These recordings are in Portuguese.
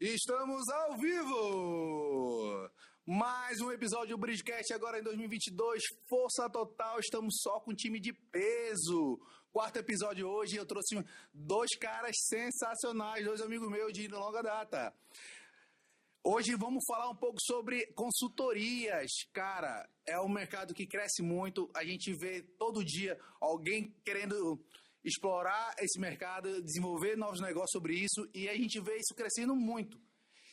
Estamos ao vivo! Mais um episódio do Bridgecast agora em 2022, força total, estamos só com time de peso. Quarto episódio hoje, eu trouxe dois caras sensacionais, dois amigos meus de longa data. Hoje vamos falar um pouco sobre consultorias. Cara, é um mercado que cresce muito, a gente vê todo dia alguém querendo explorar esse mercado, desenvolver novos negócios sobre isso e a gente vê isso crescendo muito.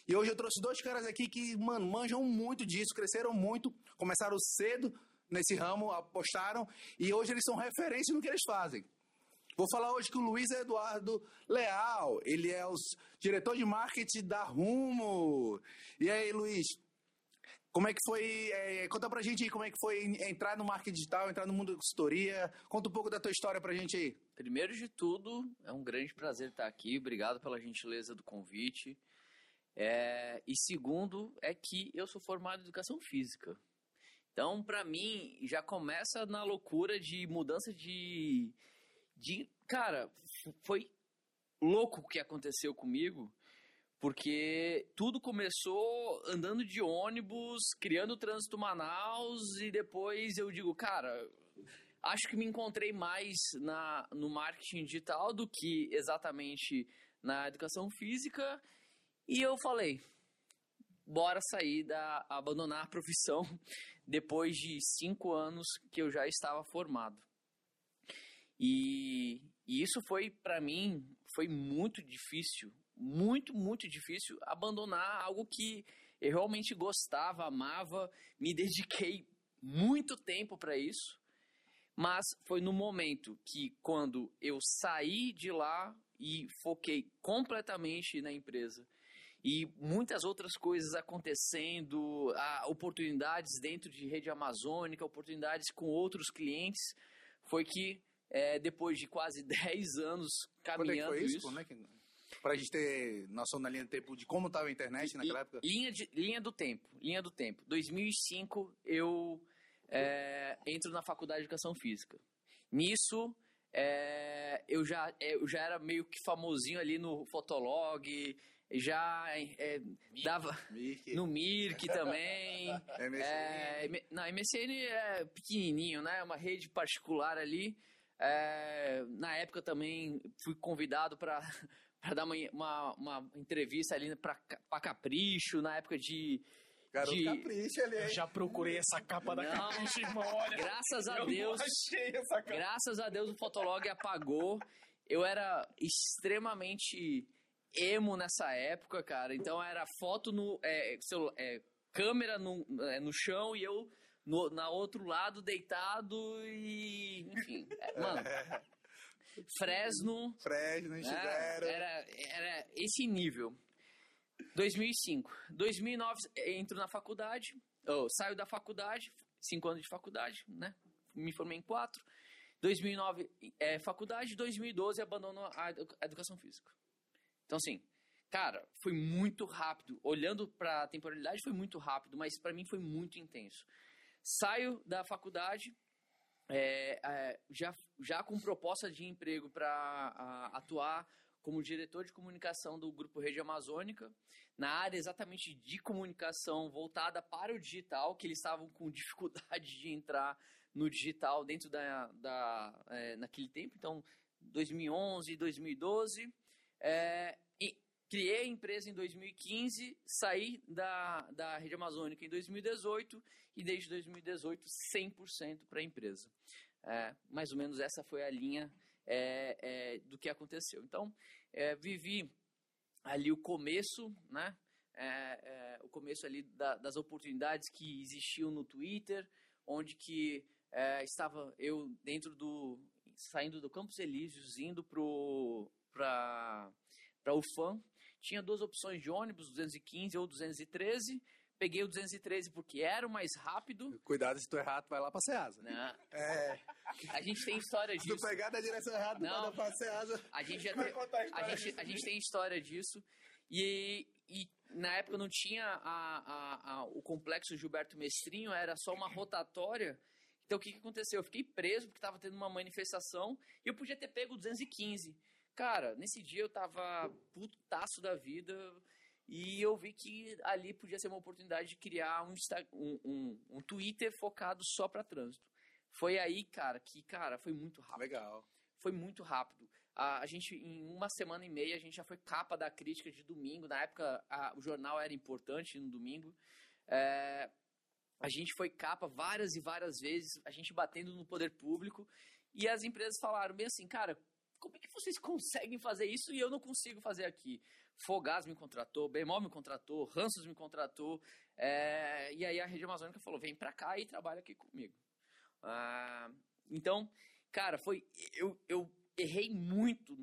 E hoje eu trouxe dois caras aqui que, mano, manjam muito disso, cresceram muito, começaram cedo nesse ramo, apostaram e hoje eles são referência no que eles fazem. Vou falar hoje com o Luiz Eduardo Leal, ele é o diretor de marketing da Rumo. E aí, Luiz, como é que foi? É, conta pra gente aí como é que foi entrar no marketing digital, entrar no mundo da consultoria. Conta um pouco da tua história pra gente aí. Primeiro de tudo, é um grande prazer estar aqui. Obrigado pela gentileza do convite. É, e segundo, é que eu sou formado em educação física. Então, para mim, já começa na loucura de mudança de. de cara, foi louco o que aconteceu comigo porque tudo começou andando de ônibus, criando trânsito Manaus e depois eu digo, cara, acho que me encontrei mais na, no marketing digital do que exatamente na educação física e eu falei, bora sair da abandonar a profissão depois de cinco anos que eu já estava formado. E, e isso foi para mim foi muito difícil muito, muito difícil abandonar algo que eu realmente gostava, amava, me dediquei muito tempo para isso. Mas foi no momento que, quando eu saí de lá e foquei completamente na empresa, e muitas outras coisas acontecendo, oportunidades dentro de rede amazônica, oportunidades com outros clientes, foi que é, depois de quase 10 anos caminhando Quando é que foi isso, isso? É que para a gente ter noção na linha do tempo de como estava a internet naquela época? Linha, de, linha do tempo, linha do tempo. 2005 eu é, entro na faculdade de educação física. Nisso é, eu, já, é, eu já era meio que famosinho ali no Fotolog, já é, dava Mirk. no Mirk também. MSN. É, não, MSN é pequenininho, né? É uma rede particular ali. É, na época também fui convidado para para dar uma, uma, uma, entrevista ali para Capricho, na época de. Garoto de... Capricho ali, Eu já procurei essa capa da Não. Capricho, irmão. Olha, Graças a eu Deus. achei essa capa. Graças a Deus o Fotolog apagou. Eu era extremamente emo nessa época, cara. Então era foto no. É, celu- é, câmera no, é, no chão e eu no, na outro lado deitado e. Enfim. é, mano. Fresno. Fresno, né? estiveram. Era, era esse nível. 2005. 2009, entro na faculdade. Oh, saio da faculdade. Cinco anos de faculdade, né? Me formei em quatro. 2009, é, faculdade. 2012, abandono a educação física. Então, assim, cara, foi muito rápido. Olhando para a temporalidade, foi muito rápido, mas para mim foi muito intenso. Saio da faculdade, é, é, já, já com proposta de emprego para atuar como diretor de comunicação do Grupo Rede Amazônica, na área exatamente de comunicação voltada para o digital, que eles estavam com dificuldade de entrar no digital dentro da, da é, naquele tempo, então 2011, 2012, é, criei a empresa em 2015, saí da, da Rede Amazônica em 2018 e desde 2018 100% para a empresa. É, mais ou menos essa foi a linha é, é, do que aconteceu. Então, é, vivi ali o começo, né? É, é, o começo ali da- das oportunidades que existiam no Twitter, onde que estava eu dentro do saindo do Campos Elíseos indo para para UFAM tinha duas opções de ônibus 215 ou 213 peguei o 213 porque era o mais rápido Cuidado, se tu errar, tu vai lá pra Ceasa. né? É, a gente tem história se tu disso pegar da direção errada, tu Não. vai dar pra Ceasa. a gente já tem, a a gente, disso. a gente tem história disso. E, e na época não tinha a, a- o complexo Gilberto Mestrinho, era só uma rotatória. Então, o que, que aconteceu? Eu fiquei preso porque estava tendo uma manifestação e eu podia ter pego o 215. Cara, nesse dia eu tava putaço da vida e eu vi que ali podia ser uma oportunidade de criar um, um, um, um Twitter focado só para trânsito. Foi aí, cara, que, cara, foi muito rápido Legal. foi muito rápido. A, a gente, em uma semana e meia, a gente já foi capa da crítica de domingo. Na época, a- o jornal era importante no domingo. É, a gente foi capa várias e várias vezes, a gente batendo no poder público. E as empresas falaram bem assim, cara, como é que vocês conseguem fazer isso e eu não consigo fazer aqui? Fogás me contratou, Bemol me contratou, Ransos me contratou. é, e aí a Rede Amazônica falou, vem pra cá e trabalha aqui comigo. Ah, então, cara, foi eu, eu errei muito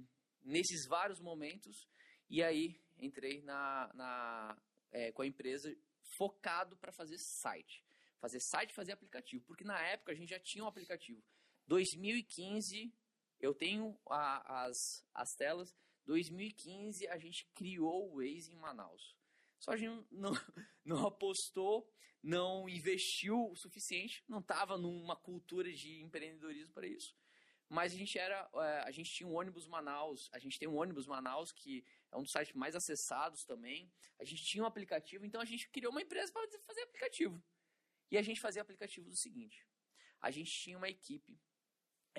nesses vários momentos e aí entrei na, na é, com a empresa focado para fazer site, fazer site, fazer aplicativo, porque na época a gente já tinha um aplicativo. 2015 eu tenho a- as, as telas. 2015 a gente criou o Waze em Manaus. Só a gente não, não apostou, não investiu o suficiente, não estava numa cultura de empreendedorismo para isso. Mas a gente era, é, a gente tinha um ônibus Manaus, a gente tem um ônibus Manaus que é um dos sites mais acessados também. A gente tinha um aplicativo, então a gente criou uma empresa para fazer aplicativo. E a gente fazia aplicativo do seguinte: a gente tinha uma equipe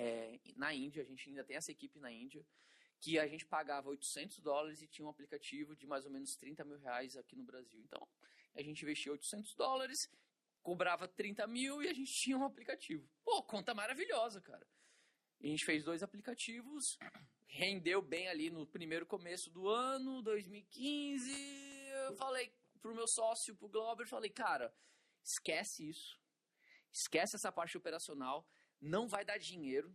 é, na Índia, a gente ainda tem essa equipe na Índia, que a gente pagava 800 dólares e tinha um aplicativo de mais ou menos 30 mil reais aqui no Brasil. Então, a gente investia 800 dólares, cobrava 30 mil e a gente tinha um aplicativo. Pô, conta maravilhosa, cara. A gente fez dois aplicativos, rendeu bem ali no primeiro começo do ano, 2015. Eu falei pro meu sócio, pro Glauber, falei, cara, esquece isso. Esquece essa parte operacional, não vai dar dinheiro.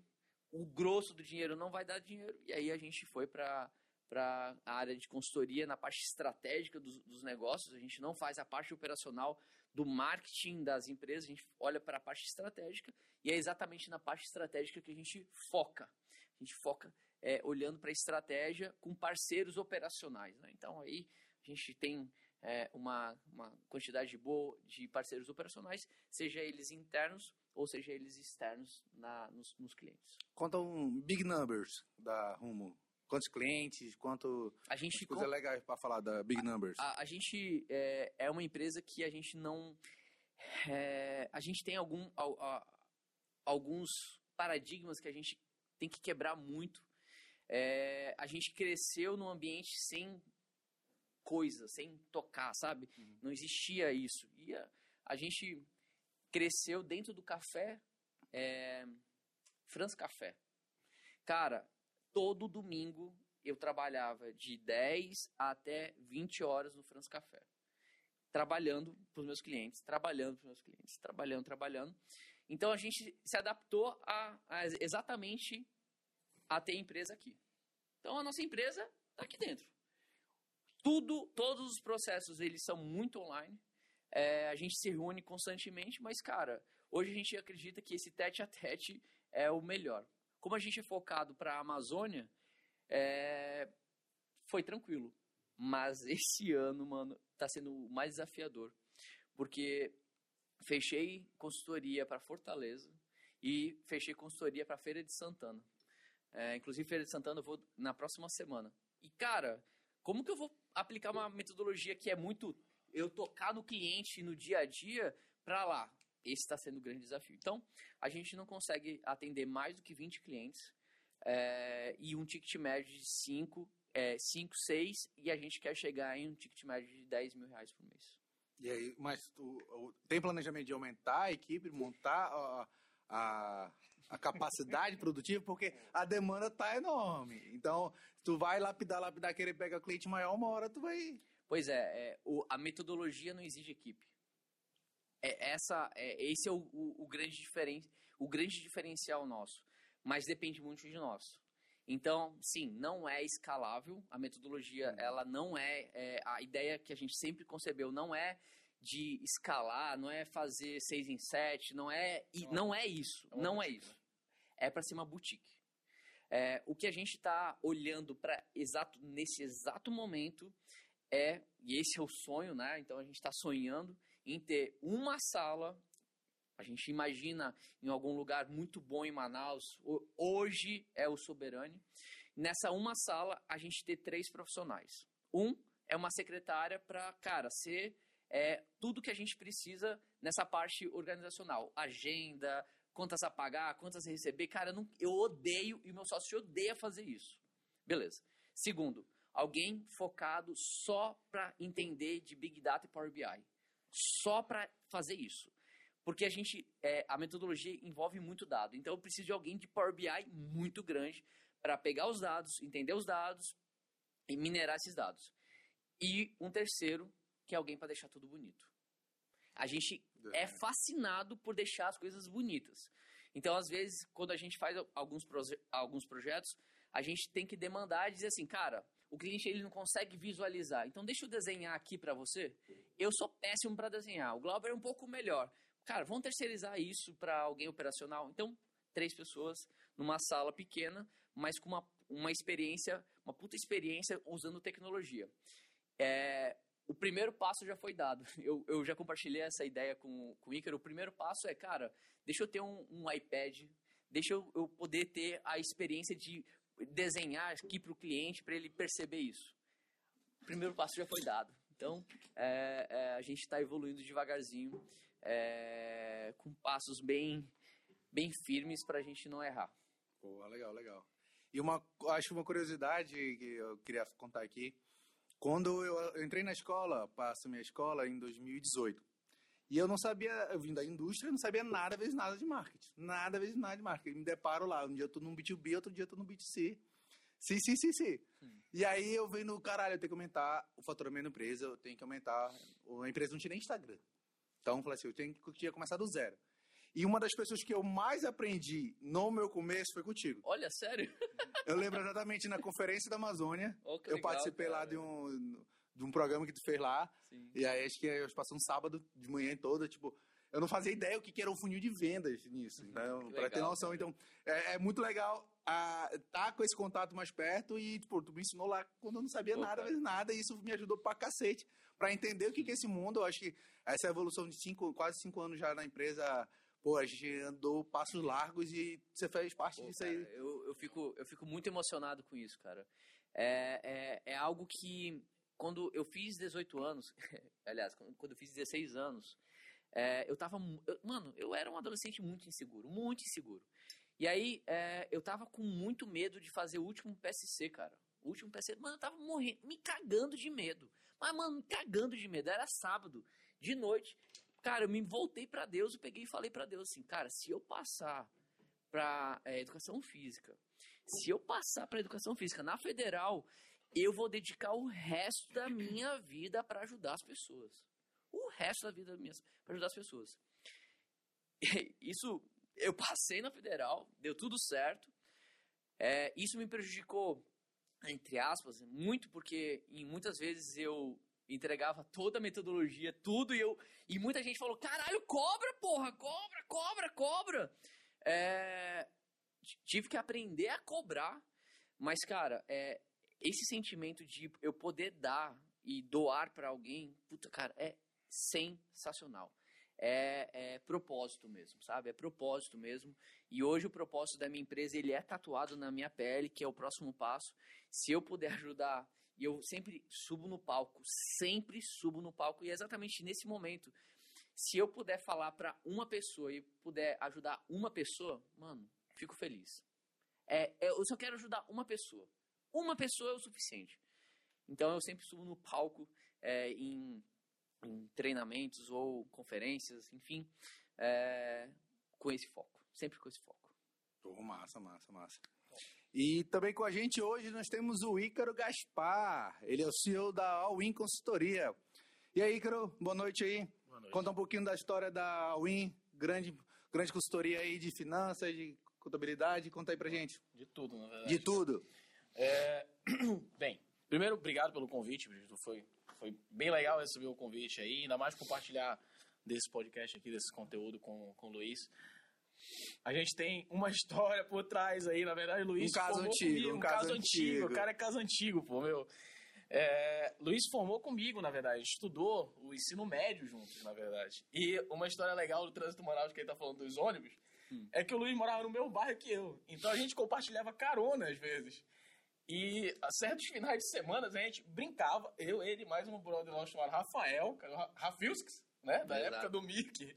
O grosso do dinheiro não vai dar dinheiro. E aí a gente foi para para a área de consultoria na parte estratégica dos, dos negócios. A gente não faz a parte operacional do marketing das empresas, a gente olha para a parte estratégica e é exatamente na parte estratégica que a gente foca. A gente foca é, olhando para a estratégia com parceiros operacionais. né? Então aí a gente tem é, uma, uma quantidade boa de parceiros operacionais, seja eles internos ou seja eles externos na, nos, nos clientes. Conta um big numbers da Rumo. Quantos clientes, quanto A gente coisa legal para falar da big numbers. A, a gente é, é uma empresa que a gente não. é, a gente tem algum, al- a- alguns paradigmas que a gente tem que quebrar muito. É, a gente cresceu num ambiente sem coisa, sem tocar, sabe? Uhum. Não existia isso. E a, a gente cresceu dentro do café, é, Franz Café. Cara, todo domingo eu trabalhava de 10 até 20 horas no Franz Café. Trabalhando para os meus clientes, trabalhando para os meus clientes, trabalhando, trabalhando. Então a gente se adaptou a, a exatamente a ter empresa aqui. Então a nossa empresa está aqui dentro. Tudo, todos os processos eles são muito online. É, a gente se reúne constantemente, mas cara, hoje a gente acredita que esse tete a tete é o melhor. Como a gente é focado para a Amazônia, é, foi tranquilo. Mas esse ano, mano, tá sendo o mais desafiador. Porque fechei consultoria para Fortaleza e fechei consultoria para Feira de Santana. É, inclusive, Feira de Santana eu vou na próxima semana. E, cara, como que eu vou aplicar uma metodologia que é muito eu tocar no cliente no dia a dia para lá? Esse está sendo o grande desafio. Então, a gente não consegue atender mais do que 20 clientes é, e um ticket médio de 5, é, 5, 6 e a gente quer chegar em um ticket médio de 10 mil reais por mês. E aí, mas tu, tem planejamento de aumentar a equipe, montar a, a, a capacidade produtiva, porque a demanda tá enorme. Então, tu vai lapidar, lapidar, querer pegar cliente maior, uma hora tu vai. Pois é, é, o- a metodologia não exige equipe. É, essa, é, esse é o, o, o grande diferen, o grande diferencial nosso. Mas depende muito de nós. Então, sim, não é escalável. A metodologia, ela não é, é, A ideia que a gente sempre concebeu não é de escalar, não é fazer seis em sete, não é, Não é. não é isso. É Não é isso. É para ser uma boutique. É, o que a gente está olhando para exato nesse exato momento é e esse é o sonho, né? Então a gente está sonhando em ter uma sala A gente imagina em algum lugar muito bom em Manaus, ho- hoje é o Soberane. Nessa uma sala, a gente tem três profissionais. Um é uma secretária para, cara, ser é, tudo que a gente precisa nessa parte organizacional. Agenda, contas a pagar, contas a receber. Cara, eu, não- eu odeio e o meu sócio odeia fazer isso. Beleza. Segundo, alguém focado só para entender de Big Data e Power BI. Só para fazer isso. Porque a gente, é, a metodologia envolve muito dado. Então eu preciso de alguém de Power BI muito grande para pegar os dados, entender os dados e minerar esses dados. E um terceiro, que é alguém para deixar tudo bonito. A gente é fascinado por deixar as coisas bonitas. Então, às vezes, quando a gente faz alguns, proje- alguns projetos, a gente tem que demandar e dizer assim, cara, o cliente ele não consegue visualizar. Então, deixa eu desenhar aqui para você. Eu sou péssimo para desenhar. O Glauber é um pouco melhor. Cara, vamos terceirizar isso para alguém operacional. Então, três pessoas numa sala pequena, mas com uma, uma experiência, uma puta experiência usando tecnologia. É, o primeiro passo já foi dado. Eu, eu já compartilhei essa ideia com, com o Ícaro. O primeiro passo é, cara, deixa eu ter um, um iPad, deixa eu, eu poder ter a experiência de desenhar aqui para o cliente, para ele perceber isso. O primeiro passo já foi dado. Então, é, é, a gente está evoluindo devagarzinho, é, com passos bem, bem firmes para a gente não errar. Pô, legal, legal. E uma, acho uma curiosidade que eu queria contar aqui. Quando eu, eu entrei na escola, passo minha escola em 2018. E eu não sabia, eu vim da indústria, não sabia nada, vezes nada de marketing. Nada, vezes nada de marketing. Me deparo lá, um dia eu tô no B2B, outro dia eu tô no B2C. Sim, sim, sim, sim. E aí eu venho no caralho, eu tenho que aumentar o faturamento da empresa, eu tenho que aumentar. A empresa não tinha nem Instagram. Então eu falei assim, eu tenho que eu tinha que começar do zero. E uma das pessoas que eu mais aprendi no meu começo foi contigo. Olha, sério? Eu lembro exatamente na Conferência da Amazônia. Oh, eu legal, participei lá cara. de um, de um programa que tu fez lá. Sim. E aí acho que eu passei um sábado de manhã toda, tipo, eu não fazia ideia o que era o funil de vendas nisso. Então, Que pra ter noção. cara. Então, é, é muito legal ah, tá com esse contato mais perto e, tipo, tu me ensinou lá quando eu não sabia Pô, nada, vezes nada, e isso me ajudou pra cacete. Pra entender o que que é esse mundo, eu acho que essa evolução de cinco, quase cinco anos já na empresa, pô, a gente andou passos largos e você fez parte Pô, disso cara, aí. eu, eu, fico, eu fico muito emocionado com isso, cara. É, é, é algo que, quando eu fiz 18 anos, aliás, quando eu fiz 16 anos, é, eu tava. eu- mano, eu era um adolescente muito inseguro, muito inseguro. E aí, é, eu tava com muito medo de fazer o último PSC, cara. O último PSC, mano, eu tava morrendo, me cagando de medo. Mas, mano, me cagando de medo. Era sábado, de noite. Cara, eu me voltei pra Deus e peguei e falei pra Deus assim, cara, se eu passar pra é, educação física, se eu passar pra educação física na federal, eu vou dedicar o resto da minha vida pra ajudar as pessoas. O resto da vida minha para ajudar as pessoas. Isso, eu passei na federal, deu tudo certo. É, isso me prejudicou, entre aspas, muito porque em muitas vezes eu entregava toda a metodologia, tudo, e, eu, e muita gente falou: caralho, cobra, porra, cobra, cobra, cobra. É, tive que aprender a cobrar, mas, cara, é, esse sentimento de eu poder dar e doar pra alguém, puta, cara, é sensacional. É, é propósito mesmo, sabe? É propósito mesmo. E hoje o propósito da minha empresa ele é tatuado na minha pele, que é o próximo passo. Se eu puder ajudar, e eu sempre subo no palco, sempre subo no palco, e é exatamente nesse momento. Se eu puder falar pra uma pessoa e puder ajudar uma pessoa, mano, fico feliz. É, é, eu só quero ajudar uma pessoa. Uma pessoa é o suficiente. Então eu sempre subo no palco é, em, em treinamentos ou conferências, enfim, é, com esse foco. Sempre com esse foco. Pô, massa, massa, massa. E também com a gente hoje nós temos o Ícaro Gaspar. Ele é o CEO da All-In Consultoria. E aí, Ícaro, boa noite aí. Boa noite. Conta um pouquinho da história da All-In, grande, grande consultoria aí de finanças, de contabilidade. Conta aí pra gente. De tudo, na verdade. De tudo. É, Bem, primeiro, obrigado pelo convite, Brito. Foi, foi bem legal receber o convite aí, ainda mais compartilhar desse podcast aqui, desse conteúdo com, com o Luiz. A gente tem uma história por trás aí, na verdade, Luiz Um caso antigo, comigo, um um caso caso antigo. antigo. O cara é caso antigo, pô, meu. É, Luiz formou comigo, na verdade. Estudou o ensino médio juntos, na verdade. E uma história legal do trânsito moral que ele tá falando dos ônibus é que o Luiz morava no meu bairro que eu. Então a gente compartilhava carona às vezes. E a certos finais de semana a gente brincava, eu, ele mais um brother nosso chamado Rafael, Rafilskis, né? Da Exato. época do Mickey.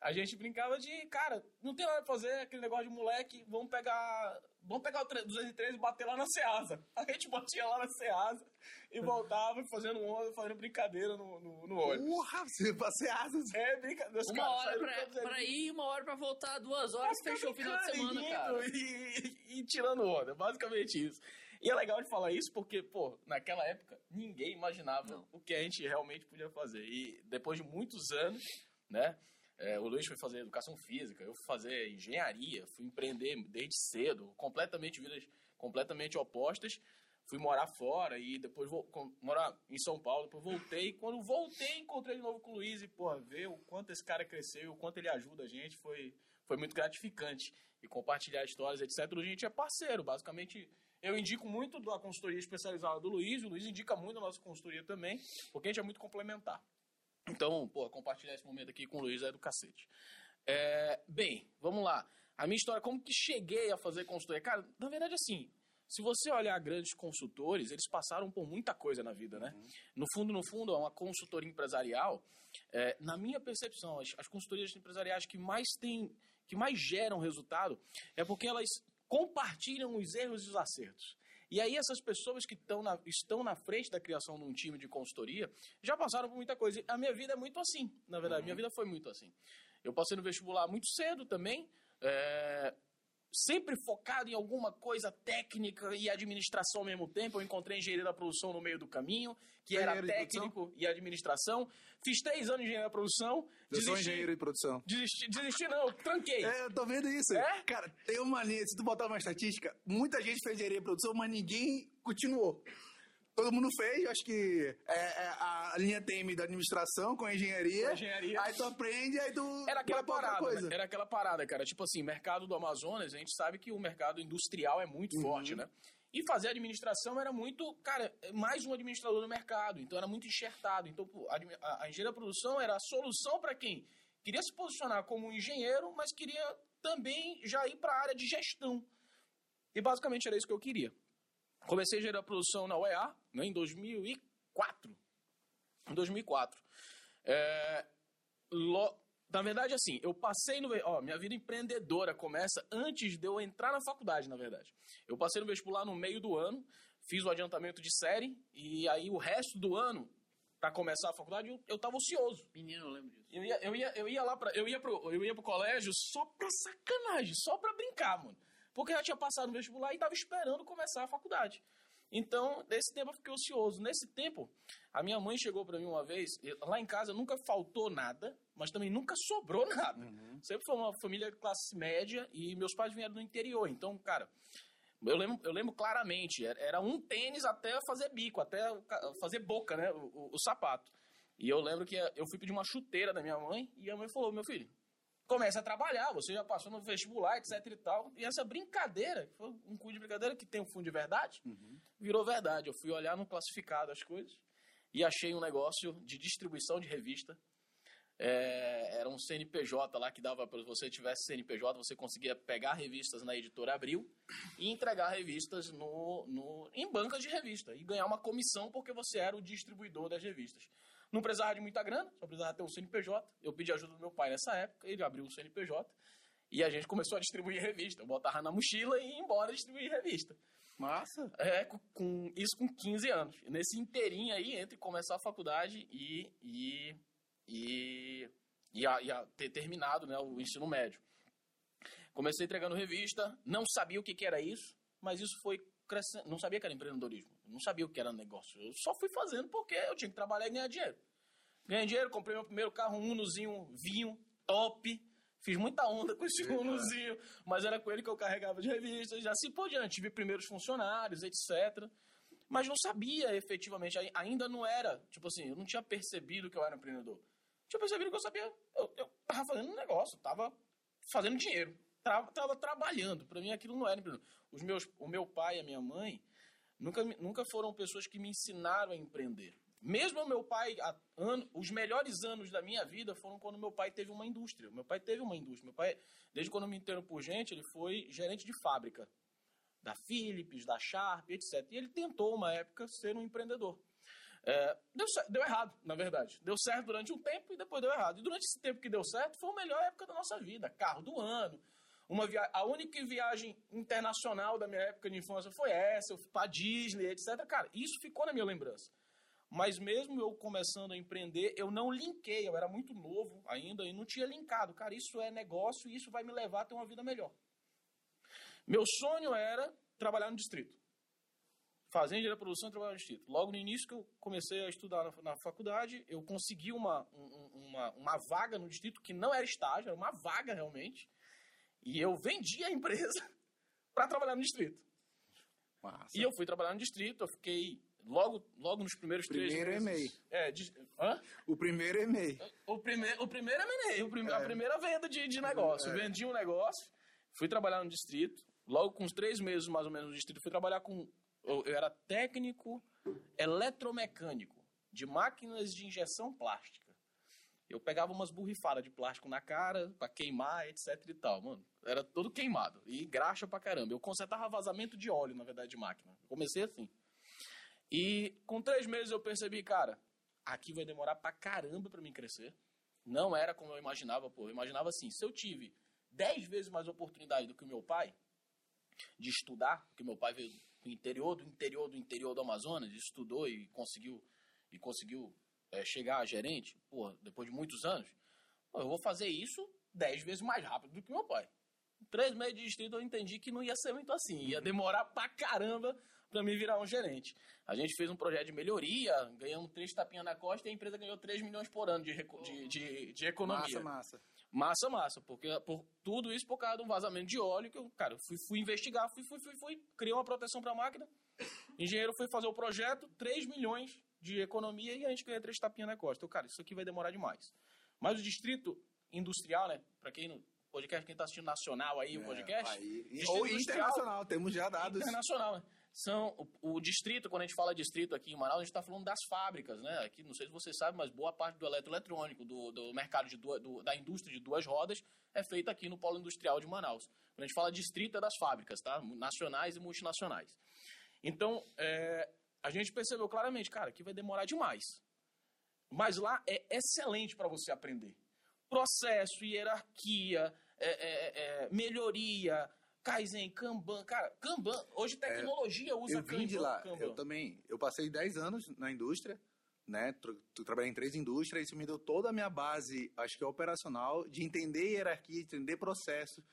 A gente brincava de, cara, não tem nada pra fazer, aquele negócio de moleque, vamos pegar. Vamos pegar o 203 e bater lá na Ceasa. A gente batia lá na Ceasa e voltava fazendo onda, fazendo brincadeira no, no, no ônibus. Porra, você passei asas. É brincadeira. Uma caras hora pra, pra ir e uma hora pra voltar, duas horas, fechou o final de semana, rindo cara. E, e tirando onda, basicamente isso. E é legal de falar isso porque, pô, naquela época, ninguém imaginava Não. o que a gente realmente podia fazer. E depois de muitos anos, né, é, o Luiz foi fazer educação física, eu fui fazer engenharia, fui empreender desde cedo, completamente vidas completamente opostas. Fui morar fora e depois vou com- morar em São Paulo, depois voltei. Quando voltei, encontrei de novo com o Luiz e, porra, ver o quanto esse cara cresceu, o quanto ele ajuda a gente, foi, foi muito gratificante. E compartilhar histórias, etc. A gente é parceiro, basicamente. Eu indico muito da consultoria especializada do Luiz, o Luiz indica muito a nossa consultoria também, porque a gente é muito complementar. Então, pô, compartilhar esse momento aqui com o Luiz é do cacete. É, bem, vamos lá. A minha história, como que cheguei a fazer consultoria? Cara, na verdade, assim, se você olhar grandes consultores, eles passaram por muita coisa na vida, né? No fundo, no fundo, uma consultoria empresarial, é, na minha percepção, as, as consultorias empresariais que mais têm, que mais geram resultado, é porque elas compartilham os erros e os acertos. E aí essas pessoas que estão na, estão na frente da criação de um time de consultoria já passaram por muita coisa. A minha vida é muito assim, na verdade. Minha vida foi muito assim. Eu passei no vestibular muito cedo também. é, sempre focado em alguma coisa técnica e administração ao mesmo tempo. Eu encontrei engenharia da produção no meio do caminho, que era técnico e administração. Fiz três anos de engenharia da produção. Eu sou desisti- engenheiro de produção. Desisti, desisti não, tranquei. É, eu tô vendo isso. É? Cara, tem uma linha, se tu botar uma estatística, muita gente fez engenharia de produção, mas ninguém continuou. Todo mundo fez, acho que é, é a linha TM da administração com a engenharia. Com a engenharia. Aí tu aprende, aí tu. Era aquela parada, coisa. né? era aquela parada, cara. Tipo assim, mercado do Amazonas, a gente sabe que o mercado industrial é muito Uhum. forte, né? E fazer administração era muito, cara, mais um administrador no mercado. Então era muito enxertado. Então pô, a, a, a engenharia da produção era a solução para quem queria se posicionar como um engenheiro, mas queria também já ir para a área de gestão. E basicamente era isso que eu queria. Comecei a da produção na UEA, né, em 2004. Em 2004. É, lo- na verdade, assim, eu passei no. Ó, minha vida empreendedora começa antes de eu entrar na faculdade, na verdade. Eu passei no vestibular no meio do ano, fiz o adiantamento de série, e aí o resto do ano, para começar a faculdade, eu, eu tava ocioso. Menino, eu lembro disso. Eu ia, eu ia, eu ia lá pra. Eu ia, pro, eu ia pro colégio só pra sacanagem, só pra brincar, mano. Porque eu já tinha passado no vestibular e tava esperando começar a faculdade. Então, nesse tempo eu fiquei ocioso. Nesse tempo, a minha mãe chegou pra mim uma vez, lá em casa nunca faltou nada, mas também nunca sobrou nada. Sempre foi uma família de classe média e meus pais vieram do interior. Então, cara, eu lembro, eu lembro claramente, era, um tênis até fazer bico, até fazer boca, né, o, o- o sapato. E eu lembro que eu fui pedir uma chuteira da minha mãe e a mãe falou, meu filho, comece a trabalhar, você já passou no vestibular, etc e tal. E essa brincadeira, que foi um cu de brincadeira que tem um fundo de verdade, virou verdade. Eu fui olhar no classificado as coisas e achei um negócio de distribuição de revista. É, era um CNPJ lá que dava para você tivesse CNPJ, você conseguia pegar revistas na editora Abril e entregar revistas no, no, em bancas de revista e ganhar uma comissão porque você era o distribuidor das revistas. Não precisava de muita grana, só precisava ter um CNPJ. Eu pedi ajuda do meu pai nessa época, ele abriu o CNPJ e a gente começou a distribuir revista. Eu botava na mochila e ia embora distribuir revista. Massa. É, com, com- isso com 15 anos. Nesse inteirinho aí, entre começar a faculdade e, e, e, e, a, e a ter terminado né, o ensino médio. Comecei entregando revista, não sabia o que, que era isso, mas isso foi crescendo. Não sabia que era empreendedorismo, não sabia o que era negócio. Eu só fui fazendo porque eu tinha que trabalhar e ganhar dinheiro. Ganhei dinheiro, comprei meu primeiro carro, um Unozinho vinho, top. Fiz muita onda com esse Unozinho, mas era com ele que eu carregava de revistas, e assim por diante. Tive primeiros funcionários, etc. Mas não sabia efetivamente, ai- ainda não era, tipo assim, eu não tinha percebido que eu era empreendedor. Tinha percebido que eu sabia, eu, eu tava fazendo um negócio, tava fazendo dinheiro, tava, tava trabalhando. Para mim aquilo não era empreendedor. Os meus, o meu pai e a minha mãe nunca, nunca foram pessoas que me ensinaram a empreender. Mesmo meu pai, ano- os melhores anos da minha vida foram quando meu pai teve uma indústria. Meu pai teve uma indústria. Meu pai, desde quando me entendo por gente, ele foi gerente de fábrica. Da Philips, da Sharp, etc. E ele tentou, uma época, ser um empreendedor. É, deu, deu errado, na verdade. Deu certo durante um tempo e depois deu errado. E durante esse tempo que deu certo, foi a melhor época da nossa vida. Carro do ano. Uma via... A única viagem internacional da minha época de infância foi essa, eu fui pra Disney, etc. Cara, isso ficou na minha lembrança. Mas mesmo eu começando a empreender, eu não linkei, eu era muito novo ainda e não tinha linkado. Cara, isso é negócio e isso vai me levar a ter uma vida melhor. Meu sonho era trabalhar no distrito. De produção e trabalhar no distrito. Logo no início que eu comecei a estudar na, na faculdade, eu consegui uma, um- um- uma, uma vaga no distrito que não era estágio, era uma vaga realmente. E eu vendi a empresa para trabalhar no distrito. Massa. E eu fui trabalhar no distrito, eu fiquei logo, logo nos primeiros Primeiro três meses. e-mail. É, de? O primeiro e-mail. O, primeiro, o primeiro M&A, o prime- a É. primeira venda de, de negócio. É. Vendi um negócio, fui trabalhar no distrito. Logo com uns três meses, mais ou menos, no distrito, fui trabalhar com... Eu, eu era técnico eletromecânico de máquinas de injeção plástica. Eu pegava umas borrifadas de plástico na cara pra queimar, etc e tal, mano. Era todo queimado. E graxa pra caramba. Eu consertava vazamento de óleo, na verdade, de máquina. Eu comecei assim. E com três meses eu percebi, cara, aqui vai demorar pra caramba pra mim crescer. Não era como eu imaginava, pô. Eu imaginava assim, se eu tive dez vezes mais oportunidade do que o meu pai de estudar, porque meu pai veio do interior, do interior, do interior do Amazonas, estudou e conseguiu e conseguiu é, chegar a gerente, pô, depois de muitos anos, pô, eu vou fazer isso dez vezes mais rápido do que meu pai. Em três meses de distrito eu entendi que não ia ser muito assim, ia demorar pra caramba pra me virar um gerente. A gente fez um projeto de melhoria, ganhamos três tapinhas na costa e a empresa ganhou 3 milhões por ano de, de, de, de economia. Massa, massa. Massa, massa, porque por tudo isso por causa de um vazamento de óleo que eu, cara, fui, fui investigar, fui, fui, fui, fui, criei uma proteção para a máquina. Engenheiro foi fazer o projeto, 3 milhões de economia e a gente ganha três tapinhas na costa. Então, cara, isso aqui vai demorar demais. Mas o distrito industrial, né, para quem no podcast, quem tá assistindo nacional aí o podcast, É, Aí. Ou internacional, temos já dados. internacional, né? São o, o distrito, quando a gente fala distrito aqui em Manaus, a gente está falando das fábricas, né? Aqui, não sei se você sabe, mas boa parte do eletroeletrônico, do, do mercado de duas, do- da indústria de duas rodas, é feita aqui no polo industrial de Manaus. Quando a gente fala distrito, é das fábricas, tá? Nacionais e multinacionais. Então, é, a gente percebeu claramente, cara, que vai demorar demais. Mas lá é excelente para você aprender. Processo, hierarquia, é, é, é, melhoria, Kaizen, Kanban. Cara, Kanban, hoje tecnologia usa Eu vim de Kanban- lá, Kanban. eu também. Eu passei 10 anos na indústria, né? Trabalhei em três indústrias, isso me deu toda a minha base, acho que é operacional, de entender hierarquia, entender processo.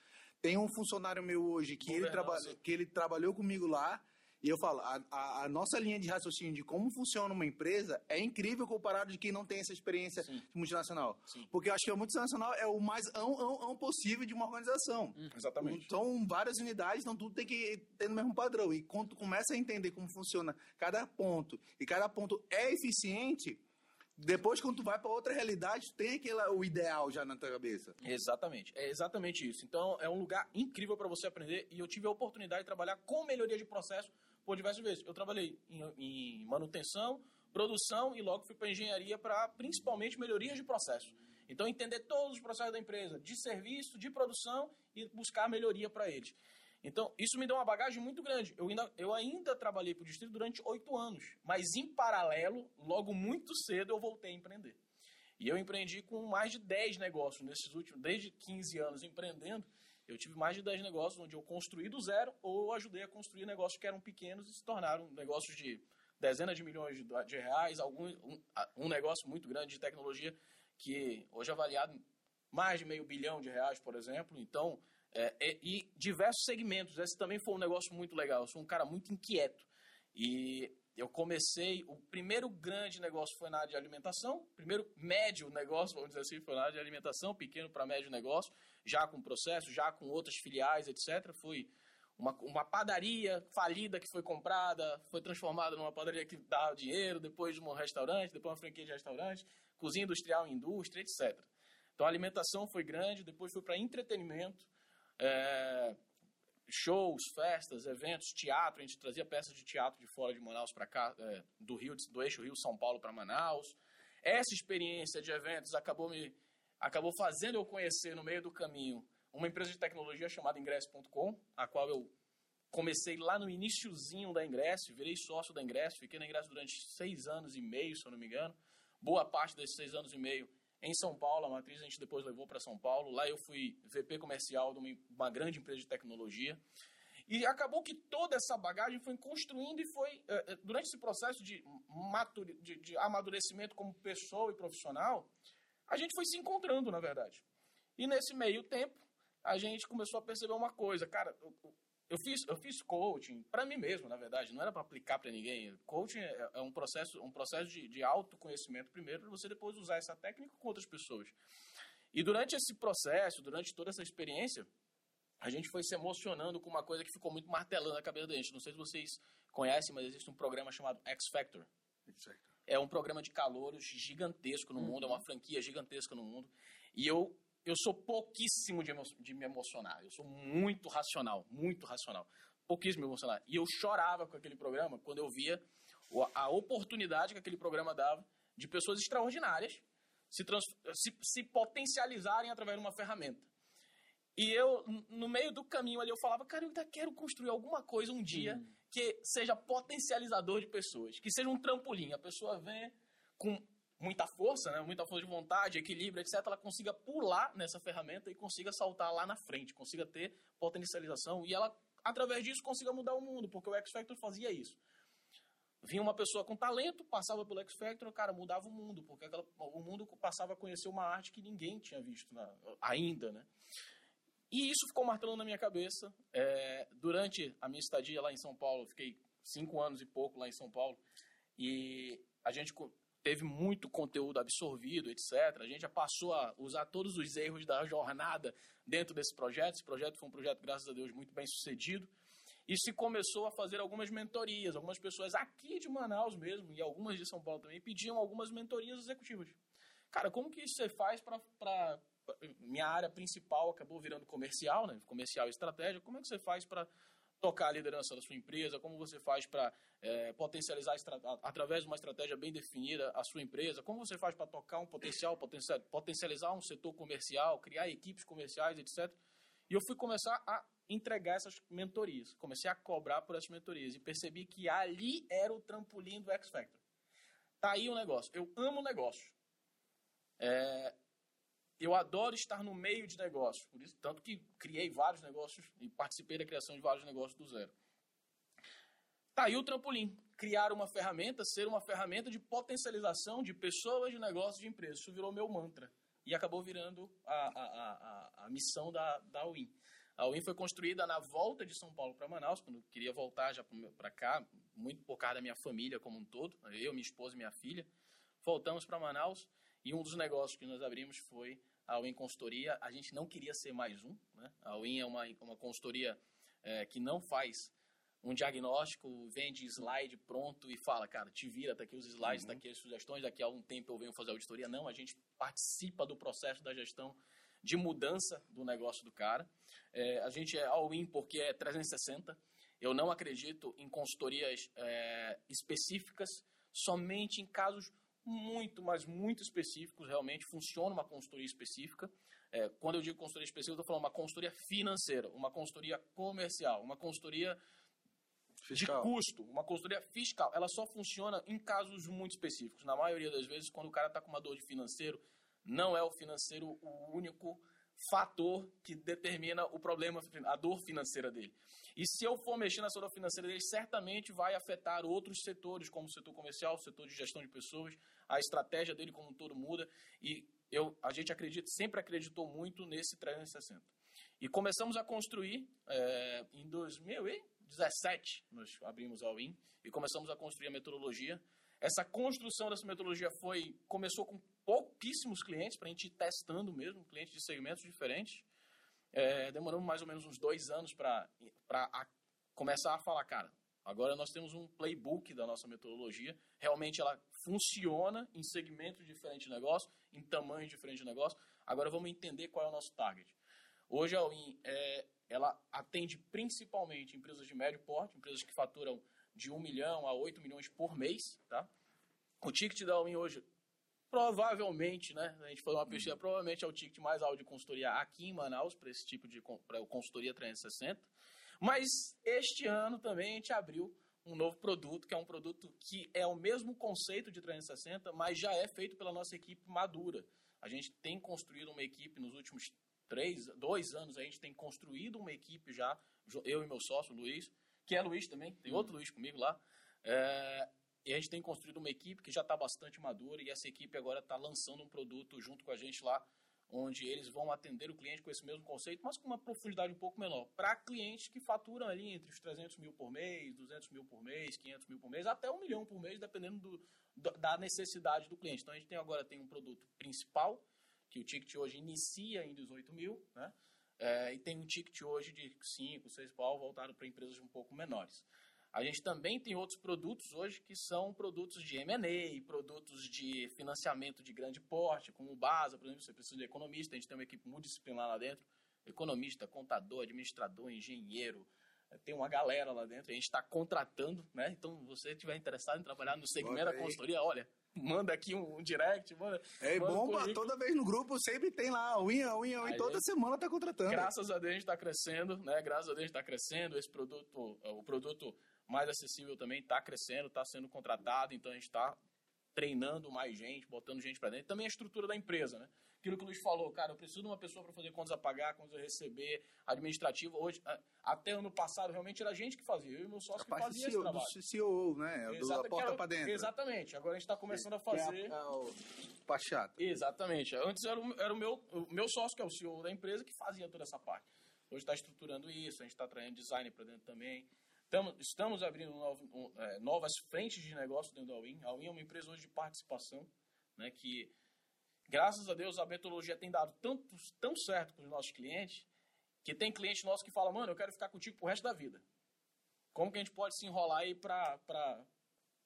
Tem um funcionário meu hoje que ele, traba que ele trabalhou comigo lá, e eu falo, a, a- a nossa linha de raciocínio de como funciona uma empresa é incrível comparado de quem não tem essa experiência Sim. de multinacional. Sim. Porque eu acho que a multinacional é o mais ão, ão, ão possível de uma organização. Exatamente. São várias unidades, então tudo tem que ter no mesmo padrão. E quando tu começa a entender como funciona cada ponto, e cada ponto é eficiente, depois quando tu vai para outra realidade, tu tem aquele, o ideal já na tua cabeça. Exatamente, é exatamente isso. Então é um lugar incrível para você aprender e eu tive a oportunidade de trabalhar com melhoria de processo por diversas vezes. Eu trabalhei em, em manutenção, produção e logo fui para engenharia para principalmente melhorias de processo. Então entender todos os processos da empresa, de serviço, de produção e buscar melhoria para eles. Então isso me deu uma bagagem muito grande. Eu ainda, eu ainda trabalhei para o distrito durante oito anos, mas em paralelo, logo muito cedo eu voltei a empreender. E eu empreendi com mais de 10 negócios nesses últimos, desde 15 anos empreendendo, eu tive mais de 10 negócios onde eu construí do zero ou ajudei a construir negócios que eram pequenos e se tornaram negócios de dezenas de milhões de, reais, algum, um, um negócio muito grande de tecnologia que hoje é avaliado mais de meio bilhão de reais, por exemplo. Então, é, é, e diversos segmentos. Esse também foi um negócio muito legal. Eu sou um cara muito inquieto. E eu comecei, o primeiro grande negócio foi na área de alimentação, primeiro médio negócio, vamos dizer assim, foi na área de alimentação, pequeno para médio negócio, já com processo, já com outras filiais, etc. Foi uma, uma padaria falida que foi comprada, foi transformada numa padaria que dá dinheiro, depois de um restaurante, depois uma franquia de restaurante, cozinha industrial em indústria, etc. Então a alimentação foi grande, depois foi para entretenimento. É, shows, festas, eventos, teatro. A gente trazia peças de teatro de fora de Manaus para cá, é, do Rio, do eixo Rio São Paulo para Manaus. Essa experiência de eventos acabou me acabou fazendo eu conhecer no meio do caminho uma empresa de tecnologia chamada Ingresso.com, a qual eu comecei lá no iníciozinho da Ingresso, virei sócio da Ingresso, fiquei na Ingresso durante seis anos e meio, se eu não me engano. Boa parte desses seis anos e meio em São Paulo, a matriz a gente depois levou para São Paulo. Lá eu fui VP comercial de uma, uma, grande empresa de tecnologia. E acabou que toda essa bagagem foi construindo e foi, eh, eh, durante esse processo de, de, de amadurecimento como pessoa e profissional, a gente foi se encontrando, na verdade. E nesse meio tempo, a gente começou a perceber uma coisa. Cara, eu fiz, eu fiz coaching para mim mesmo, na verdade, não era para aplicar para ninguém. Coaching é, é, um processo, um processo de, de autoconhecimento primeiro, para você depois usar essa técnica com outras pessoas. E durante esse processo, durante toda essa experiência, a gente foi se emocionando com uma coisa que ficou muito martelando na cabeça da gente. Não sei se vocês conhecem, mas existe um programa chamado X Factor. É um programa de calouros gigantesco no uhum. mundo, é uma franquia gigantesca no mundo. E eu eu sou pouquíssimo de, de, me emocionar. Eu sou muito racional, muito racional. Pouquíssimo me emocionar. E eu chorava com aquele programa quando eu via a oportunidade que aquele programa dava de pessoas extraordinárias se, se, se potencializarem através de uma ferramenta. E eu, no meio do caminho ali, eu falava, cara, eu ainda quero construir alguma coisa um dia hum. que seja potencializador de pessoas, que seja um trampolim. A pessoa vem com muita força, né, muita força de vontade, equilíbrio, etc., ela consiga pular nessa ferramenta e consiga saltar lá na frente, consiga ter potencialização e ela, através disso, consiga mudar o mundo, porque o X Factor fazia isso. Vinha uma pessoa com talento, passava pelo X Factor, cara, mudava o mundo, porque aquela, o mundo passava a conhecer uma arte que ninguém tinha visto na, ainda, né? E isso ficou martelando na minha cabeça. É, durante a minha estadia lá em São Paulo, fiquei cinco anos e pouco lá em São Paulo, e a gente teve muito conteúdo absorvido, etc. A gente já passou a usar todos os erros da jornada dentro desse projeto. Esse projeto foi um projeto, graças a Deus, muito bem sucedido. E se começou a fazer algumas mentorias. Algumas pessoas aqui de Manaus mesmo, e algumas de São Paulo também, pediam algumas mentorias executivas. Cara, como que você faz para. Minha área principal acabou virando comercial, né? Comercial e estratégia. Como é que você faz para tocar a liderança da sua empresa, como você faz para é, potencializar através de uma estratégia bem definida a sua empresa, como você faz para tocar um potencial, potencializar um setor comercial, criar equipes comerciais, etc. E eu fui começar a entregar essas mentorias, comecei a cobrar por essas mentorias e percebi que ali era o trampolim do X Factor. Tá aí o negócio. Eu amo o negócio. É, eu adoro estar no meio de negócios, por isso tanto que criei vários negócios e participei da criação de vários negócios do zero. Tá aí o trampolim, criar uma ferramenta, ser uma ferramenta de potencialização de pessoas, de negócios, de empresas. Isso virou meu mantra e acabou virando a, a, a, a missão da, da UIN. A UIN foi construída na volta de São Paulo para Manaus, quando eu queria voltar já para cá, muito por causa da minha família como um todo, eu, minha esposa e minha filha. Voltamos para Manaus e um dos negócios que nós abrimos foi a Win Consultoria. A gente não queria ser mais um. Né? A Win é uma, uma consultoria é, que não faz um diagnóstico, vende slide pronto e fala, cara, te vira, tá aqui os slides, tá uhum. tá aqui as sugestões, daqui a algum tempo eu venho fazer auditoria. Não, a gente participa do processo da gestão de mudança do negócio do cara. É, a gente é all-in porque é 360. Eu não acredito em consultorias é, específicas, somente em casos muito, mas muito específicos, realmente funciona uma consultoria específica. É, quando eu digo consultoria específica, eu estou falando uma consultoria financeira, uma consultoria comercial, uma consultoria fiscal. de custo, uma consultoria fiscal. Ela só funciona em casos muito específicos. Na maioria das vezes, quando o cara está com uma dor de financeiro, não é o financeiro o único fator que determina o problema, a dor financeira dele. E se eu for mexer na saúde financeira dele, certamente vai afetar outros setores, como o setor comercial, o setor de gestão de pessoas, a estratégia dele como um todo muda. E eu, a gente acredita, sempre acreditou muito nesse 360. E começamos a construir é, em 2017, nós abrimos a Win e começamos a construir a metodologia. Essa construção dessa metodologia foi começou com pouquíssimos clientes para a gente ir testando mesmo, clientes de segmentos diferentes. É, demoramos mais ou menos uns dois anos para começar a falar, cara, agora nós temos um playbook da nossa metodologia, realmente ela funciona em segmentos diferentes de negócio, em tamanhos diferentes de negócio, agora vamos entender qual é o nosso target. Hoje a All-in, é, ela atende principalmente empresas de médio porte, empresas que faturam de 1 milhão a 8 milhões por mês, tá? O ticket da All-in hoje, provavelmente, né? A gente foi uma pesquisa, provavelmente é o ticket mais alto de consultoria aqui em Manaus, para esse tipo de pra consultoria 360. Mas este ano também a gente abriu um novo produto, que é um produto que é o mesmo conceito de 360, mas já é feito pela nossa equipe madura. A gente tem construído uma equipe nos últimos três, dois anos, a gente tem construído uma equipe já, eu e meu sócio, Luiz, que é Luiz também, tem outro Luiz comigo lá. É, e a gente tem construído uma equipe que já está bastante madura e essa equipe agora está lançando um produto junto com a gente lá, onde eles vão atender o cliente com esse mesmo conceito, mas com uma profundidade um pouco menor, para clientes que faturam ali entre os 300 mil por mês, 200 mil por mês, 500 mil por mês, até um milhão por mês, dependendo do, da necessidade do cliente. Então a gente tem agora tem um produto principal, que o ticket hoje inicia em 18 mil, né? É, e tem um ticket hoje de 5, 6 pau voltado para empresas um pouco menores. A gente também tem outros produtos hoje que são produtos de M&A, produtos de financiamento de grande porte, como o BASA, por exemplo, você precisa de economista, a gente tem uma equipe multidisciplinar lá dentro, economista, contador, administrador, engenheiro, eh, tem uma galera lá dentro, a gente está contratando, né? Então, se você estiver interessado em trabalhar no segmento da consultoria, olha, manda aqui um, um direct, manda. É manda bomba, toda vez no grupo sempre tem lá, unha, unha, unha, toda gente, semana tá contratando. Graças a Deus a gente está crescendo, né? Graças a Deus a gente está crescendo, esse produto, o produto mais acessível também está crescendo, está sendo contratado, então a gente está treinando mais gente, botando gente para dentro. Também a estrutura da empresa, né? Aquilo que o Luiz falou, cara, eu preciso de uma pessoa para fazer contas a pagar, contas a receber, administrativo. Hoje, até ano passado, realmente era a gente que fazia, eu e meu sócio a que fazia esse trabalho. Do CEO, né? Exato, da porta para dentro. Exatamente. Agora a gente está começando a fazer... É, é o Pachata. Exatamente. Antes era, o, era o, meu, o meu sócio, que é o CEO da empresa, que fazia toda essa parte. Hoje está estruturando isso, a gente está traindo design para dentro também. Estamos, abrindo é, novas frentes de negócio dentro da Win. A Win é uma empresa hoje de participação, né, que, graças a Deus, a metodologia tem dado tanto, tão certo com os nossos clientes, que tem cliente nosso que fala, mano, eu quero ficar contigo pro resto da vida. Como que a gente pode se enrolar aí para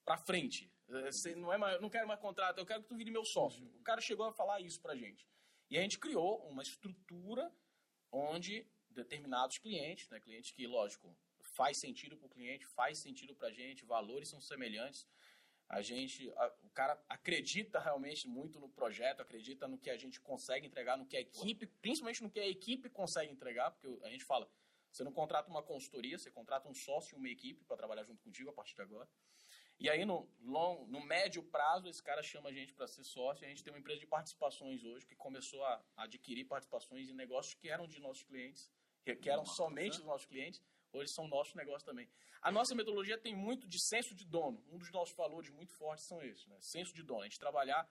para frente? Você não, é mais, não quero mais contrato, eu quero que tu vire meu sócio. O cara chegou a falar isso pra gente. E a gente criou uma estrutura onde determinados clientes, né, clientes que, lógico, faz sentido para o cliente, faz sentido para a gente, valores são semelhantes. A gente, a, o cara acredita realmente muito no projeto, acredita no que a gente consegue entregar, no que a equipe, principalmente no que a equipe consegue entregar, porque a gente fala, você não contrata uma consultoria, você contrata um sócio e uma equipe para trabalhar junto contigo a partir de agora. E aí, no, long, no médio prazo, esse cara chama a gente para ser sócio. A gente tem uma empresa de participações hoje que começou a adquirir participações em negócios que eram de nossos clientes, que, que eram somente dos nossos clientes Hoje são nossos negócios também. A nossa metodologia tem muito de senso de dono. Um dos nossos valores muito fortes são esses, né? Senso de dono. A gente trabalhar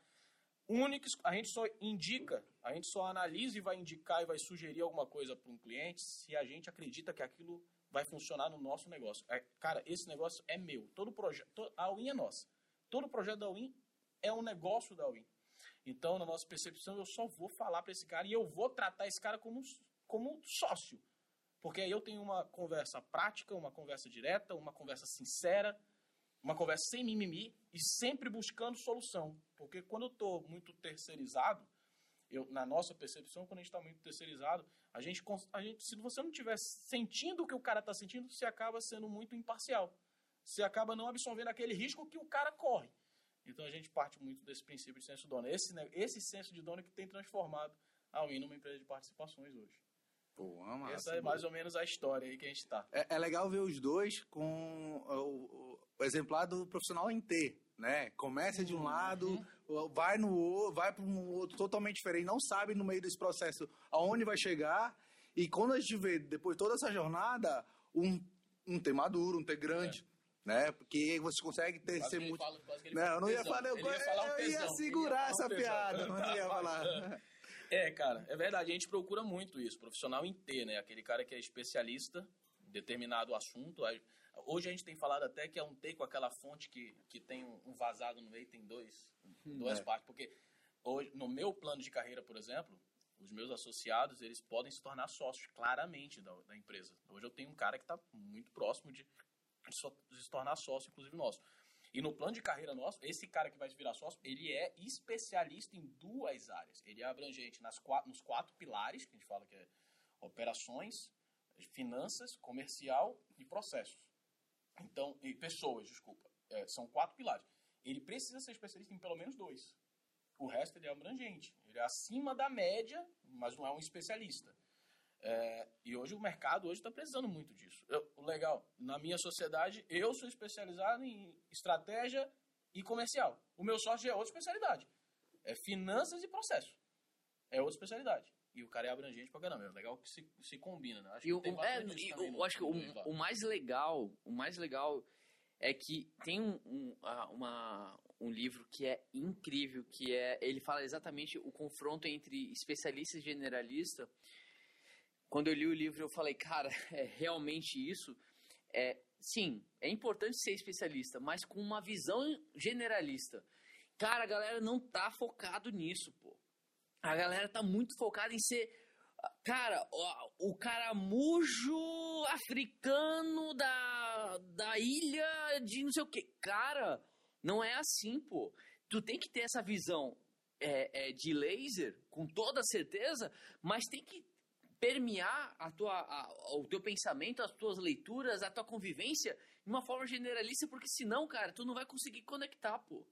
único, a gente só indica, a gente só analisa e vai indicar e vai sugerir alguma coisa para um cliente se a gente acredita que aquilo vai funcionar no nosso negócio. É, cara, esse negócio é meu. Todo projeto, a Win é nossa. Todo projeto da Win é um negócio da Win. Então, na nossa percepção, eu só vou falar para esse cara e eu vou tratar esse cara como, como sócio. Porque aí eu tenho uma conversa prática, uma conversa direta, uma conversa sincera, uma conversa sem mimimi e sempre buscando solução. Porque quando eu estou muito terceirizado, eu, na nossa percepção, quando a gente está muito terceirizado, a gente, a gente, se você não estiver sentindo o que o cara está sentindo, você acaba sendo muito imparcial. Você acaba não absorvendo aquele risco que o cara corre. Então a gente parte muito desse princípio de senso de dono. Esse, esse senso de dono que tem transformado a Win numa empresa de participações hoje. Pô, massa, Essa é mais ou menos a história aí que a gente está. É, é, legal ver os dois com o, o, o, exemplar do profissional em T, né? Começa de um uhum. lado, vai no outro, vai para um outro totalmente diferente, não sabe no meio desse processo aonde vai chegar. E quando a gente vê depois toda essa jornada, um, um T maduro, um T grande. É né? Porque você consegue ter, ser muito. Fala, não, eu não ia falar, eu, ia, falar eu ia segurar ia essa piada, não ia falar. É, cara, é verdade. A gente procura muito isso, profissional em T, né? Aquele cara que é especialista em determinado assunto. Hoje a gente tem falado até que é um T com aquela fonte que, que tem um vazado no meio, tem dois, hum, duas é. partes. Porque hoje, no meu plano de carreira, por exemplo, os meus associados, eles podem se tornar sócios claramente da, da empresa. Hoje eu tenho um cara que está muito próximo de, de se tornar sócio, inclusive nosso. E no plano de carreira nosso, esse cara que vai virar sócio, ele é especialista em duas áreas. Ele é abrangente nas quatro, nos quatro pilares, que a gente fala que é Operações, finanças, comercial e processos. Então, e pessoas, desculpa. É, são quatro pilares. Ele precisa ser especialista em pelo menos dois. O resto ele é abrangente. Ele é acima da média, mas não é um especialista. É, e hoje o mercado hoje está precisando muito disso. Eu, o legal, na minha sociedade, eu sou especializado em estratégia e comercial. O meu sócio é outra especialidade. É finanças e processo. É outra especialidade. E o cara é abrangente pra caramba. É legal que se, se combina, né? Acho que o, tem é, eu, no- acho que o, o mais legal, o mais legal é que tem um, um, uma, um livro que é incrível, que é ele fala exatamente o confronto entre especialista e generalista. Quando eu li o livro, eu falei, cara, é realmente isso. É, sim, é importante ser especialista, mas com uma visão generalista. Cara, a galera não tá focado nisso, pô. A galera tá muito focada em ser Cara, o, o caramujo africano da, da ilha de não sei o que. Cara, não é assim, pô. Tu tem que ter essa visão é, é, de laser, com toda certeza, mas tem que permear a tua, a- o teu pensamento, as tuas leituras, a tua convivência de uma forma generalista, porque senão, cara, tu não vai conseguir conectar, pô.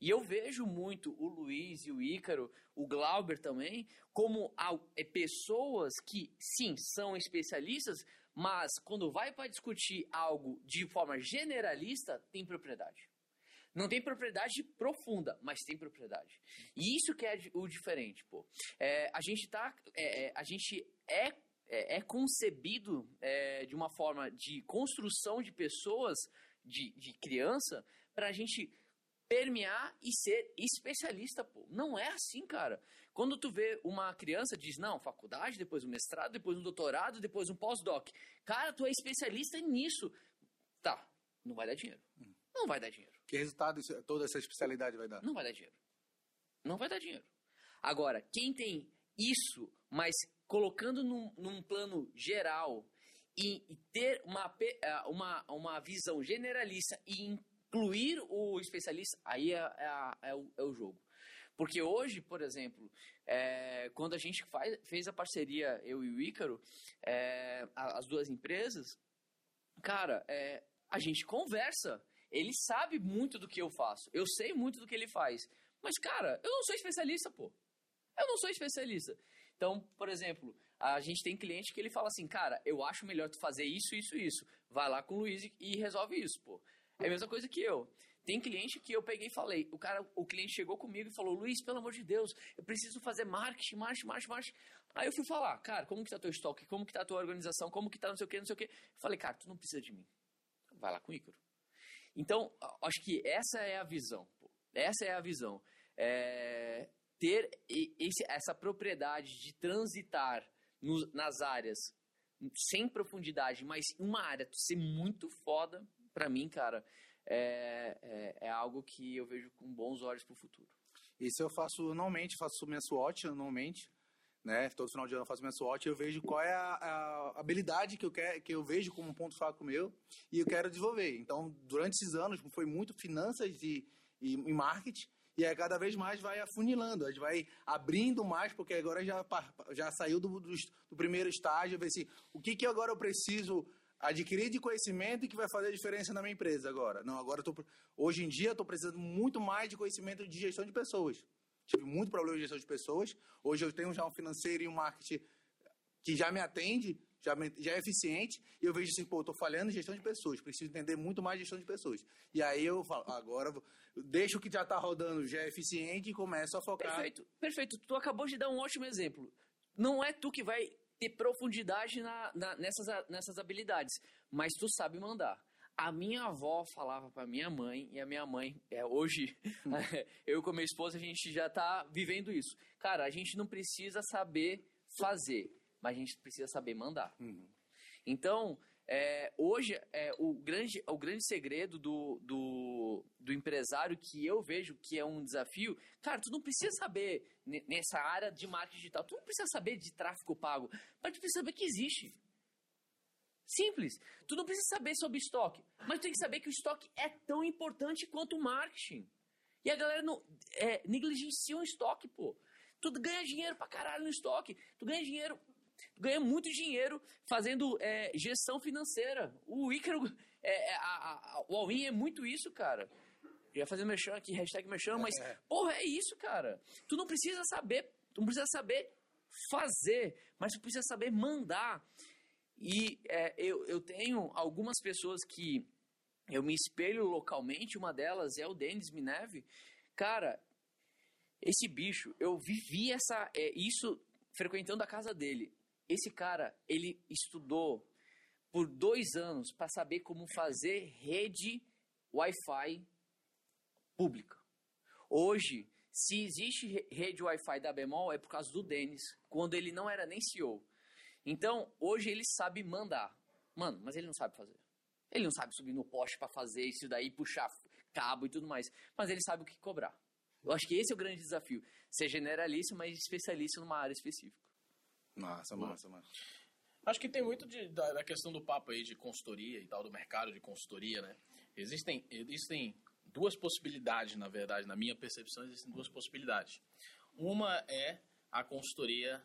E eu vejo muito o Luiz e o Ícaro, o Glauber também, como é, pessoas que, sim, são especialistas, mas quando vai para discutir algo de forma generalista, tem propriedade. Não tem propriedade profunda, mas tem propriedade. E isso que é o diferente, pô. É, a gente tá. é, é, a gente é, é, é concebido é, de uma forma de construção de pessoas, de, de criança, pra gente permear e ser especialista, pô. Não é assim, cara. Quando tu vê uma criança, diz, não, faculdade, depois um mestrado, depois um doutorado, depois um pós-doc. Cara, tu é especialista nisso. Tá, não vai dar dinheiro. Não vai dar dinheiro. Que resultado isso- toda essa especialidade vai dar? Não vai dar dinheiro. Não vai dar dinheiro. Agora, quem tem isso, mas colocando num, num plano geral e, e ter uma, ah, uma, uma visão generalista e incluir o especialista, aí é, é é o, é o jogo. Porque hoje, por exemplo, é, quando a gente faz, fez a parceria, eu e o Ícaro, é, as duas empresas, cara, é, a gente conversa. Ele sabe muito do que eu faço. Eu sei muito do que ele faz. Mas, cara, eu não sou especialista, pô. Eu não sou especialista. Então, por exemplo, a gente tem cliente que ele fala assim, cara, eu acho melhor tu fazer isso, isso, isso. Vai lá com o Luiz e- resolve isso, pô. É a mesma coisa que eu. Tem cliente que eu peguei e falei, o cara, o cliente chegou comigo e falou, Luiz, pelo amor de Deus, eu preciso fazer marketing, marketing, marketing, marketing. Aí eu fui falar, cara, como que tá teu estoque? Como que tá tua organização? Como que tá não sei o que, não sei o que. Falei, cara, tu não precisa de mim. Vai lá com o Ícaro. Então, acho que essa é a visão. pô. Essa é a visão. É, ter esse- essa propriedade de transitar no- nas áreas sem profundidade, mas uma área ser muito foda, pra mim, cara, é, é, é algo que eu vejo com bons olhos pro futuro. Isso eu faço anualmente, faço minha SWOT anualmente, né? Todo final de ano eu faço minha SWOT e eu vejo qual é a, a habilidade que eu, que eu vejo como ponto fraco meu e eu quero desenvolver. Então, durante esses anos, foi muito finanças e, e, e marketing, e aí cada vez mais vai afunilando, a gente vai abrindo mais, porque agora já, já saiu do, do, do primeiro estágio, ver assim, o que, que agora eu preciso adquirir de conhecimento que vai fazer a diferença na minha empresa agora. Não, agora eu tô, hoje em dia eu estou precisando muito mais de conhecimento de gestão de pessoas. Tive muito problema de gestão de pessoas. Hoje eu tenho já um financeiro e um marketing que já me atende, já, me- já é eficiente, e eu vejo assim, pô, eu tô falhando em gestão de pessoas, preciso entender muito mais gestão de pessoas. E aí eu falo, agora eu deixo o que já tá rodando, já é eficiente e começo a focar. Perfeito, perfeito. Tu acabou de dar um ótimo exemplo. Não é tu que vai ter profundidade na, na- nessas, nessas habilidades, mas tu sabe mandar. A minha avó falava pra minha mãe, e a minha mãe, é, hoje, eu com a minha esposa, a gente já tá vivendo isso. Cara, a gente não precisa saber fazer, mas a gente precisa saber mandar. Então, é, hoje, é, o, grande, o grande segredo do, do, do empresário que eu vejo que é um desafio, cara, tu não precisa saber ne- nessa área de marketing digital, tu não precisa saber de tráfego pago, mas tu precisa saber que existe. Simples. Tu não precisa saber sobre estoque, mas tu tem que saber que o estoque é tão importante quanto o marketing. E a galera não é, negligencia o estoque, pô. Tu ganha dinheiro pra caralho no estoque. Tu ganha dinheiro ganha muito dinheiro fazendo é, gestão financeira. O Ícaro, é, é, a, a, o All-in é muito isso, cara. Já fazendo mexão aqui, hashtag mexão, mas, porra, é isso, cara. Tu não precisa saber, tu não precisa saber fazer, mas tu precisa saber mandar. E é, eu, eu tenho algumas pessoas que eu me espelho localmente, uma delas é o Denis Mineve. Cara, esse bicho, eu vivi essa, é, isso frequentando a casa dele. Esse cara, ele estudou por dois anos para saber como fazer rede Wi-Fi pública. Hoje, se existe rede Wi-Fi da Bemol, é por causa do Denis, quando ele não era nem CEO. Então, hoje ele sabe mandar. Mano, mas ele não sabe fazer. Ele não sabe subir no poste para fazer isso daí, puxar cabo e tudo mais. Mas ele sabe o que cobrar. Eu acho que esse é o grande desafio. Ser generalista, mas especialista numa área específica. Massa, massa, massa. Acho que tem muito de, da, da, questão do papo aí de consultoria e tal, do mercado de consultoria, né? Existem, existem duas possibilidades, na verdade, na minha percepção, existem duas possibilidades. Uma é a consultoria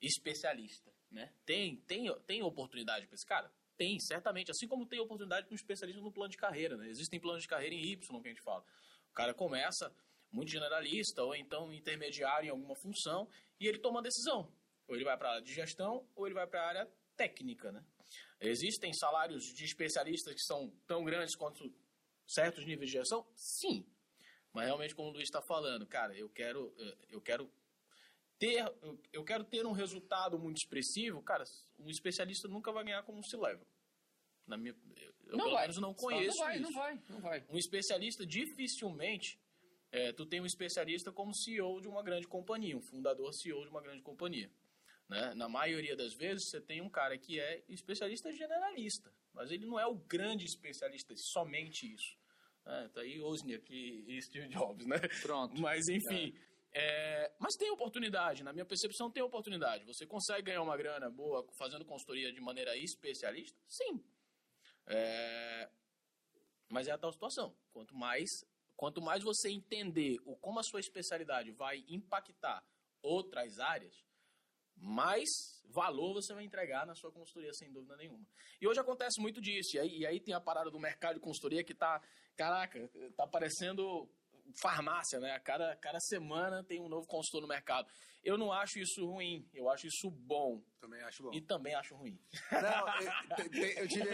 especialista, né? Tem, tem, tem oportunidade para esse cara? Tem, certamente. Assim como tem oportunidade para um especialista no plano de carreira, né? Existem planos de carreira em Y, que a gente fala. O cara começa muito generalista ou então intermediário em alguma função e ele toma uma decisão. Ou ele vai para a área de gestão ou ele vai para a área técnica, né? Existem salários de especialistas que são tão grandes quanto certos níveis de gestão? Sim. Mas realmente, como o Luiz está falando, cara, eu quero, eh, eu quero ter, eu quero ter um resultado muito expressivo, cara, um especialista nunca vai ganhar como se leva. Na minha, eu não pelo vai. menos não conheço não vai, isso. Não vai, não vai. Um especialista dificilmente é, tu tem um especialista como CEO de uma grande companhia, um fundador CEO de uma grande companhia. Né? Na maioria das vezes, você tem um cara que é especialista generalista, mas ele não é o grande especialista, somente isso. É, tá aí Wozniak e Steve Jobs, né? Pronto. Mas, enfim... É, mas tem oportunidade, na minha percepção tem oportunidade. Você consegue ganhar uma grana boa fazendo consultoria de maneira especialista? Sim. É, mas é a tal situação. Quanto mais, quanto mais você entender o como a sua especialidade vai impactar outras áreas, mais valor você vai entregar na sua consultoria, sem dúvida nenhuma. E hoje acontece muito disso. E aí, e aí tem a parada do mercado de consultoria que tá, caraca, tá parecendo farmácia, né? Cada, cada semana tem um novo consultor no mercado. Eu não acho isso ruim, eu acho isso bom. Também acho bom. E também acho ruim. Não, eu, eu tive,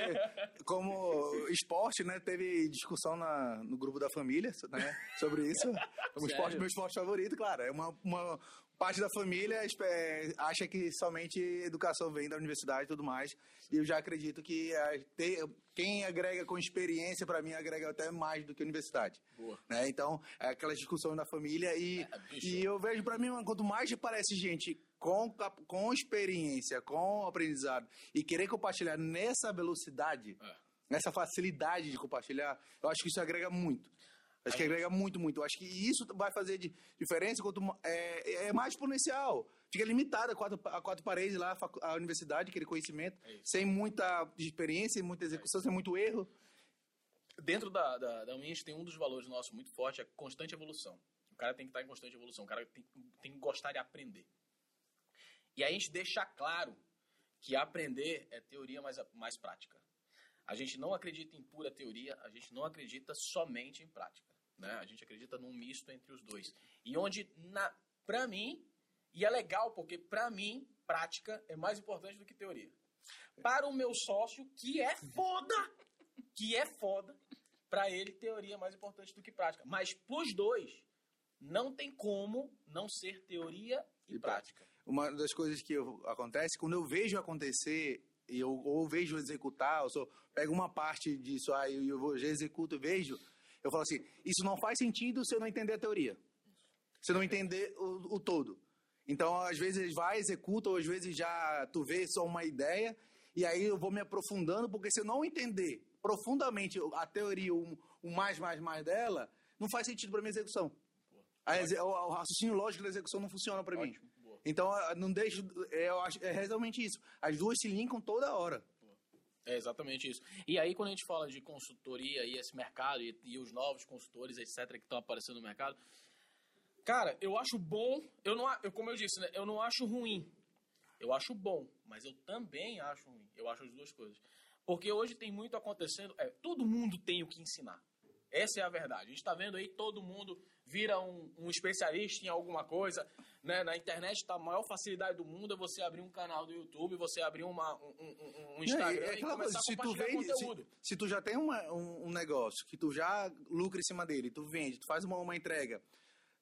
como esporte, né, teve discussão na, no grupo da família, né, sobre isso. O esporte, meu esporte favorito, claro, é uma, uma parte da família é, acha que somente educação vem da universidade e tudo mais. E eu já acredito que é, ter, quem agrega com experiência, para mim, agrega até mais do que a universidade. Boa. Né? Então, é aquela discussão na família. E, É, e eu vejo, para mim, quanto mais aparece gente com, com experiência, com aprendizado, e querer compartilhar nessa velocidade, É. nessa facilidade de compartilhar, eu acho que isso agrega muito. Acho que agrega muito, muito. Eu acho que isso vai fazer de diferença quanto é, é mais exponencial. Fica limitada a quatro, a quatro paredes lá, a, universidade, aquele conhecimento, É sem muita experiência, sem muita execução, sem muito erro. Dentro da, da, da tem um dos valores nossos muito forte, é constante evolução. O cara tem que estar em constante evolução, o cara tem, tem que gostar de aprender. E aí a gente deixa claro que aprender é teoria mais, mais prática. A gente não acredita em pura teoria, a gente não acredita somente em prática. Né? A gente acredita num misto entre os dois. E onde, na, pra mim, e é legal porque pra mim, prática é mais importante do que teoria. Para o meu sócio, que é foda, que é foda, pra ele teoria é mais importante do que prática. Mas pros dois, não tem como não ser teoria e, E prática. Uma das coisas que eu, acontece, quando eu vejo acontecer, e eu, ou vejo executar, eu só pego uma parte disso aí e eu vou, já executo e vejo, eu falo assim, isso não faz sentido se eu não entender a teoria. Se eu não entender o, o todo. Então, às vezes vai, executa, ou às vezes já tu vê só uma ideia, e aí eu vou me aprofundando, porque se eu não entender profundamente a teoria, o, o mais, mais, mais dela, não faz sentido para minha execução. A o, o raciocínio lógico da execução não funciona para mim. Boa. Então, não deixo. Eu acho, é realmente isso. As duas se linkam toda hora. É exatamente isso. E aí, quando a gente fala de consultoria e esse mercado e, e os novos consultores, etc., que estão aparecendo no mercado, cara, eu acho bom, eu não, eu, como eu disse, né, eu não acho ruim. Eu acho bom, mas eu também acho ruim. Eu acho as duas coisas. Porque hoje tem muito acontecendo. É, todo mundo tem o que ensinar. Essa é a verdade. A gente está vendo aí todo mundo vira um, um, especialista em alguma coisa. Né? Na internet está a maior facilidade do mundo é você abrir um canal do YouTube, você abrir uma, um, um, um Instagram é, é e começar coisa, a compartilhar vende, conteúdo. Se, se, tu já tem uma, um, negócio que tu já lucra em cima dele, tu vende, tu faz uma, uma entrega,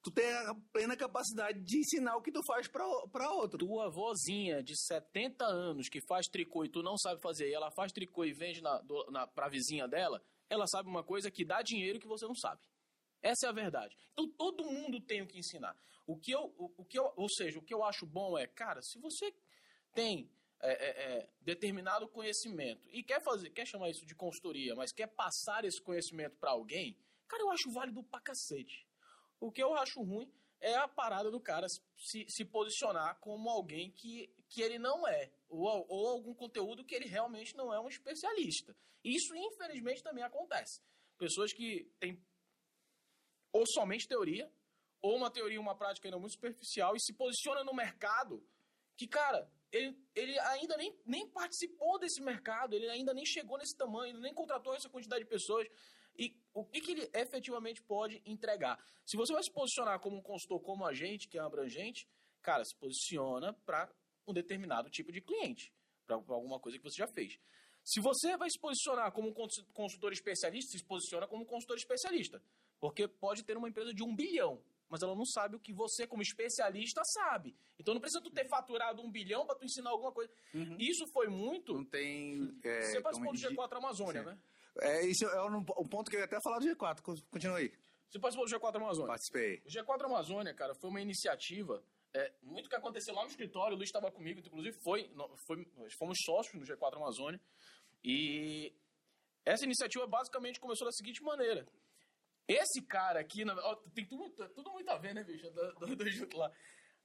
tu tem a plena capacidade de ensinar o que tu faz para outro. Tua vozinha de 70 anos que faz tricô e tu não sabe fazer, e ela faz tricô e vende na, na, pra vizinha dela, ela sabe uma coisa que dá dinheiro que você não sabe. Essa é a verdade. Então todo mundo tem o que ensinar. O que eu, o, o que eu, ou seja, o que eu acho bom é, cara, se você tem é, é, é, determinado conhecimento e quer fazer, quer chamar isso de consultoria, mas quer passar esse conhecimento para alguém, cara, eu acho válido pra cacete. O que eu acho ruim é a parada do cara se, se posicionar como alguém que, que ele não é, ou, ou algum conteúdo que ele realmente não é um especialista. Isso, infelizmente, também acontece. Pessoas que têm ou somente teoria, ou uma teoria e uma prática ainda muito superficial e se posiciona no mercado que, cara, ele, ele ainda nem, nem participou desse mercado, ele ainda nem chegou nesse tamanho, nem contratou essa quantidade de pessoas. O que, que ele efetivamente pode entregar? Se você vai se posicionar como um consultor como a gente, que é abrangente, cara, se posiciona para um determinado tipo de cliente, para alguma coisa que você já fez. Se você vai se posicionar como um consultor especialista, se posiciona como um consultor especialista. Porque pode ter uma empresa de um bilhão, mas ela não sabe o que você, como especialista, sabe. Então não precisa tu ter faturado um bilhão para tu ensinar alguma coisa. Uhum. Isso foi muito. Não tem. É, você participou do G4 Amazônia, Sim. né? É, isso é um, um, ponto que eu ia até falar do G4. Continua aí. Você participou do G4 Amazônia? Participei. O G4 Amazônia, cara, foi uma iniciativa. É, muito que aconteceu lá no escritório, o Luiz estava comigo, inclusive foi, foi, fomos sócios no G4 Amazônia. E essa iniciativa basicamente começou da seguinte maneira: esse cara aqui, ó, tem tudo, tudo muito a ver, né, bicho? Do, do, do lá.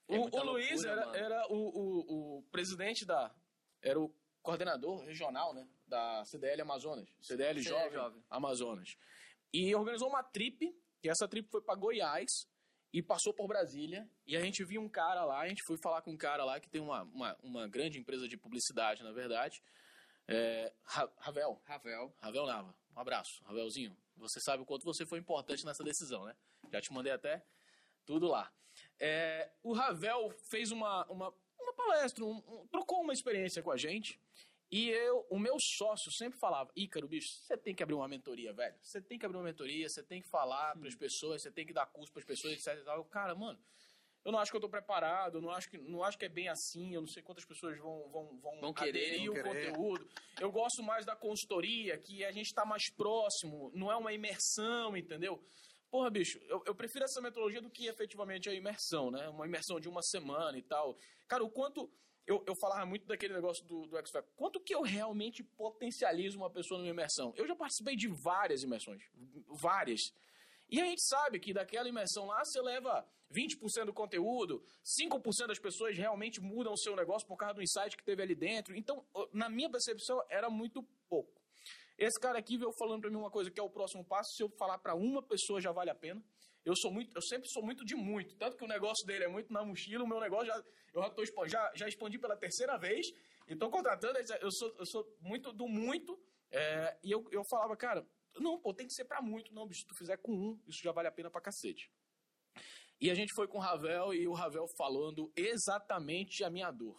É o, o Luiz era, era o, o, o, presidente da. Era o coordenador regional, né? Da CDL Amazonas. CDL, Jovem, Jovem Amazonas. E organizou uma trip, e essa trip foi para Goiás e passou por Brasília. E a gente viu um cara lá, a gente foi falar com um cara lá que tem uma, uma, uma grande empresa de publicidade, na verdade. É, Ravel. Ravel. Ravel Nava. Um abraço, Ravelzinho. Você sabe o quanto você foi importante nessa decisão, né? Já te mandei até tudo lá. É, o Ravel fez uma, uma palestra, um, um, trocou uma experiência com a gente. E eu, o meu sócio sempre falava: Ícaro, bicho, você tem que abrir uma mentoria, velho. Você tem que abrir uma mentoria, você tem que falar para as pessoas, você tem que dar curso para as pessoas, etc. E tal. Cara, mano, eu não acho que eu estou preparado, eu não acho que, não acho que é bem assim, eu não sei quantas pessoas vão, vão, vão, vão querer, aderir o conteúdo. Eu gosto mais da consultoria, que a gente está mais próximo, não é uma imersão, entendeu? Porra, bicho, eu, eu, prefiro essa metodologia do que efetivamente a imersão, né? Uma imersão de uma semana e tal. Cara, o quanto. Eu, eu falava muito daquele negócio do, do X-Factor. Quanto que eu realmente potencializo uma pessoa numa imersão? Eu já participei de várias imersões. Várias. E a gente sabe que daquela imersão lá você leva 20% do conteúdo, 5% das pessoas realmente mudam o seu negócio por causa do insight que teve ali dentro. Então, na minha percepção, era muito pouco. Esse cara aqui veio falando para mim uma coisa que é o próximo passo. Se eu falar para uma pessoa já vale a pena. Eu sou muito, eu sempre sou muito de muito, tanto que o negócio dele é muito na mochila, o meu negócio já eu já, tô, já, já expandi pela terceira vez e estou contratando. Eu sou, eu sou muito do muito é, e eu, eu falava, cara, não, pô, tem que ser para muito. Não, bicho, se tu fizer com um, isso já vale a pena pra cacete. E a gente foi com o Ravel e o Ravel falando exatamente a minha dor.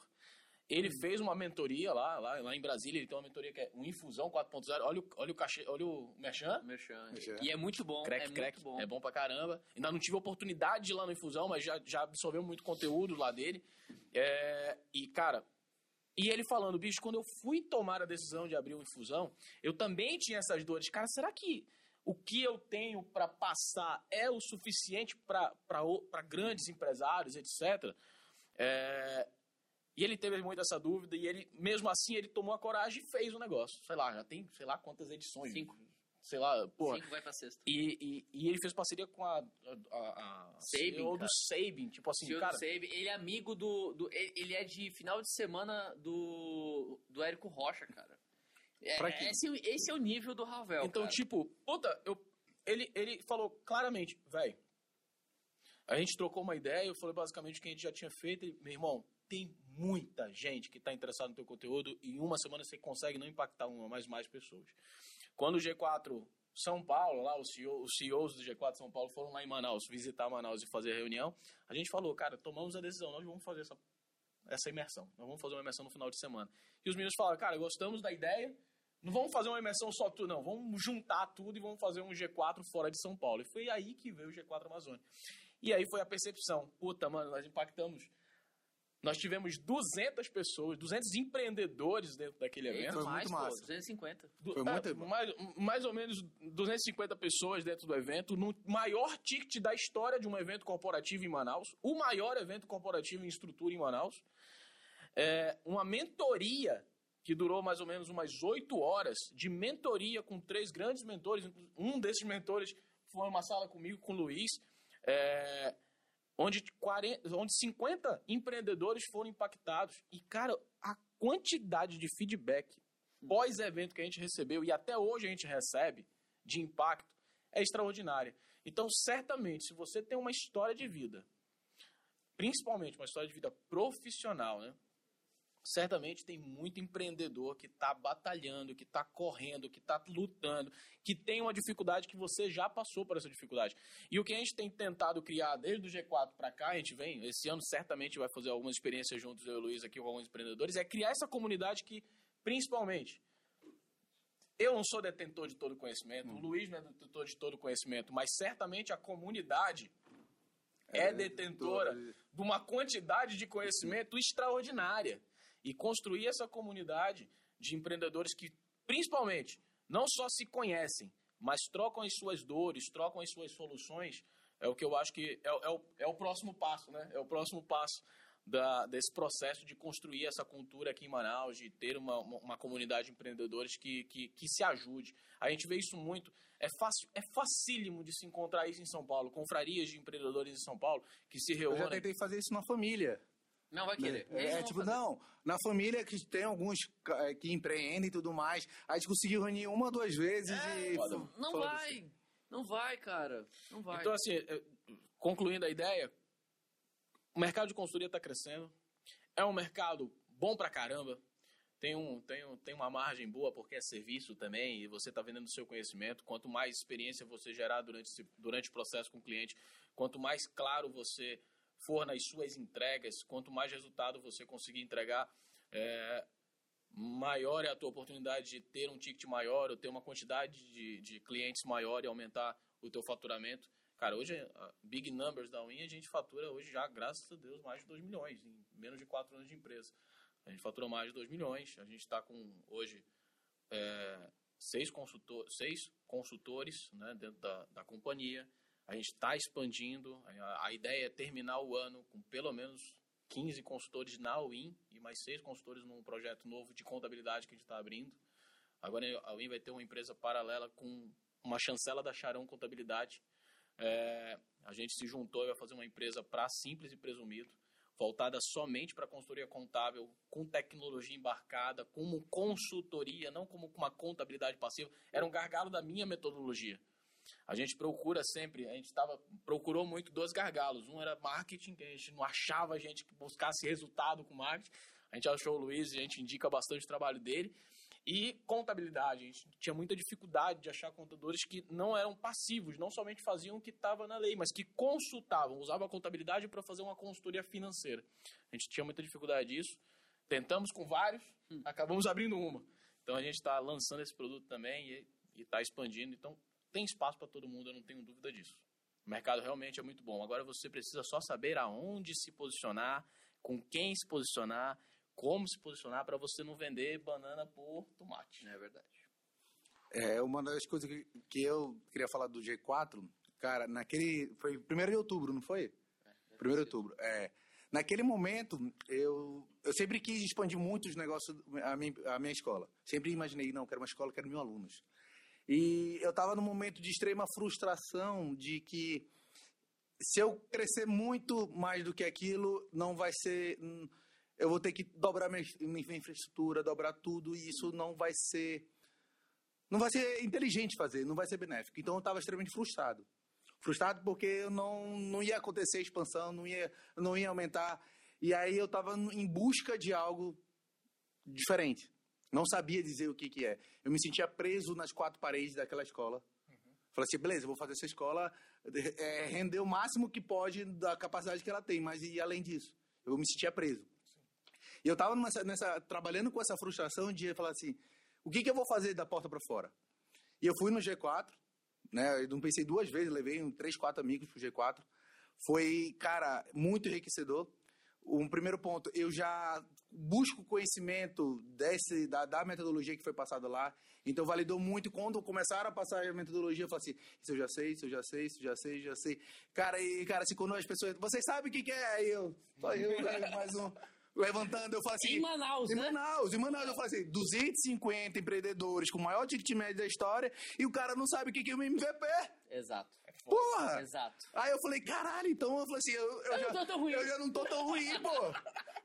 Ele hum. fez uma mentoria lá, lá, lá em Brasília, ele tem uma mentoria que é um Infusão 4.0. Olha o, olha o cachê, olha o Merchan. Merchan. E é muito bom. Crack, é crack. Muito bom. É bom pra caramba. Ainda não tive oportunidade de ir lá no Infusão, mas já, já absorveu muito conteúdo lá dele. É, e, cara, e ele falando, bicho, quando eu fui tomar a decisão de abrir uma infusão, eu também tinha essas dores. Cara, será que o que eu tenho para passar é o suficiente para grandes empresários, etc? É, e ele teve muito essa dúvida e ele, mesmo assim, ele tomou a coragem e fez o negócio. Sei lá, já tem, sei lá quantas edições. Cinco sei lá, pô. Cinco vai pra sexta. E, e, e, ele fez parceria com a. a, a Sabin, CEO do Sabin, tipo assim, CEO cara. Do Sabin, ele é amigo do, do. Ele é de final de semana do. do Érico Rocha, cara. É, esse, esse é o nível do Ravel. Então, cara. tipo, puta, eu, ele, ele falou claramente, velho. A gente trocou uma ideia, eu falei basicamente o que a gente já tinha feito. E, meu irmão, tem muita gente que está interessada no teu conteúdo e em uma semana você consegue não impactar uma, mas mais pessoas. Quando o G4 São Paulo, lá os, CEO, os CEOs do G4 São Paulo foram lá em Manaus, visitar Manaus e fazer a reunião, a gente falou, cara, tomamos a decisão, nós vamos fazer essa, essa imersão, nós vamos fazer uma imersão no final de semana. E os meninos falaram, cara, gostamos da ideia, não vamos fazer uma imersão só tudo, não, vamos juntar tudo e vamos fazer um G4 fora de São Paulo. E foi aí que veio o G4 Amazônia. E aí foi a percepção, puta, mano, nós impactamos nós tivemos 200 pessoas, 200 empreendedores dentro daquele evento. Foi muito mais, massa. Pô, 250. Du- Foi é, muito bom. mais, mais ou menos 250 pessoas dentro do evento, no maior ticket da história de um evento corporativo em Manaus, o maior evento corporativo em estrutura em Manaus. É, uma mentoria que durou mais ou menos umas oito horas de mentoria com três grandes mentores. Um desses mentores foi uma sala comigo, com o Luiz, é, onde, 40, onde 50 empreendedores foram impactados. E, cara, a quantidade de feedback pós-evento que a gente recebeu e até hoje a gente recebe de impacto é extraordinária. Então, certamente, se você tem uma história de vida, principalmente uma história de vida profissional, né? Certamente tem muito empreendedor que está batalhando, que está correndo, que está lutando, que tem uma dificuldade que você já passou por essa dificuldade. E o que a gente tem tentado criar desde o G4 para cá, a gente vem, esse ano certamente vai fazer algumas experiências juntos, eu e o Luiz aqui com alguns empreendedores, é criar essa comunidade que, principalmente, eu não sou detentor de todo o conhecimento, o Luiz não é detentor de todo o conhecimento, mas certamente a comunidade é, detentora de uma quantidade de conhecimento extraordinária. E construir essa comunidade de empreendedores que, principalmente, não só se conhecem, mas trocam as suas dores, trocam as suas soluções, é o que eu acho que é, o- é o, é o próximo passo, né? É o próximo passo da, desse processo de construir essa cultura aqui em Manaus, de ter uma, uma, uma comunidade de empreendedores que, que, que se ajude. A gente vê isso muito. É, fácil, é facílimo de se encontrar isso em São Paulo. Confrarias de empreendedores em São Paulo que se Eu reúnem. já tentei fazer isso na família. Não vai querer. Eles É, vão tipo, fazer. não, na família que tem alguns ca- que empreendem e tudo mais, a gente conseguiu reunir uma, duas vezes e... foda. Não foda-se. vai. Não vai, cara. Não vai. Então, assim, concluindo a ideia, o mercado de consultoria está crescendo. É um mercado bom pra caramba. Tem, um, tem, um, tem uma margem boa porque é serviço também e você está vendendo o seu conhecimento. Quanto mais experiência você gerar durante, esse- durante o processo com o cliente, quanto mais claro você for nas suas entregas, quanto mais resultado você conseguir entregar, é, maior é a tua oportunidade de ter um ticket maior ou ter uma quantidade de, de clientes maior e aumentar o teu faturamento. Cara, hoje, big numbers da Win, a gente fatura hoje já, graças a Deus, mais de 2 milhões, em menos de 4 anos de empresa. A gente faturou mais de 2 milhões, a gente está com, hoje, é, seis, consultor, seis consultores né, dentro da, da companhia. A gente está expandindo, a, ideia é terminar o ano com pelo menos 15 consultores na Win e mais seis consultores num projeto novo de contabilidade que a gente está abrindo. Agora a Win vai ter uma empresa paralela com uma chancela da Charão Contabilidade. É, a gente se juntou e vai fazer uma empresa para simples e presumido, voltada somente para consultoria contábil, com tecnologia embarcada, como consultoria, não como uma contabilidade passiva. Era um gargalo da minha metodologia. A gente procura sempre, a gente tava, procurou muito dois gargalos. Um era marketing, que a gente não achava gente que buscasse resultado com marketing. A gente achou o Luiz e a gente indica bastante o trabalho dele. E contabilidade, a gente tinha muita dificuldade de achar contadores que não eram passivos, não somente faziam o que estava na lei, mas que consultavam, usavam a contabilidade para fazer uma consultoria financeira. A gente tinha muita dificuldade disso. Tentamos com vários, acabamos abrindo uma. Então a gente está lançando esse produto também e está expandindo. Então tem espaço para todo mundo, eu não tenho dúvida disso. O mercado realmente é muito bom. Agora você precisa só saber aonde se posicionar, com quem se posicionar, como se posicionar para você não vender banana por tomate. É verdade. É, uma das coisas que, que eu queria falar do G4, cara, naquele. Foi 1 de outubro, não foi? 1 de outubro, é. Naquele momento, eu, eu sempre quis expandir muito os negócios, a minha, a minha escola. Sempre imaginei, não, quero uma escola, quero mil alunos. E eu estava num momento de extrema frustração de que se eu crescer muito mais do que aquilo, não vai ser. Eu vou ter que dobrar minha, infraestrutura, dobrar tudo, e isso não vai ser. Não vai ser inteligente fazer, não vai ser benéfico. Então eu estava extremamente frustrado. Frustrado porque não, não ia acontecer expansão, não ia, não ia aumentar. E aí eu tava em busca de algo diferente. Não sabia dizer o que que é. Eu me sentia preso nas quatro paredes daquela escola. Falei assim, beleza, vou fazer essa escola é, render o máximo que pode da capacidade que ela tem, mas e além disso? Eu me sentia preso. E eu estava trabalhando com essa frustração de falar assim, o que, que eu vou fazer da porta para fora? E eu fui no G4, né? Eu não pensei duas vezes, levei um, três, quatro amigos pro G4. Foi, cara, muito enriquecedor. Um primeiro ponto, eu já busco conhecimento desse, da, da metodologia que foi passada lá. Então validou muito. Quando começaram a passar a metodologia, eu falei assim: Isso eu já sei, isso eu já sei, isso eu já sei, isso eu já sei. Cara, e cara, assim, quando as pessoas. Vocês sabem o que, que é? Aí eu. Eu, né, mais um levantando, eu falo assim... Em Manaus, em né? Manaus, em Manaus, eu falo assim, 250 empreendedores com o maior ticket médio da história e o cara não sabe o que que é o MVP. Exato. Porra! Exato. Aí eu falei, caralho, então eu falei assim, eu, eu, Eu já, não tô tão ruim. eu já não tô tão ruim, pô.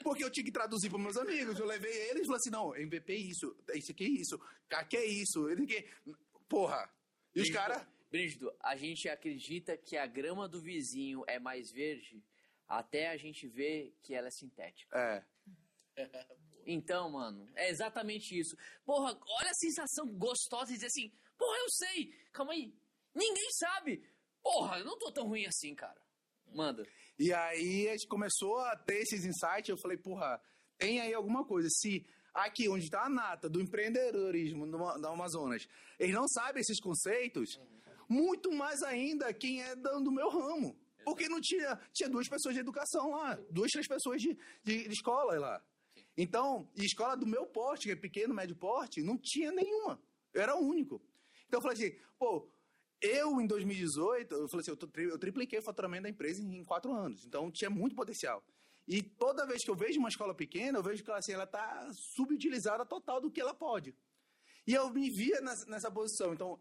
Porque eu tinha que traduzir para meus amigos. Eu levei eles e falei assim, não, MVP é isso, isso aqui é isso, aqui é isso, ele que. Porra. E os Brígido, caras. Brígido, a gente acredita que a grama do vizinho é mais verde até a gente ver que ela é sintética. É. Então, mano, é exatamente isso. Porra, olha a sensação gostosa de dizer assim, porra, eu sei, calma aí, ninguém sabe. Porra, eu não tô tão ruim assim, cara. Manda. E aí a gente começou a ter esses insights. Eu falei, porra, tem aí alguma coisa. Se aqui onde está a nata do empreendedorismo no, no Amazonas, eles não sabem esses conceitos, muito mais ainda quem é do, do meu ramo. Porque não tinha, tinha duas pessoas de educação lá, duas, três pessoas de, de, de escola lá. Então, escola do meu porte, que é pequeno, médio porte, não tinha nenhuma. Eu era o único. Então eu falei assim, pô, eu em 2018, eu falei assim, eu, tri- eu tripliquei o faturamento da empresa em, em quatro anos. Então tinha muito potencial. E toda vez que eu vejo uma escola pequena, eu vejo que ela assim, está subutilizada total do que ela pode. E eu me via nessa, nessa posição. Então,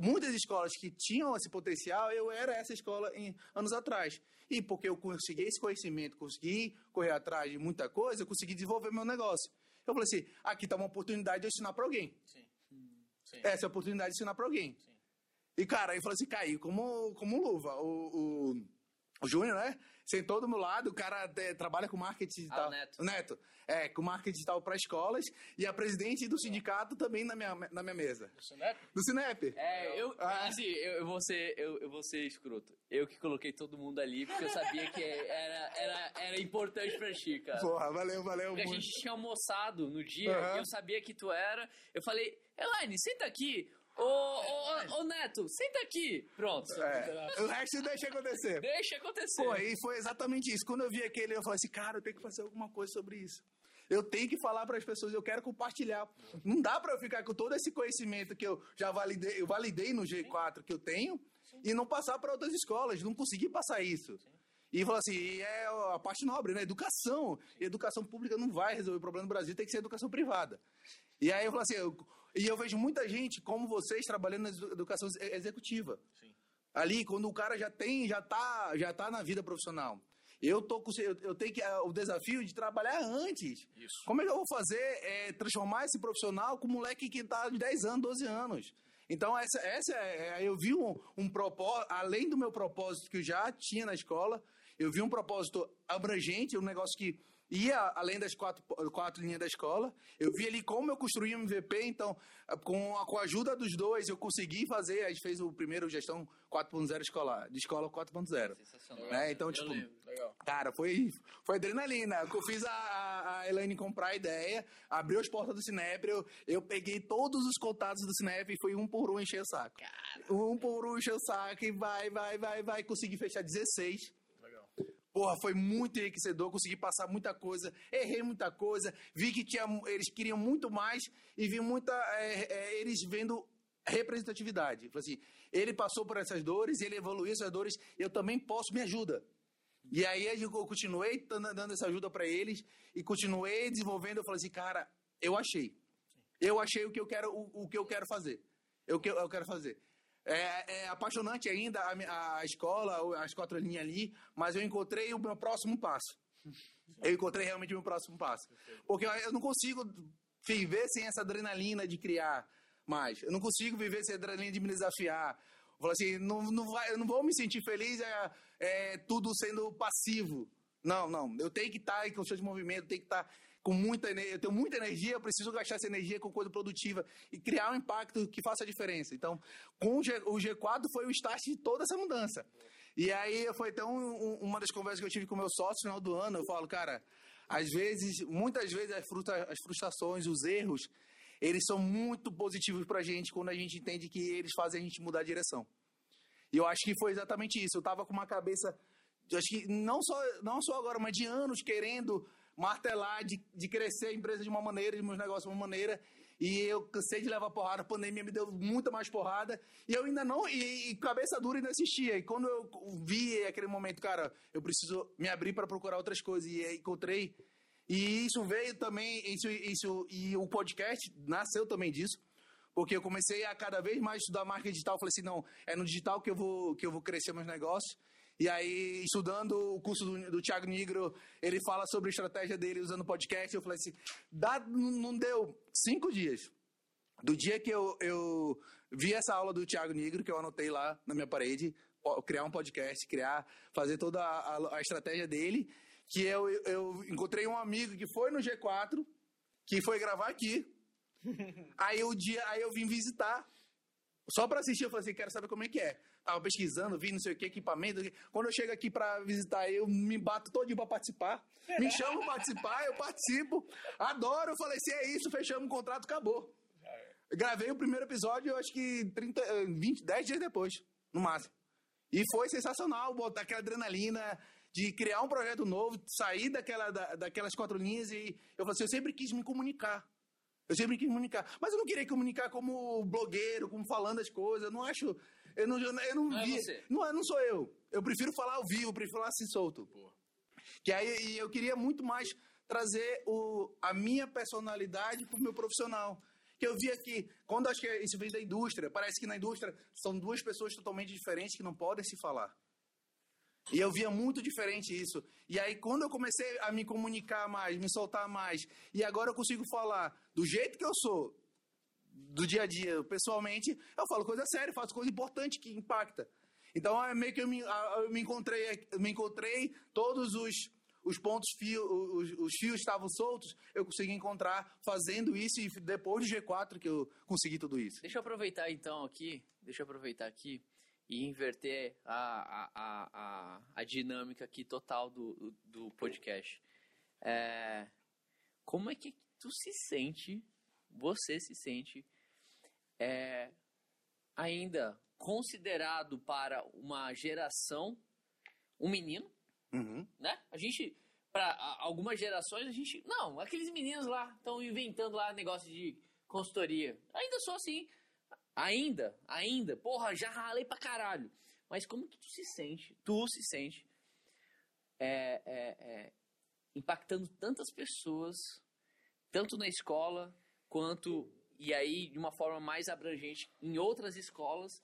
muitas escolas que tinham esse potencial, eu era essa escola em anos atrás. E porque eu consegui esse conhecimento, consegui correr atrás de muita coisa, eu consegui desenvolver meu negócio. Eu falei assim, aqui está uma oportunidade de eu ensinar para alguém. Sim. Sim. Essa é a oportunidade de ensinar para alguém. Sim. E, cara, aí falou assim, caiu como, como luva. O, o, o Júnior, né? Sentou do meu lado, o cara é, trabalha com marketing Ah, digital. o Neto. Neto. É, com marketing digital para escolas. E a presidente do sindicato também na minha, na minha mesa. Isso, né? Do Cinep. É, eu, Ah. assim, eu, eu vou ser, eu, eu vou ser escroto. Eu que coloquei todo mundo ali, porque eu sabia que era, era, era importante pra ti, cara. Porra, valeu, valeu Porque a muito. gente tinha almoçado no dia, e eu sabia que tu era. Eu falei, Elaine, senta aqui. Ô, ô, ô, Neto, senta aqui. Pronto. É, o resto deixa acontecer. Deixa acontecer. Pô, e foi exatamente isso. Quando eu vi aquele, eu falei assim, cara, eu tenho que fazer alguma coisa sobre isso. Eu tenho que falar para as pessoas, eu quero compartilhar. Não dá para eu ficar com todo esse conhecimento que eu já validei, eu validei no G4 que eu tenho e não passar para outras escolas, não conseguir passar isso. E falou assim, e é a parte nobre, né? Educação. Educação pública não vai resolver o problema do Brasil, tem que ser educação privada. E aí eu falei assim, eu- e eu vejo muita gente como vocês trabalhando na edu- educação ex- executiva Sim. ali quando o cara já tem já tá já tá na vida profissional eu tô com eu, eu tenho que ah, o desafio de trabalhar antes Isso. como é que eu vou fazer é, transformar esse profissional com um moleque que tá de 10 anos 12 anos então essa essa é, é- eu vi um, um propósito além do meu propósito que eu já tinha na escola eu vi um propósito abrangente um negócio que ia além das quatro, quatro linhas da escola. Eu vi ali como eu construí um MVP, então, com a, com a ajuda dos dois, eu consegui fazer. A gente fez o primeiro gestão 4.0 escolar, de escola 4.0. Sensacional. Né? Então, Eu tipo. Legal. cara, foi, foi adrenalina. Eu fiz a, a, Elaine comprar a ideia, abriu as portas do Cinep, eu, eu peguei todos os contatos do Cinep e foi um por um encher o saco. Um por um encher o saco e vai, vai, vai, vai. Consegui fechar 16. Porra, foi muito enriquecedor, consegui passar muita coisa, errei muita coisa, vi que tinha, eles queriam muito mais e vi muita, é, é, eles vendo representatividade. Falei assim, ele passou por essas dores, ele evoluiu essas dores, eu também posso, me ajuda. E aí eu continuei dando essa ajuda para eles e continuei desenvolvendo. Eu falei assim, cara, eu achei. Eu achei o que eu quero, o, o que eu quero fazer. Eu, eu quero fazer. É, é apaixonante ainda a, a escola, as quatro linhas ali, mas eu encontrei o meu próximo passo. Eu encontrei realmente o meu próximo passo. Porque eu, não consigo viver sem essa adrenalina de criar mais. Eu não consigo viver sem a adrenalina de me desafiar. Eu falo assim, não, não vai, eu não vou me sentir feliz é, é, tudo sendo passivo. Não, não. Eu tenho que estar em constante movimento, tenho que estar com muita. Eu tenho muita energia, eu preciso gastar essa energia com coisa produtiva e criar um impacto que faça a diferença. Então, com o, G, o G4 foi o start de toda essa mudança. E aí foi então um, uma das conversas que eu tive com meu sócio no final do ano. Eu falo, cara, às vezes, muitas vezes as, frustra, as frustrações, os erros, eles são muito positivos pra gente quando a gente entende que eles fazem a gente mudar a direção. E eu acho que foi exatamente isso. Eu tava com uma cabeça, acho que não só, não só agora, mas de anos querendo martelar, de, de crescer a empresa de uma maneira, de meus negócios de uma maneira. E eu cansei de levar porrada, a pandemia me deu muita mais porrada. E eu ainda não. E, e cabeça dura ainda assistia. E quando eu vi aquele momento, cara, eu preciso me abrir para procurar outras coisas. E encontrei. E isso veio também. Isso, isso, e o podcast nasceu também disso. Porque eu comecei a cada vez mais estudar marca digital. Falei assim: não, é no digital que eu vou, que eu vou crescer meus negócios. E aí, estudando o curso do, do Thiago Nigro, ele fala sobre a estratégia dele usando podcast. Eu falei assim: dá, não deu cinco dias. Do dia que eu, eu vi essa aula do Thiago Nigro, que eu anotei lá na minha parede, criar um podcast, criar, fazer toda a, a, a estratégia dele, que eu, eu encontrei um amigo que foi no G4, que foi gravar aqui. aí, o dia, aí eu vim visitar. Só para assistir, eu falei assim, quero saber como é que é tava pesquisando, vi não sei o que, equipamento. Quando eu chego aqui para visitar, eu me bato todo dia para participar. Me chamam para participar, eu participo. Adoro. Eu falei, se é isso, fechamos o contrato, acabou. Gravei o primeiro episódio, eu acho que 30, 20, 10 dias depois, no máximo. E foi sensacional botar aquela adrenalina de criar um projeto novo, sair daquela, da, daquelas quatro linhas e eu falei assim, eu sempre quis me comunicar. Eu sempre quis comunicar. Mas eu não queria comunicar como blogueiro, como falando as coisas. Eu não acho. Eu não, eu não, eu não, Não é vi. você. não, não sou eu. Eu prefiro falar ao vivo, prefiro falar assim solto. Que aí e eu queria muito mais trazer o, a minha personalidade pro meu profissional. Que eu via que, quando acho que isso vem da indústria, parece que na indústria são duas pessoas totalmente diferentes que não podem se falar. E eu via muito diferente isso. E aí, quando eu comecei a me comunicar mais, me soltar mais, e agora eu consigo falar do jeito que eu sou, do dia a dia, pessoalmente, eu falo coisa séria, faço coisa importante que impacta. Então, é meio que eu me, eu me encontrei, eu me encontrei todos os, os pontos, fio, os, os fios estavam soltos, eu consegui encontrar fazendo isso, e depois do G4 que eu consegui tudo isso. Deixa eu aproveitar então aqui, deixa eu aproveitar aqui e inverter a, a, a, a, a dinâmica aqui total do, do podcast. É, como é que tu se sente, você se sente, é, ainda considerado para uma geração um menino, Uhum. né? A gente, para algumas gerações, a gente. Não, aqueles meninos lá estão inventando lá negócio de consultoria. Ainda sou assim. Ainda, ainda. Porra, já ralei pra caralho. Mas como que tu se sente? Tu se sente é, é, é, impactando tantas pessoas, tanto na escola quanto, e aí de uma forma mais abrangente, em outras escolas,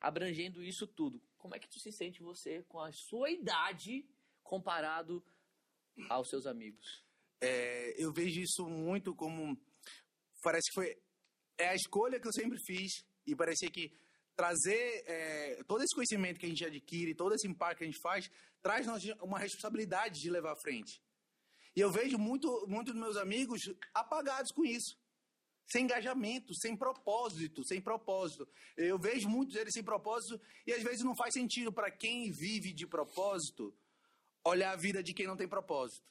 abrangendo isso tudo. Como é que tu se sente você com a sua idade comparado aos seus amigos? É, eu vejo isso muito como. Parece que foi. É a escolha que eu sempre fiz, e parecia que trazer é, todo esse conhecimento que a gente adquire, todo esse impacto que a gente faz, traz nós uma responsabilidade de levar à frente. E eu vejo muito, muito dos meus amigos apagados com isso. Sem engajamento, sem propósito, sem propósito. Eu vejo muitos deles sem propósito e às vezes não faz sentido para quem vive de propósito olhar a vida de quem não tem propósito.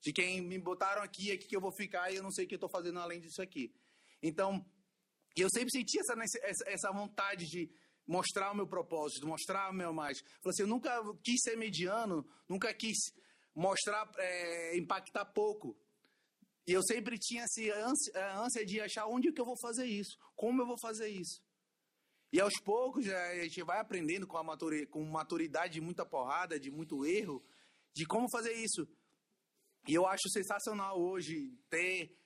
De quem me botaram aqui, aqui que eu vou ficar e eu não sei o que eu estou fazendo além disso aqui. Então, eu sempre senti essa, essa, vontade de mostrar o meu propósito, mostrar o meu mais. Assim, eu nunca quis ser mediano, nunca quis mostrar, é, impactar pouco. E eu sempre tinha essa ânsia, a ânsia de achar onde que eu vou fazer isso, como eu vou fazer isso. E aos poucos a gente vai aprendendo com, a maturi, com maturidade de muita porrada, de muito erro, de como fazer isso. E eu acho sensacional hoje ter,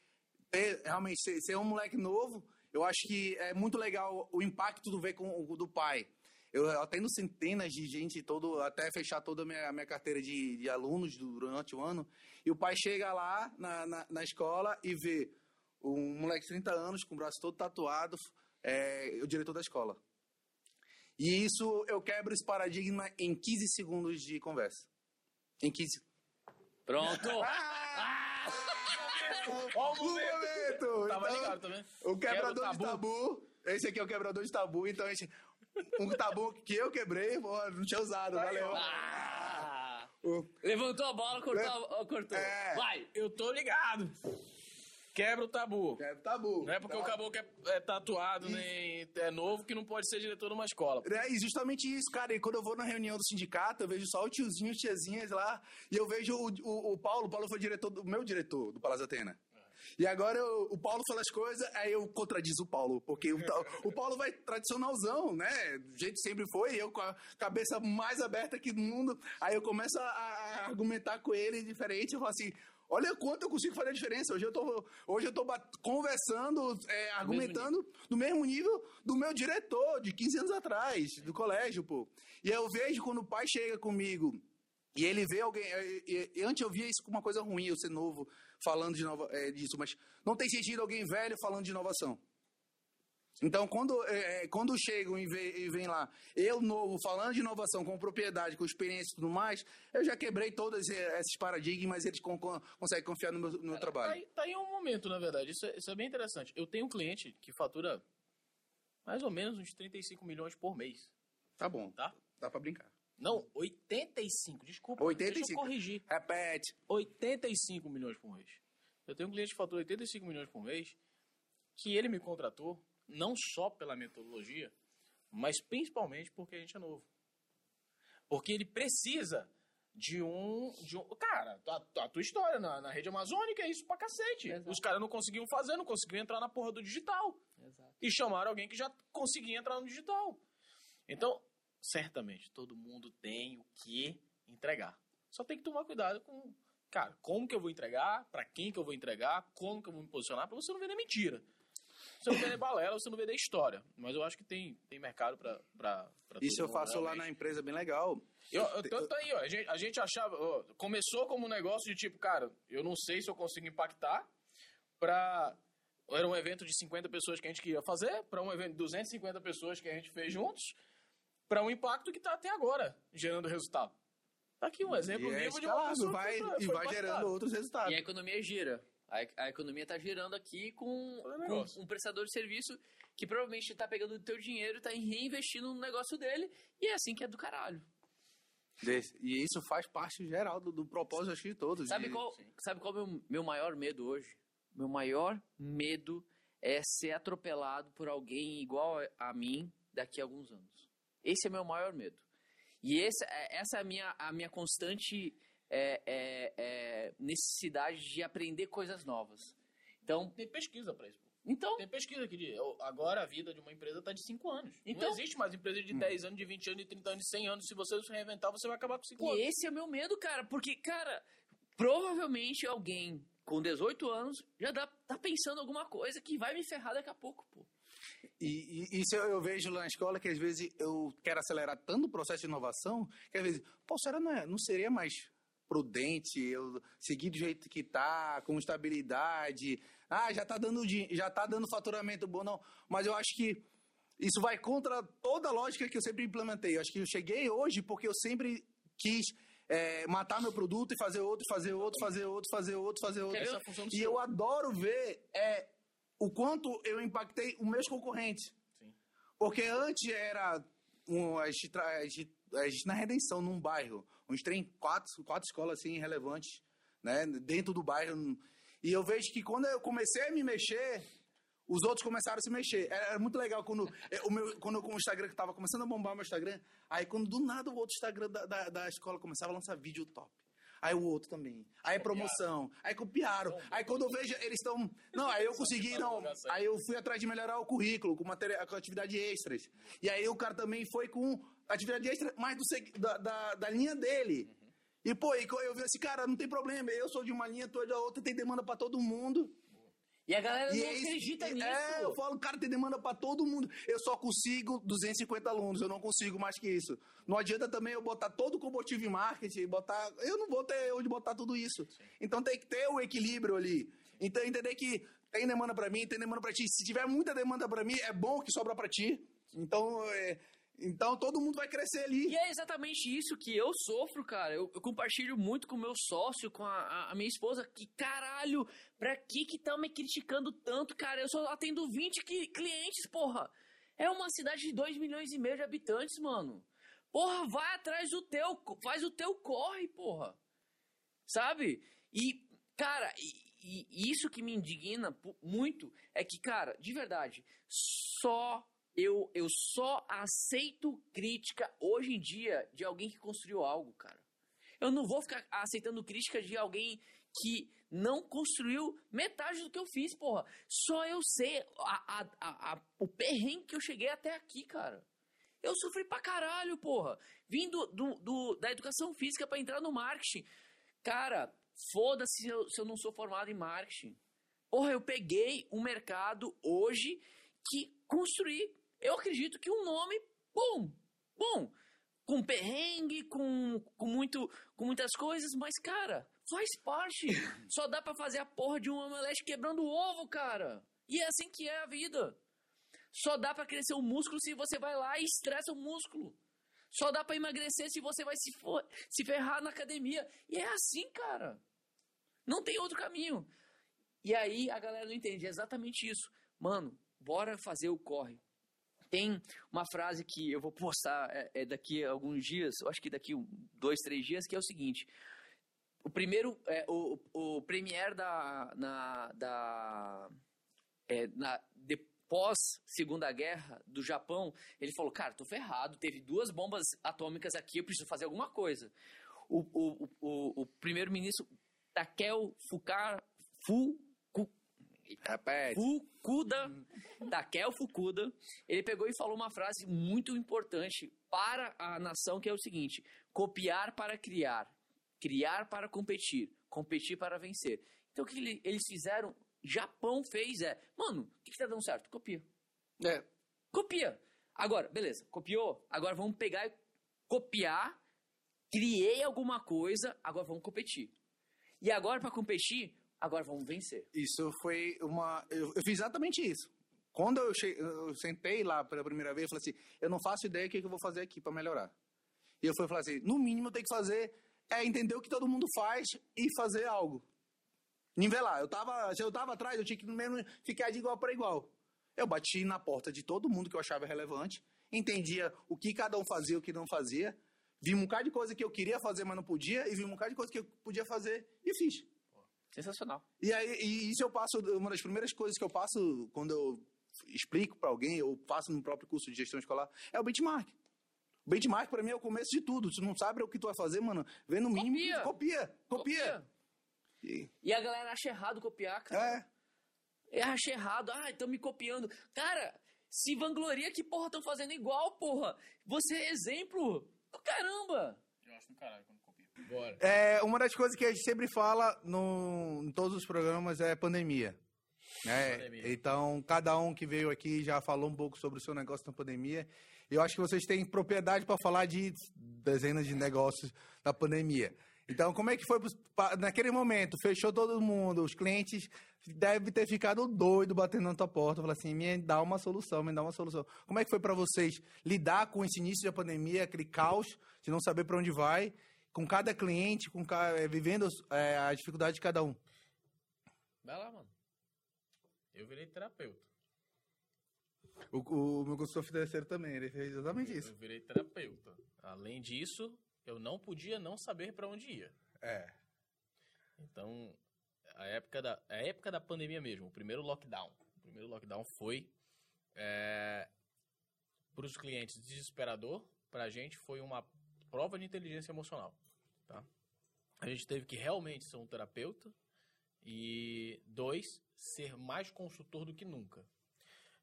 ter realmente ser, ser um moleque novo. Eu acho que é muito legal o impacto do ver com o do pai. Eu atendo centenas de gente, todo, até fechar toda a minha, minha carteira de, de alunos durante o ano. E o pai chega lá na, na, na escola e vê um moleque de 30 anos com o braço todo tatuado, é, o diretor da escola. E isso, eu quebro esse paradigma em 15 segundos de conversa. Em 15. Pronto. Ah! Ó o momento. Tava Então, ligado também. O quebrador Quebra o de tabu. Esse aqui é o quebrador de tabu, então esse. Um tabu que eu quebrei, pô, não tinha usado, valeu. Ah, O- levantou a bola, cortou. a- cortou. É. Vai. Eu tô ligado. Quebra o tabu. É tabu. Não é porque Tá? o caboclo é, é tatuado nem é novo que não pode ser diretor de uma escola. É, e justamente isso, cara. E quando eu vou na reunião do sindicato, eu vejo só o tiozinho, as tiazinhas lá. E eu vejo o, o, o Paulo. O Paulo foi diretor do meu diretor do Palácio Atena. E agora eu- o Paulo fala as coisas, aí eu contradizo o Paulo. Porque o, o Paulo vai tradicionalzão, né? Do jeito que sempre foi. Eu com a cabeça mais aberta aqui do mundo. Aí eu começo a, a argumentar com ele diferente. Eu falo assim. Olha quanto eu consigo fazer a diferença. Hoje eu tô, hoje eu tô conversando, é, argumentando no mesmo nível do meu diretor de 15 anos atrás, do colégio, pô. E eu vejo quando o pai chega comigo e ele vê alguém. e- e- e antes eu via isso como uma coisa ruim, eu ser novo falando de nova, é, disso, mas não tem sentido alguém velho falando de inovação. Então, quando, é, é, quando chegam e vem, e vem lá, eu novo, falando de inovação, com propriedade, com experiência e tudo mais, eu já quebrei todos esses paradigmas, eles con- con- conseguem confiar no meu, no meu Tá trabalho. aí, tá aí um momento, na verdade. Isso é, isso é bem interessante. Eu tenho um cliente que fatura mais ou menos uns 35 milhões por mês, Tá bom, tá? dá pra brincar. Não, 85, desculpa. 85. Deixa eu corrigir. Repete. 85 milhões por mês. Eu tenho um cliente que fatura 85 milhões por mês, que ele me contratou não só pela metodologia, mas principalmente porque a gente é novo. Porque ele precisa de um. De um cara, a, a tua história na, na rede amazônica é isso pra cacete. Exato. Os caras não conseguiam fazer, não conseguiam entrar na porra do digital. Exato. E chamaram alguém que já conseguia entrar no digital. Então, certamente, todo mundo tem o que entregar. Só tem que tomar cuidado com, cara, como que eu vou entregar, pra quem que eu vou entregar, como que eu vou me posicionar, pra você não vender mentira. Você não vender balela, você não vender história. Mas eu acho que tem, tem mercado pra, pra, pra Isso eu faço lá na empresa, bem legal. Eu, eu, tanto aí, ó, a gente, a gente achava, ó, começou como um negócio de tipo, cara, eu não sei se eu consigo impactar pra... Era um evento de 50 pessoas que a gente queria fazer, para um evento de 250 pessoas que a gente fez juntos, para um impacto que tá até agora gerando resultado. Tá aqui um exemplo E é vivo de uma pessoa vai, que foi, e vai gerando outros resultados. E a economia gira. A, a economia está girando aqui com, com um prestador de serviço que provavelmente está pegando o teu dinheiro e está reinvestindo no negócio dele. E é assim que é do caralho. Desse- E isso faz parte geral do, do propósito, acho que de todos. Sabe de- qual, sabe qual é o meu, meu maior medo hoje? Meu maior medo é ser atropelado por alguém igual a- a mim daqui a alguns anos. Esse é meu maior medo. E esse, é- essa é a minha, a minha constante é, é, é, necessidade de aprender coisas novas. Então, Tem pesquisa pra isso. pô. então Tem pesquisa que diz, agora a vida de uma empresa tá de 5 anos. Então- não existe mais empresa de 10 anos, de 20 anos, de 30 anos, de 100 anos. Se você se reinventar, você vai acabar com 5 anos. E esse é o meu medo, cara, porque, cara, provavelmente alguém com 18 anos já dá, tá pensando alguma coisa que vai me ferrar daqui a pouco, pô. E, e isso eu, eu vejo lá na escola que às vezes eu quero acelerar tanto o processo de inovação que às vezes, pô, será não, é, não seria mais prudente eu seguir do jeito que tá, com estabilidade? Ah, já tá dando já tá dando faturamento bom, não. Mas eu acho que isso vai contra toda a lógica que eu sempre implementei. Eu acho que eu cheguei hoje porque eu sempre quis é, matar meu produto e fazer outro, fazer outro, fazer outro, fazer outro, fazer outro. Do E eu adoro ver é, o quanto eu impactei os meus concorrentes. Sim. Porque antes era um, a, gente, a, gente, a gente na redenção, num bairro. Gente tem quatro, quatro escolas assim relevantes, né? Dentro do bairro. E eu vejo que quando eu comecei a me mexer, os outros começaram a se mexer. Era, muito legal quando, o meu, quando o Instagram que tava começando a bombar meu Instagram, aí quando do nada o outro Instagram da, da, da escola começava a lançar vídeo top. Aí o outro também. Aí promoção. Aí copiaram. Aí quando eu vejo, eles estão. Não, aí eu consegui, não. Aí eu fui atrás de melhorar o currículo com, matéria, com atividade extras. E aí o cara também foi com atividade extra mais do, da, da, da linha dele. E, pô, eu vi assim, cara, não tem problema. Eu sou de uma linha, tu é da outra, tem demanda pra todo mundo. E a galera E não é isso- acredita é, nisso. É, eu falo, cara, tem demanda pra todo mundo. Eu só consigo 250 alunos, eu não consigo mais que isso. Não adianta também eu botar todo o combustível em marketing, botar. Eu não vou ter onde botar tudo isso. Então tem que ter o equilíbrio ali. Então entender que tem demanda pra mim, tem demanda pra ti. Se tiver muita demanda pra mim, é bom que sobra pra ti. Então, é, Então todo mundo vai crescer ali. E é exatamente isso que eu sofro, cara. Eu, eu compartilho muito com o meu sócio, com a- a minha esposa, que caralho, pra que que tá me criticando tanto, cara? Eu só atendo 20 cli- clientes, porra. É uma cidade de 2 milhões e meio de habitantes, mano. Porra, vai atrás do teu, faz o teu corre, porra. Sabe? E, cara, e, e isso que me indigna muito é que, cara, de verdade, só eu, eu só aceito crítica hoje em dia de alguém que construiu algo, cara. Eu não vou ficar aceitando crítica de alguém que não construiu metade do que eu fiz, porra. Só eu sei a, a- a- a- o perrengue que eu cheguei até aqui, cara. Eu sofri pra caralho, porra. Vindo do, da educação física pra entrar no marketing. Cara, foda-se se eu, se eu não sou formado em marketing. Porra, eu peguei um mercado hoje que construí. Eu acredito que um nome bom, bom, com perrengue, com, com, muito, com muitas coisas, mas, cara, faz parte. Só dá pra fazer a porra de um omelete quebrando o ovo, cara. E é assim que é a vida. Só dá pra crescer o músculo se você vai lá e estressa o músculo. Só dá pra emagrecer se você vai se, for, se ferrar na academia. E é assim, cara. Não tem outro caminho. E aí a galera não entende. É exatamente isso. Mano, bora fazer o corre. Tem uma frase que eu vou postar é, é daqui a alguns dias, acho que daqui dois, três dias, que é o seguinte. O primeiro, é, o, o premier da, na, da, é, na, de, pós Segunda Guerra do Japão, ele falou, cara, tô ferrado, teve duas bombas atômicas aqui, eu preciso fazer alguma coisa. O, o, o, o, primeiro-ministro Takeo Fuka, Fu, Ku-. Fukuda, Takeo Fukuda, ele pegou e falou uma frase muito importante para a nação, que é o seguinte, copiar para criar, criar para competir, competir para vencer. Então o que ele- eles fizeram, Japão fez é, mano, o que, que tá dando certo? Copia. É. Copia. Agora, beleza, copiou. Agora vamos pegar e copiar. Criei alguma coisa, agora vamos competir. E agora, para competir, agora vamos vencer. Isso foi uma. Eu, eu fiz exatamente isso. Quando eu, che... eu sentei lá pela primeira vez, eu falei assim: eu não faço ideia do que, que eu vou fazer aqui para melhorar. E eu fui falar assim: no mínimo eu tenho que fazer é entender o que todo mundo faz e fazer algo. Nivelar. Eu tava, se eu tava atrás, eu tinha que mesmo ficar de igual para igual. Eu bati na porta de todo mundo que eu achava relevante, entendia o que cada um fazia e o que não fazia, vi um bocado de coisa que eu queria fazer, mas não podia, e vi um bocado de coisa que eu podia fazer e fiz. Sensacional. E aí, e isso eu passo, uma das primeiras coisas que eu passo quando eu explico para alguém, ou faço no próprio curso de gestão escolar, é o benchmark. Benchmark para mim é o começo de tudo. Se não sabe o que tu vai fazer, mano, vê no mínimo, Copia. copia, copia. E- E a galera acha errado copiar, cara. É, É. Acha errado. Ah, estão me copiando. Cara, se vangloria que porra estão fazendo igual, porra. Você é exemplo. do Caramba. Eu acho do caralho quando copia. Bora. É, uma das coisas que a gente sempre fala no, em todos os programas é pandemia. né? Pandemia. Então, cada um que veio aqui já falou um pouco sobre o seu negócio na pandemia. Eu acho que vocês têm propriedade para falar de dezenas de negócios da pandemia. Então, como é que foi naquele momento? Fechou todo mundo, os clientes devem ter ficado doido batendo na tua porta, falando assim, me dá uma solução, me dá uma solução. Como é que foi para vocês lidar com esse início da pandemia, aquele caos de não saber para onde vai, com cada cliente, com ca- eh, vivendo eh, a dificuldade de cada um? Vai lá, mano. Eu virei terapeuta. O, o meu consultor financeiro também, ele fez exatamente isso. Eu virei terapeuta. Além disso, eu não podia não saber para onde ia. É. Então, a época da, a época da pandemia mesmo, o primeiro lockdown. O primeiro lockdown foi para os clientes desesperador, para a gente foi uma prova de inteligência emocional. Tá? A gente teve que realmente ser um terapeuta e, dois, ser mais consultor do que nunca.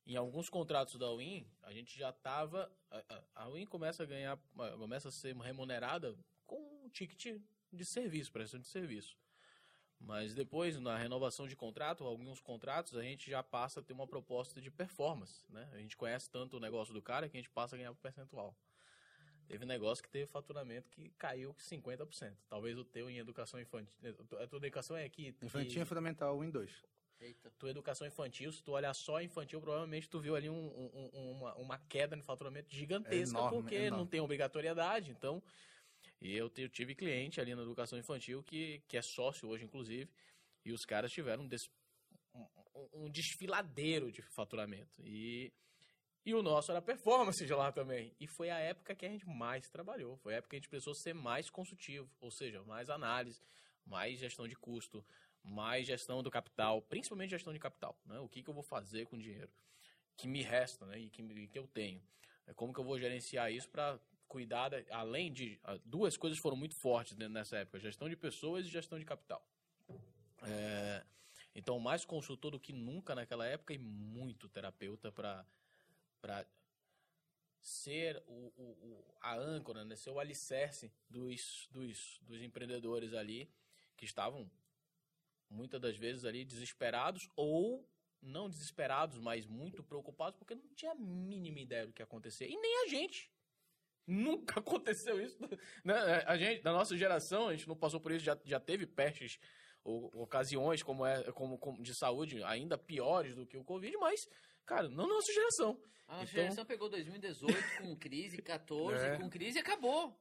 Em alguns contratos da Win, a gente já estava. A Win começa a ganhar, começa a ser remunerada com um ticket de serviço, prestação de serviço. Mas depois, na renovação de contrato, alguns contratos, a gente já passa a ter uma proposta de performance. Né? A gente conhece tanto o negócio do cara que a gente passa a ganhar percentual. Teve negócio que teve faturamento que caiu 50%. Talvez o teu em educação infantil. A tua educação é aqui. Infantil e fundamental, um em dois. Eita. tua educação infantil, se tu olhar só infantil, provavelmente tu viu ali um- um- um- uma, uma queda no faturamento gigantesca, Enorme, porque enorme. não tem obrigatoriedade. Então, e eu, eu tive cliente ali na educação infantil que, que é sócio hoje, inclusive, e os caras tiveram um, des- um- um- um desfiladeiro de faturamento. E, e o nosso era performance de lá também. E foi a época que a gente mais trabalhou. Foi a época que a gente precisou ser mais consultivo, ou seja, mais análise, mais gestão de custo, mais gestão do capital, principalmente gestão de capital. Né? O que, que eu vou fazer com o dinheiro que me resta né? e que, que eu tenho. É como que eu vou gerenciar isso para cuidar, da- além de... ah, Duas coisas foram muito fortes nessa época, gestão de pessoas e gestão de capital. É, então, mais consultor do que nunca naquela época e muito terapeuta para ser o, o- a âncora, né? ser o alicerce dos, dos, dos empreendedores ali que estavam muitas das vezes ali desesperados ou não desesperados, mas muito preocupados porque não tinha a mínima ideia do que ia acontecer. E nem a gente. Nunca aconteceu isso. Né? A gente, da nossa geração, a gente não passou por isso, já, já teve pestes ou ocasiões como é como, como de saúde ainda piores do que o Covid, mas, cara, não na nossa geração. A nossa Então- geração pegou 2018 com crise, 14 É. com crise e acabou.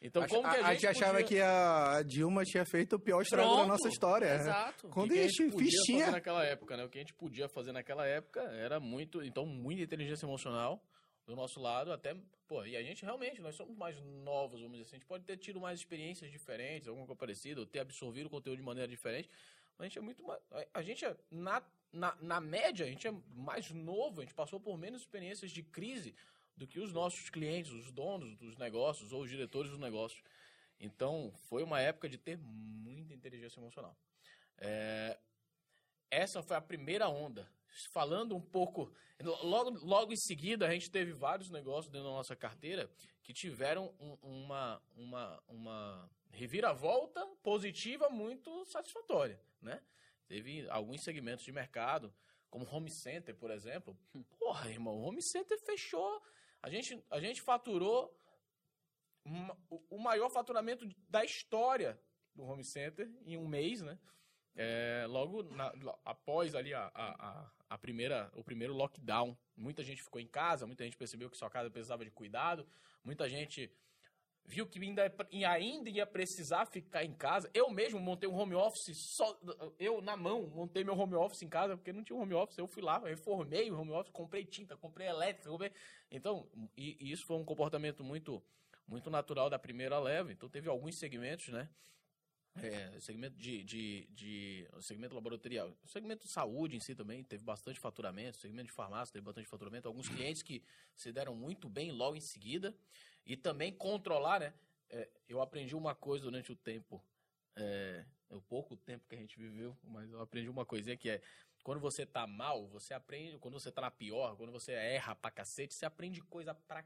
Então, como que a, a gente gente achava podia- que a Dilma tinha feito o pior estrago da Pronto. nossa história. Exato. Quando que a a gente gente podia fichinha. fazer naquela época, né? O que a gente podia fazer naquela época era muito, então, muita inteligência emocional do nosso lado, até, pô, e a gente realmente, nós somos mais novos, vamos dizer assim, a gente pode ter tido mais experiências diferentes, alguma coisa parecida, ou ter absorvido o conteúdo de maneira diferente, mas a gente é muito mais, a- a gente é, na, na, na média, a gente é mais novo, a gente passou por menos experiências de crise do que os nossos clientes, os donos dos negócios ou os diretores dos negócios. Então, foi uma época de ter muita inteligência emocional. É, essa foi a primeira onda. Falando um pouco. Logo, logo em seguida, a gente teve vários negócios dentro da nossa carteira que tiveram um- uma, uma, uma reviravolta positiva muito satisfatória. Né? Teve alguns segmentos de mercado, como home center, por exemplo. Porra, irmão, o home center fechou. A gente, a gente faturou o- maior faturamento da história do home center em um mês, né? É, logo na- após ali a, a- a primeira, o primeiro lockdown, muita gente ficou em casa, muita gente percebeu que sua casa precisava de cuidado, muita gente viu que ainda, é ainda ia precisar ficar em casa. Eu mesmo montei um home office, só, eu na mão montei meu home office em casa, porque não tinha home office. Eu fui lá, reformei o home office, comprei tinta, comprei elétrica, comprei... Então, e, e isso foi um comportamento muito, muito natural da primeira leva. Então, teve alguns segmentos, né? É, segmento de, de, de segmento laboratorial, segmento de saúde em si também teve bastante faturamento, segmento de farmácia teve bastante faturamento, alguns clientes que se deram muito bem logo em seguida e também controlar, né? É, eu aprendi uma coisa durante o tempo, é, o pouco tempo que a gente viveu, mas eu aprendi uma coisinha que é quando você tá mal, você aprende, quando você tá na pior, quando você erra pra cacete, você aprende coisa pra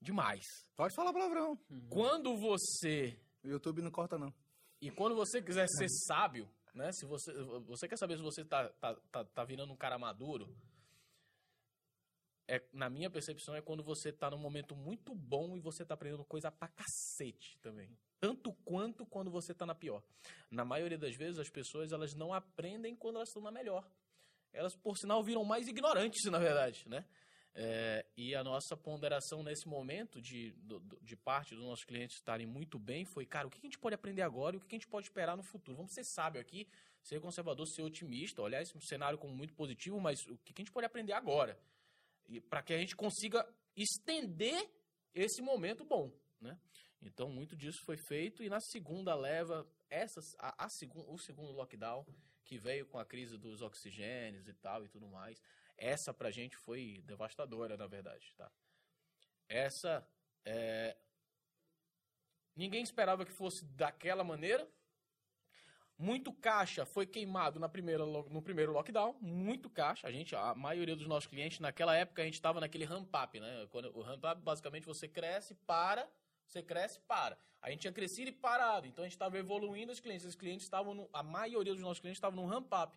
demais. Pode falar palavrão. Quando você O YouTube não corta, não. e quando você quiser ser sábio, né? Se você, você quer saber se você tá, tá, tá, tá virando um cara maduro, é, na minha percepção, é quando você tá num momento muito bom e você tá aprendendo coisa pra cacete também. Tanto quanto quando você tá na pior. Na maioria das vezes, as pessoas elas não aprendem quando elas estão na melhor. Elas, por sinal, viram mais ignorantes, na verdade, né? É, e a nossa ponderação nesse momento de, do- de parte dos nossos clientes estarem muito bem foi, cara, o que a gente pode aprender agora e o que a gente pode esperar no futuro? Vamos ser sábio aqui, ser conservador, ser otimista, olhar esse cenário como muito positivo, mas o que a gente pode aprender agora? E para que a gente consiga estender esse momento bom, né? Então, muito disso foi feito e na segunda leva, essa, a, a o segundo lockdown, que veio com a crise dos oxigênios e tal e tudo mais, essa pra gente foi devastadora, na verdade, tá? Essa é... Ninguém esperava que fosse daquela maneira. Muito caixa foi queimado na primeira, no primeiro lockdown. Muito caixa. A gente, a maioria dos nossos clientes, naquela época, a gente estava naquele ramp-up, né? Quando, o ramp-up, basicamente, você cresce, para, você cresce, para. A gente tinha crescido e parado. Então, a gente estava evoluindo os clientes. Os clientes estavam, a maioria dos nossos clientes estavam no ramp-up.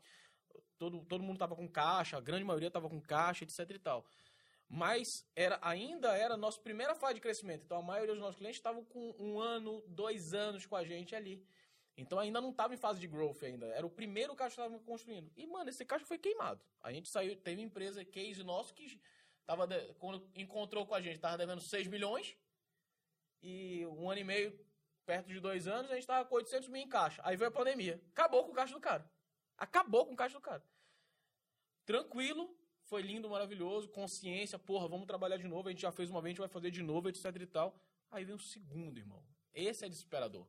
Todo, todo mundo estava com caixa, a grande maioria estava com caixa, etc e tal. Mas era, ainda era a nossa primeira fase de crescimento. Então, a maioria dos nossos clientes estavam com um ano, dois anos com a gente ali. Então ainda não estava em fase de growth ainda. Era o primeiro caixa que estava construindo. E, mano, esse caixa foi queimado. A gente saiu, teve empresa, case nosso, que tava de, quando encontrou com a gente, estava devendo 6 milhões. E um ano e meio, perto de dois anos, a gente estava com 800 mil em caixa. Aí veio a pandemia. Acabou com o caixa do cara. Acabou com o caixa do cara. Tranquilo, foi lindo, maravilhoso, consciência, porra, vamos trabalhar de novo, a gente já fez uma vez, a gente vai fazer de novo, etc e tal. Aí vem o segundo, irmão. Esse é desesperador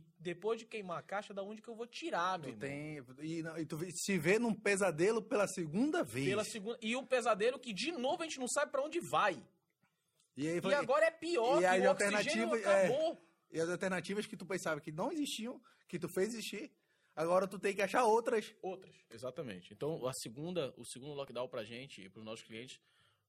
que depois de queimar a caixa, da onde que eu vou tirar, meu tu irmão? Tem, e, não, e tu se vê num pesadelo pela segunda vez. Pela segunda, e um pesadelo que, de novo, a gente não sabe para onde vai. E, aí, e agora é pior, e que o oxigênio é, acabou. É, e as alternativas que tu pensava que não existiam, que tu fez existir, agora tu tem que achar outras. Outras, exatamente. Então, a segunda, o segundo lockdown pra gente e pros nossos clientes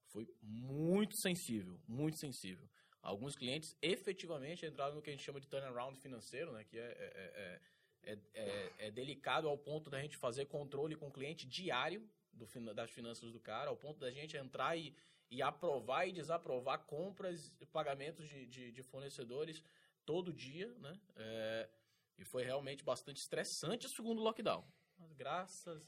foi muito sensível, muito sensível. Alguns clientes efetivamente entraram no que a gente chama de turnaround financeiro, né? que é, é, é, é, é delicado ao ponto da gente fazer controle com o cliente diário do, das finanças do cara, ao ponto da gente entrar e, e aprovar e desaprovar compras e pagamentos de, de, de, fornecedores todo dia, né? É, e foi realmente bastante estressante o segundo lockdown. Mas graças,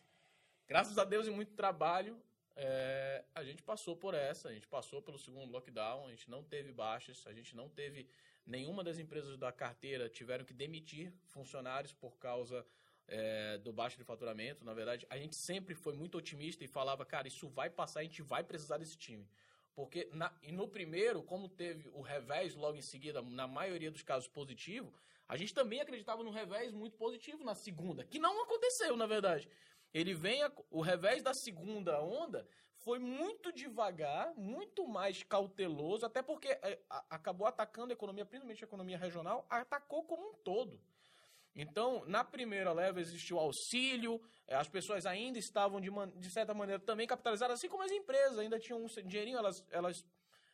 graças a Deus e muito trabalho, é, a gente passou por essa, a gente passou pelo segundo lockdown, a gente não teve baixas, a gente não teve. Nenhuma das empresas da carteira tiveram que demitir funcionários por causa é, do baixo de faturamento. Na verdade, a gente sempre foi muito otimista e falava, cara, isso vai passar, a gente vai precisar desse time. Porque na, e no primeiro, como teve o revés logo em seguida, na maioria dos casos positivo, a gente também acreditava no revés muito positivo na segunda, que não aconteceu, na verdade. Ele vem, a, o revés da segunda onda foi muito devagar, muito mais cauteloso, até porque é, a, acabou atacando a economia, principalmente a economia regional, atacou como um todo. Então, na primeira leva existiu auxílio, é, as pessoas ainda estavam, de, de certa maneira, também capitalizadas, assim como as empresas ainda tinham um dinheirinho, elas, elas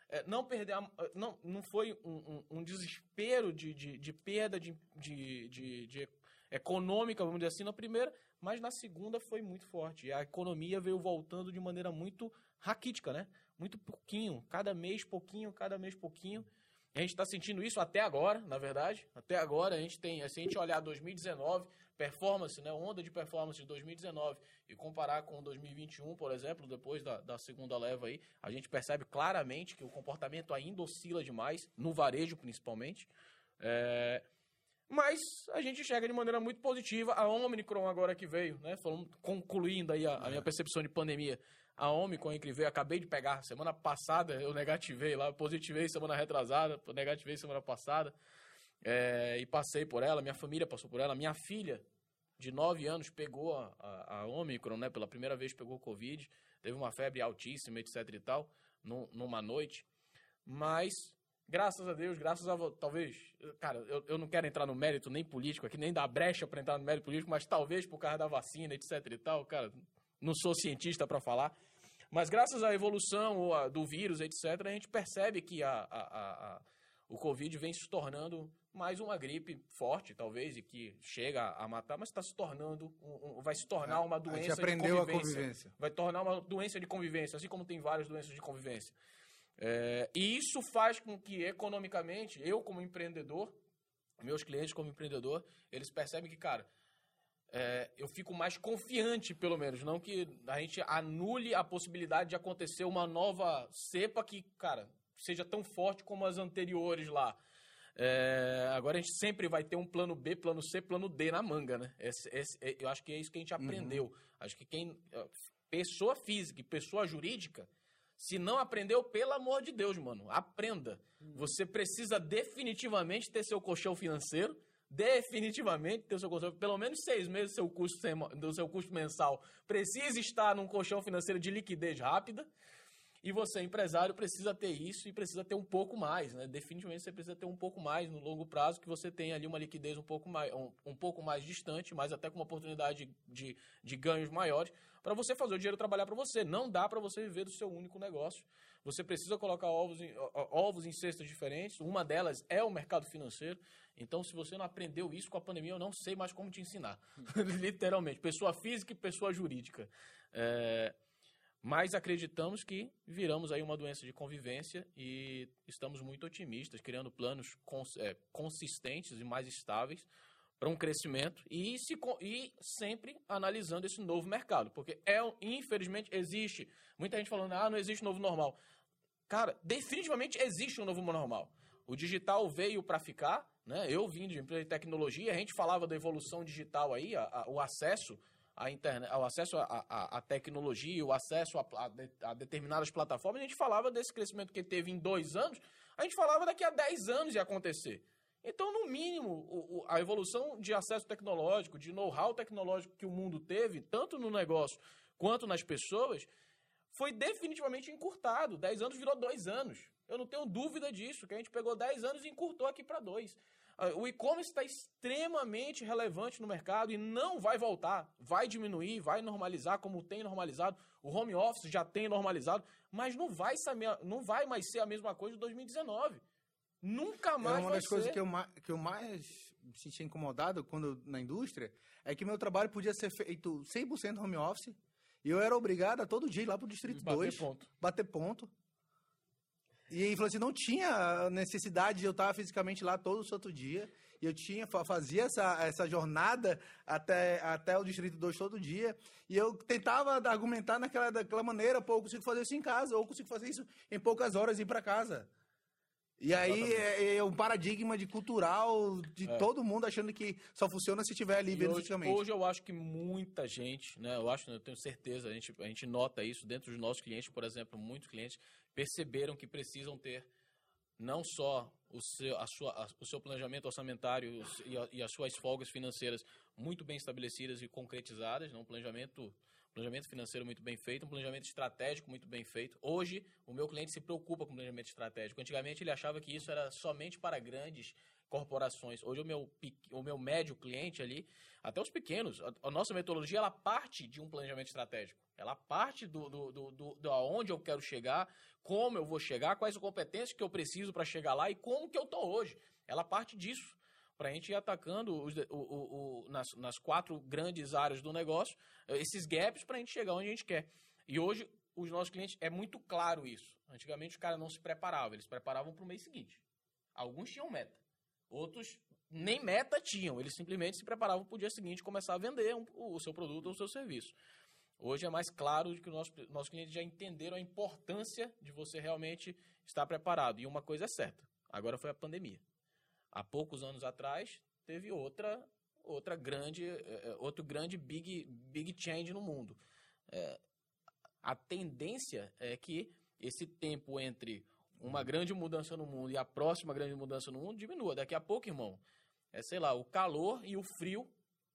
é, não perder, não, não foi um, um, um desespero de, de, de perda de, de, de, de econômica, vamos dizer assim, na primeira, mas na segunda foi muito forte. A economia veio voltando de maneira muito raquítica, né? Muito pouquinho, cada mês pouquinho, cada mês pouquinho. A gente está sentindo isso até agora, na verdade. Até agora a gente tem, se a gente olhar 2019, performance, né, onda de performance de 2019 e comparar com 2021, por exemplo, depois da, da segunda leva aí, a gente percebe claramente que o comportamento ainda oscila demais, no varejo principalmente. É, mas a gente chega de maneira muito positiva. A Omicron agora que veio, né? Falando, concluindo aí a, a minha percepção de pandemia. A Omicron que veio, acabei de pegar. Semana passada eu negativei lá, positivei semana retrasada, negativei semana passada. É, e passei por ela, minha família passou por ela. Minha filha, de 9 anos, pegou a, a, a Omicron, né? Pela primeira vez pegou Covid. Teve uma febre altíssima, etc e tal, numa noite. Mas Graças a Deus, graças a talvez, cara, eu, eu não quero entrar no mérito nem político aqui, nem dar brecha para entrar no mérito político, mas talvez por causa da vacina, etc e tal, cara, não sou cientista para falar, mas graças à evolução a, do vírus, etc, a gente percebe que a, a, a, o Covid vem se tornando mais uma gripe forte, talvez, e que chega a matar, mas está se tornando, um, um, vai se tornar uma doença a gente aprendeu de convivência. A convivência. Vai tornar uma doença de convivência, assim como tem várias doenças de convivência. É, e isso faz com que, economicamente, eu como empreendedor, meus clientes como empreendedor, eles percebem que, cara, é, eu fico mais confiante, pelo menos. Não que a gente anule a possibilidade de acontecer uma nova cepa que, cara, seja tão forte como as anteriores lá. É, agora a gente sempre vai ter um plano B, plano C, plano D na manga, né? Esse, esse, eu acho que é isso que a gente aprendeu. Uhum. Acho que quem. Pessoa física e pessoa jurídica se não aprendeu, pelo amor de Deus, mano, aprenda. Você precisa definitivamente ter seu colchão financeiro, definitivamente ter seu colchão, pelo menos seis meses do seu custo, do seu custo mensal precisa estar num colchão financeiro de liquidez rápida. E você, empresário, precisa ter isso e precisa ter um pouco mais, né? Definitivamente você precisa ter um pouco mais no longo prazo, que você tenha ali uma liquidez um pouco mais, um, um pouco mais distante, mas até com uma oportunidade de, de, ganhos maiores, para você fazer o dinheiro trabalhar para você. Não dá para você viver do seu único negócio. Você precisa colocar ovos em, ovos em cestas diferentes. Uma delas é o mercado financeiro. Então, se você não aprendeu isso com a pandemia, eu não sei mais como te ensinar. Literalmente. Pessoa física e pessoa jurídica. É, mas acreditamos que viramos aí uma doença de convivência e estamos muito otimistas, criando planos cons é, consistentes e mais estáveis para um crescimento e, se, e sempre analisando esse novo mercado. Porque, é, infelizmente, existe muita gente falando, ah, não existe novo normal. Cara, definitivamente existe um novo normal. O digital veio para ficar, né? Eu vim de empresa de tecnologia, a gente falava da evolução digital aí, a, a, o acesso a internet, ao acesso à tecnologia, o acesso a, a, de, a, determinadas plataformas, a gente falava desse crescimento que teve em dois anos, a gente falava daqui a 10 anos ia acontecer. Então, no mínimo, o, o, a evolução de acesso tecnológico, de know-how tecnológico que o mundo teve, tanto no negócio quanto nas pessoas, foi definitivamente encurtado. 10 anos virou dois anos. Eu não tenho dúvida disso, que a gente pegou 10 anos e encurtou aqui para dois o e-commerce está extremamente relevante no mercado e não vai voltar. Vai diminuir, vai normalizar, como tem normalizado. O home office já tem normalizado, mas não vai, não vai mais ser a mesma coisa de 2019. Nunca mais. É uma das coisas que eu, que eu mais me senti incomodado quando na indústria é que meu trabalho podia ser feito 100% home office e eu era obrigado a todo dia ir lá pro Distrito 2. Bater ponto. Bater ponto. E aí falou assim, não tinha necessidade de eu estar fisicamente lá todo santo dia. E eu tinha, fazia essa, essa jornada até, até o Distrito 2 todo dia. E eu tentava argumentar naquela, daquela maneira, pô, eu consigo fazer isso em casa, ou eu consigo fazer isso em poucas horas e ir para casa. E aí é, é, um paradigma de cultural de é. todo mundo achando que só funciona se estiver ali vendo fisicamente. Hoje eu acho que muita gente, né, eu acho, eu tenho certeza, a gente, a gente nota isso dentro dos nossos clientes, por exemplo, muitos clientes perceberam que precisam ter não só o seu, a sua, a, o seu planejamento orçamentário e, a, e, as suas folgas financeiras muito bem estabelecidas e concretizadas, né? um planejamento, planejamento financeiro muito bem feito, um planejamento estratégico muito bem feito. Hoje, o meu cliente se preocupa com planejamento estratégico. Antigamente, ele achava que isso era somente para grandes corporações. Hoje o meu, o meu médio cliente ali, até os pequenos, a, a nossa metodologia ela parte de um planejamento estratégico. Ela parte do, do, do, do, do aonde eu quero chegar, como eu vou chegar, quais as competências que eu preciso para chegar lá e como que eu estou hoje. Ela parte disso para a gente ir atacando os, o, o, o, nas, nas quatro grandes áreas do negócio, esses gaps para a gente chegar onde a gente quer. E hoje, os nossos clientes, é muito claro isso. Antigamente, os caras não se preparavam, eles se preparavam para o mês seguinte. Alguns tinham meta. Outros nem meta tinham, eles simplesmente se preparavam para o dia seguinte começar a vender um, o seu produto ou o seu serviço. Hoje é mais claro que os nossos, nossos clientes já entenderam a importância de você realmente estar preparado. E uma coisa é certa, agora foi a pandemia. Há poucos anos atrás, teve outra outra grande é, é outro grande big big change no mundo. É, a tendência é que esse tempo entre uma grande mudança no mundo e a próxima grande mudança no mundo diminua. Daqui a pouco, irmão, é, sei lá, o calor e o frio,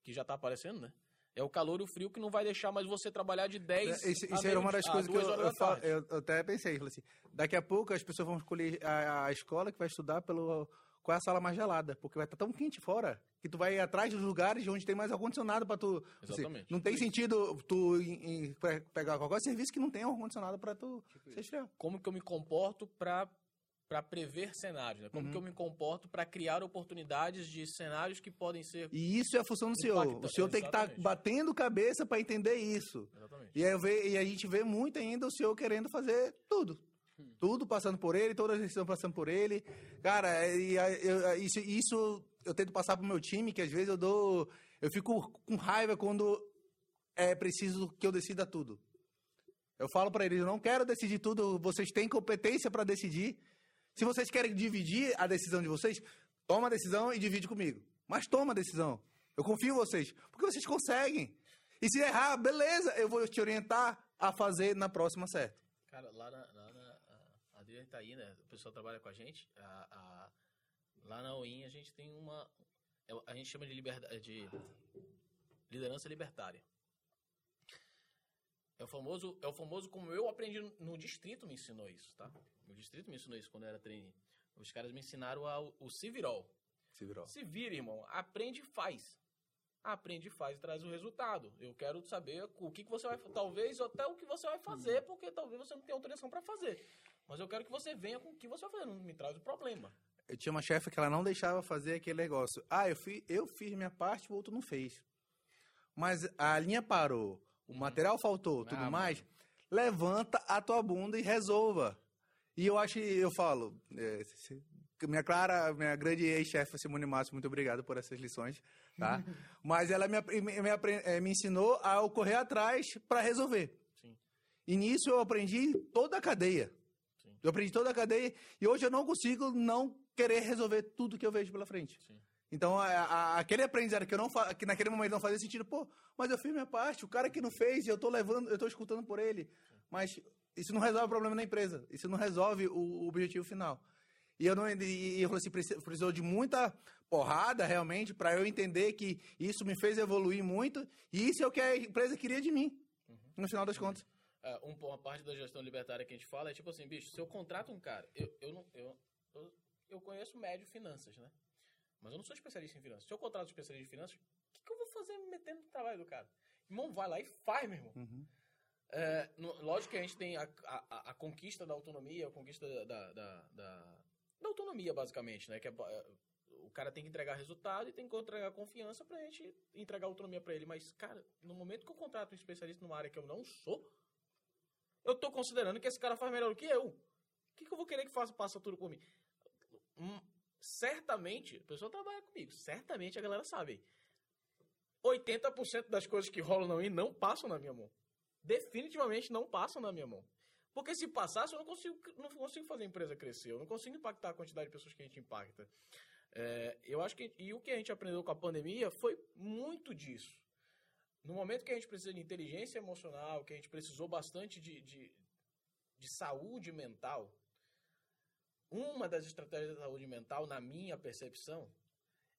que já está aparecendo, né? É o calor e o frio que não vai deixar mais você trabalhar de 10 é, Isso, isso era uma das coisas que eu, eu, falo, eu, até pensei. Assim, daqui a pouco as pessoas vão escolher a, a escola que vai estudar pelo qual é a sala mais gelada, porque vai estar tão quente fora que tu vai atrás dos lugares onde tem mais ar-condicionado para tu. Assim, Exatamente. Assim, não tem sentido tu em, em, pegar qualquer serviço que não tenha ar-condicionado para tu tipo se esfriar. Como que eu me comporto para para prever cenários, né? como uhum. que eu me comporto para criar oportunidades de cenários que podem ser. E isso é a função do senhor. O senhor tem que estar tá batendo cabeça para entender isso. Exatamente. E, aí, e a gente vê muito ainda o senhor querendo fazer tudo. Tudo passando por ele, toda a gestão passando por ele. Cara, e, isso, isso eu tento passar pro meu time, que às vezes eu dou. Eu fico com raiva quando é preciso que eu decida tudo. Eu falo para eles, eu não quero decidir tudo, vocês têm competência para decidir. Se vocês querem dividir a decisão de vocês, toma a decisão e divide comigo. Mas toma a decisão. Eu confio em vocês. Porque vocês conseguem. E se errar, beleza, eu vou te orientar a fazer na próxima certo. Cara, lá na. Na a Adriana tá aí, né? O pessoal trabalha com a gente. A, a, lá na OIN a gente tem uma. É a gente chama de, liberdade, de liderança libertária. É o famoso, é o famoso como eu aprendi no distrito me ensinou isso, tá? O distrito me ensinou isso quando eu era trainee. Os caras me ensinaram a, o Civirol. Civirol. Se vira, irmão. Aprende e faz. Aprende e faz e traz o resultado. Eu quero saber o que, que você vai talvez até o que você vai fazer, porque talvez você não tenha autorização para fazer. Mas eu quero que você venha com o que você vai fazer, não me traz o problema. Eu tinha uma chefe que ela não deixava fazer aquele negócio. Ah, eu, eu fiz minha parte, o outro não fez. Mas a linha parou o material faltou, tudo ah, mais, mano. levanta a tua bunda e resolva. E eu acho, eu falo, é, minha Clara, minha grande ex-chefe Simone Márcio, muito obrigado por essas lições, tá? Mas ela me, me, me, eh, me ensinou a correr atrás para resolver. Sim. E nisso eu aprendi toda a cadeia. Eu aprendi toda a cadeia e hoje eu não consigo não querer resolver tudo que eu vejo pela frente. Sim. Então, a, a, aquele aprendizado que eu não que naquele momento não fazia sentido, pô, mas eu fiz minha parte, o cara que não fez, eu tô levando, eu tô escutando por ele. Mas isso não resolve o problema da empresa. Isso não resolve o, o objetivo final. E eu não e eu falei assim, precisou de muita porrada realmente para eu entender que isso me fez evoluir muito e isso é o que a empresa queria de mim. Uhum. No final das contas. Uh, uma parte da gestão libertária que a gente fala é tipo assim, bicho, se eu contrato um cara, eu, eu não eu, eu, eu conheço médio finanças, né? Mas eu não sou especialista em finanças. Se eu contrato um especialista em finanças, o que, que, eu vou fazer me metendo no trabalho do cara? Irmão, vai lá e faz, meu irmão. Uhum. É, no, lógico que a gente tem a, a, a conquista da autonomia, a conquista da, da, da, da autonomia, basicamente, né? Que é, é, o cara tem que entregar resultado e tem que entregar confiança pra gente entregar autonomia para ele. Mas, cara, no momento que eu contrato um especialista numa área que eu não sou, eu tô considerando que esse cara faz melhor do que eu. O que, que eu vou querer que faça, passa tudo mim? Hum, certamente, a pessoa trabalha comigo, certamente a galera sabe. 80% das coisas que rolam na minha não passam na minha mão. Definitivamente não passam na minha mão. Porque se passasse, eu não consigo, não consigo fazer a empresa crescer, eu não consigo impactar a quantidade de pessoas que a gente impacta. É, eu acho que. E o que a gente aprendeu com a pandemia foi muito disso. No momento que a gente precisa de inteligência emocional, que a gente precisou bastante de, de, de saúde mental, uma das estratégias da saúde mental, na minha percepção,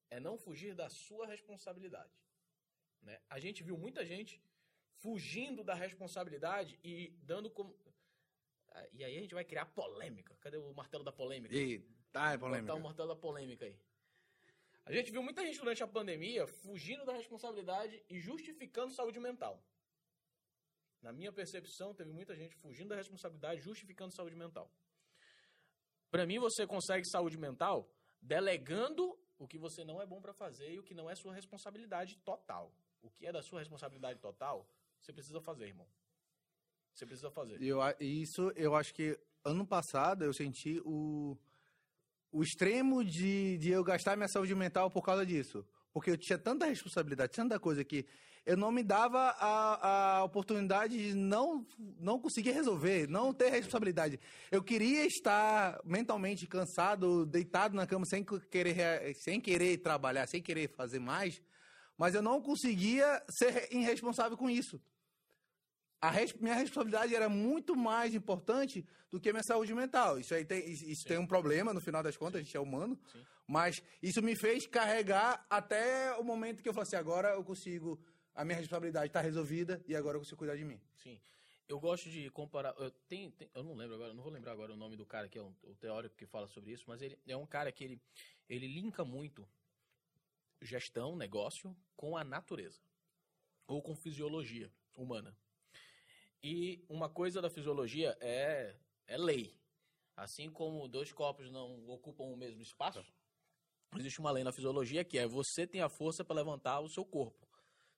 é não fugir da sua responsabilidade. Né? A gente viu muita gente fugindo da responsabilidade e dando como. E aí a gente vai criar polêmica. Cadê o martelo da polêmica? E tá, é polêmica. Botar o martelo da polêmica aí. A gente viu muita gente durante a pandemia fugindo da responsabilidade e justificando saúde mental. Na minha percepção, teve muita gente fugindo da responsabilidade, justificando saúde mental. Para mim, você consegue saúde mental delegando o que você não é bom para fazer e o que não é sua responsabilidade total. O que é da sua responsabilidade total, você precisa fazer, irmão. Você precisa fazer. Eu, isso, eu acho que ano passado eu senti o, o extremo de, de eu gastar minha saúde mental por causa disso. Porque eu tinha tanta responsabilidade, tanta coisa que eu não me dava a, a oportunidade de não, não conseguir resolver, não ter responsabilidade. Eu queria estar mentalmente cansado, deitado na cama, sem querer, sem querer trabalhar, sem querer fazer mais, mas eu não conseguia ser irresponsável com isso a res, minha responsabilidade era muito mais importante do que minha saúde mental. Isso aí tem, isso tem um problema, no final das contas, a gente é humano. Sim. Mas isso me fez carregar até o momento que eu falei assim, agora eu consigo, a minha responsabilidade está resolvida e agora eu consigo cuidar de mim. Sim. Eu gosto de comparar. Eu, tem, tem, eu não lembro agora, não vou lembrar agora o nome do cara que é um, o teórico que fala sobre isso, mas ele é um cara que ele, ele linka muito gestão, negócio, com a natureza ou com fisiologia humana. E uma coisa da fisiologia é, é lei. Assim como dois corpos não ocupam o mesmo espaço, existe uma lei na fisiologia que é você tem a força para levantar o seu corpo.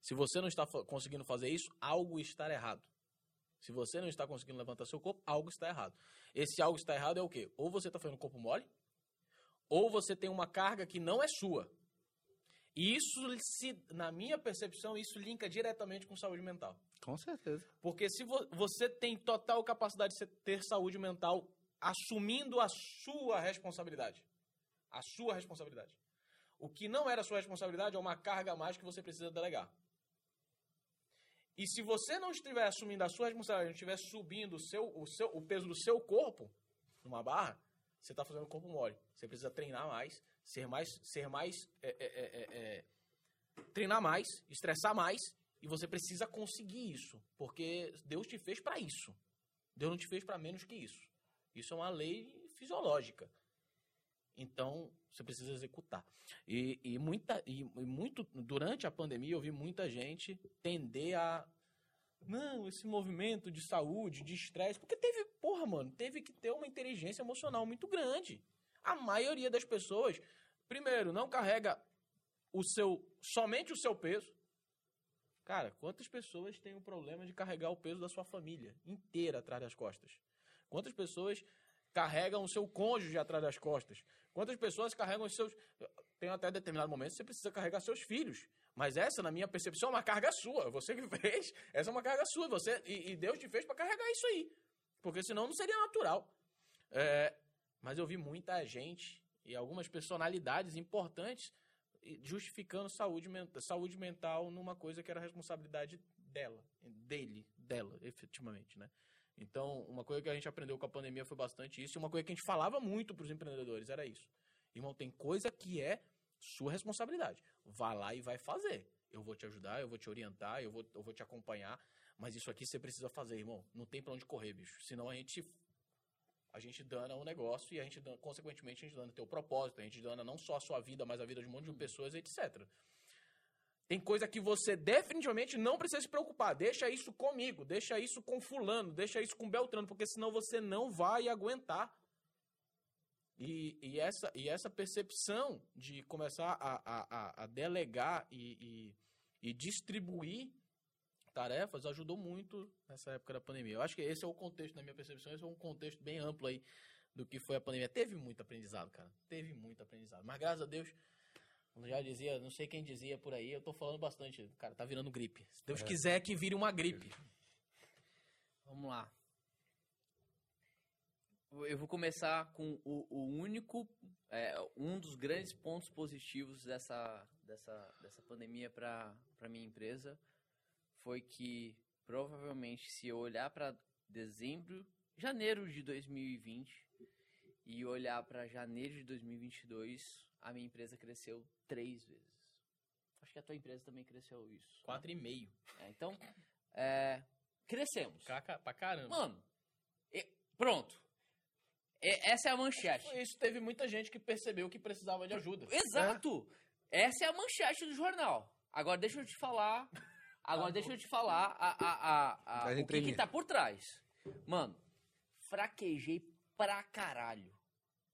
Se você não está conseguindo fazer isso, algo está errado. Se você não está conseguindo levantar seu corpo, algo está errado. Esse algo está errado é o quê? Ou você está fazendo corpo mole, ou você tem uma carga que não é sua. E isso, se, na minha percepção, isso linka diretamente com saúde mental. Com certeza. Porque se vo você tem total capacidade de ter saúde mental assumindo a sua responsabilidade. A sua responsabilidade. O que não era sua responsabilidade é uma carga a mais que você precisa delegar. E se você não estiver assumindo a sua responsabilidade, não estiver subindo o, seu, o, seu, o peso do seu corpo numa barra, você está fazendo o corpo mole. Você precisa treinar mais, ser mais, ser mais, é, é, é, é, treinar mais, estressar mais, e você precisa conseguir isso, porque Deus te fez para isso. Deus não te fez para menos que isso. Isso é uma lei fisiológica. Então, você precisa executar. E, e, muita, e muito durante a pandemia eu vi muita gente tender a não, esse movimento de saúde, de estresse, porque teve, porra, mano, teve que ter uma inteligência emocional muito grande. A maioria das pessoas, primeiro, não carrega o seu somente o seu peso. Cara, quantas pessoas têm o problema de carregar o peso da sua família inteira atrás das costas? Quantas pessoas carregam o seu cônjuge atrás das costas? Quantas pessoas carregam os seus. Tem até determinado momento que você precisa carregar seus filhos. Mas essa, na minha percepção, é uma carga sua. Você que fez, essa é uma carga sua. Você, e, e Deus te fez para carregar isso aí. Porque senão não seria natural. É, mas eu vi muita gente e algumas personalidades importantes justificando saúde, saúde mental numa coisa que era responsabilidade dela, dele, dela, efetivamente, né? Então, uma coisa que a gente aprendeu com a pandemia foi bastante isso, e uma coisa que a gente falava muito para os empreendedores era isso. Irmão, tem coisa que é sua responsabilidade. Vá lá e vai fazer. Eu vou te ajudar, eu vou te orientar, eu vou, eu vou te acompanhar, mas isso aqui você precisa fazer, irmão. Não tem para onde correr, bicho. Senão a gente a gente dana o negócio e a gente, dana, consequentemente, a gente dana teu propósito, a gente dana não só a sua vida, mas a vida de um monte de pessoas, etc. Tem coisa que você definitivamente não precisa se preocupar. Deixa isso comigo, deixa isso com fulano, deixa isso com Beltrano, porque senão você não vai aguentar. E, e essa, e essa percepção de começar a, a, a delegar e, e, e distribuir tarefas ajudou muito nessa época da pandemia. Eu acho que esse é o contexto, na minha percepção, esse é um contexto bem amplo aí do que foi a pandemia. Teve muito aprendizado, cara. Teve muito aprendizado. Mas graças a Deus, já dizia, não sei quem dizia por aí, eu tô falando bastante. Cara, tá virando gripe. Se Deus é. quiser que vire uma gripe. Vamos lá. Eu vou começar com o, o único, é, um dos grandes pontos positivos dessa, dessa, dessa pandemia para minha empresa foi que provavelmente se eu olhar para dezembro, janeiro de 2020 e olhar para janeiro de 2022, a minha empresa cresceu três vezes. Acho que a tua empresa também cresceu isso. Quatro né? e meio. É, então, é, crescemos. Caca, pra caramba. Mano, e, pronto. E, essa é a manchete. Isso teve muita gente que percebeu que precisava de ajuda. Exato. É. Essa é a manchete do jornal. Agora deixa eu te falar Agora tá deixa eu te falar a, a, a, a o que, que tá por trás. Mano, fraquejei pra caralho.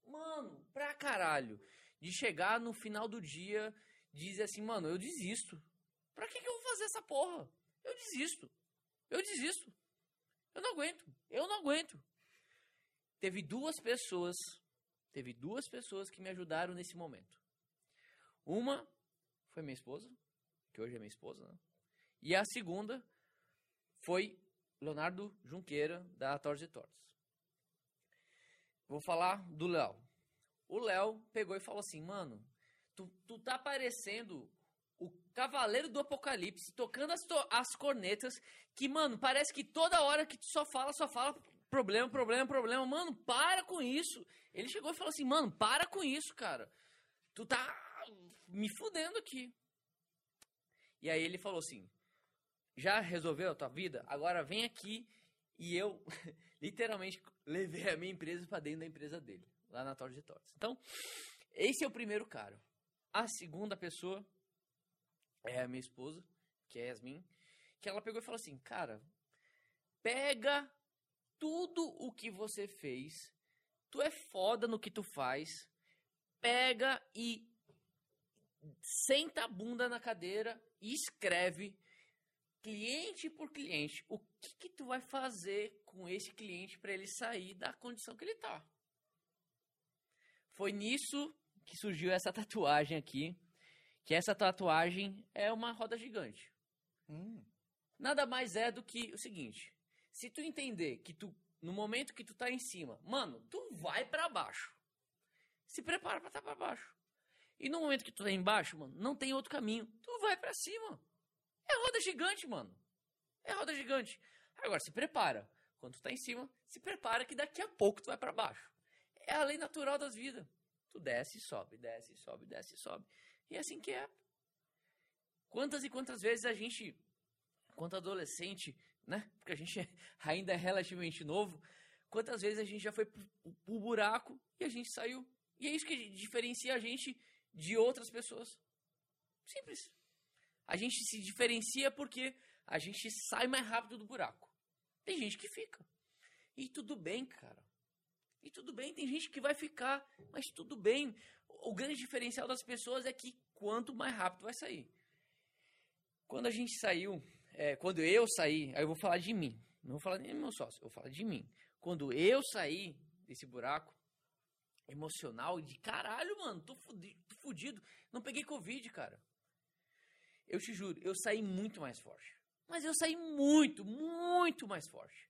Mano, pra caralho. De chegar no final do dia dizer assim, mano, eu desisto. Pra que, que eu vou fazer essa porra? Eu desisto. Eu desisto. Eu não aguento. Eu não aguento. Teve duas pessoas. Teve duas pessoas que me ajudaram nesse momento. Uma foi minha esposa, que hoje é minha esposa, né? E a segunda foi Leonardo Junqueira, da Torres e Torres. Vou falar do Léo. O Léo pegou e falou assim, mano, tu, tu tá parecendo o Cavaleiro do Apocalipse, tocando as, as cornetas, que, mano, parece que toda hora que tu só fala, só fala problema, problema, problema. Mano, para com isso. Ele chegou e falou assim, mano, para com isso, cara. Tu tá me fudendo aqui. E aí ele falou assim, já resolveu a tua vida? Agora vem aqui e eu literalmente levei a minha empresa para dentro da empresa dele, lá na Torre de Torres. Então, esse é o primeiro cara. A segunda pessoa é a minha esposa, que é Yasmin, que ela pegou e falou assim: "Cara, pega tudo o que você fez, tu é foda no que tu faz, pega e senta a bunda na cadeira e escreve cliente por cliente, o que, que tu vai fazer com esse cliente para ele sair da condição que ele está? Foi nisso que surgiu essa tatuagem aqui, que essa tatuagem é uma roda gigante. Hum. Nada mais é do que o seguinte: se tu entender que tu no momento que tu tá em cima, mano, tu vai para baixo. Se prepara para estar tá para baixo. E no momento que tu tá embaixo, mano, não tem outro caminho. Tu vai para cima. É roda gigante, mano. É roda gigante. Agora, se prepara. Quando tu tá em cima, se prepara que daqui a pouco tu vai para baixo. É a lei natural das vidas. Tu desce e sobe, desce e sobe, desce e sobe. E é assim que é. Quantas e quantas vezes a gente, quanto adolescente, né? Porque a gente ainda é relativamente novo. Quantas vezes a gente já foi pro, pro buraco e a gente saiu. E é isso que diferencia a gente de outras pessoas. Simples. A gente se diferencia porque a gente sai mais rápido do buraco. Tem gente que fica. E tudo bem, cara. E tudo bem, tem gente que vai ficar, mas tudo bem. O grande diferencial das pessoas é que quanto mais rápido vai sair. Quando a gente saiu, é, quando eu saí, aí eu vou falar de mim. Não vou falar nem do meu sócio, eu vou falar de mim. Quando eu saí desse buraco emocional de caralho, mano, tô fudido. Não peguei Covid, cara. Eu te juro, eu saí muito mais forte. Mas eu saí muito, muito mais forte.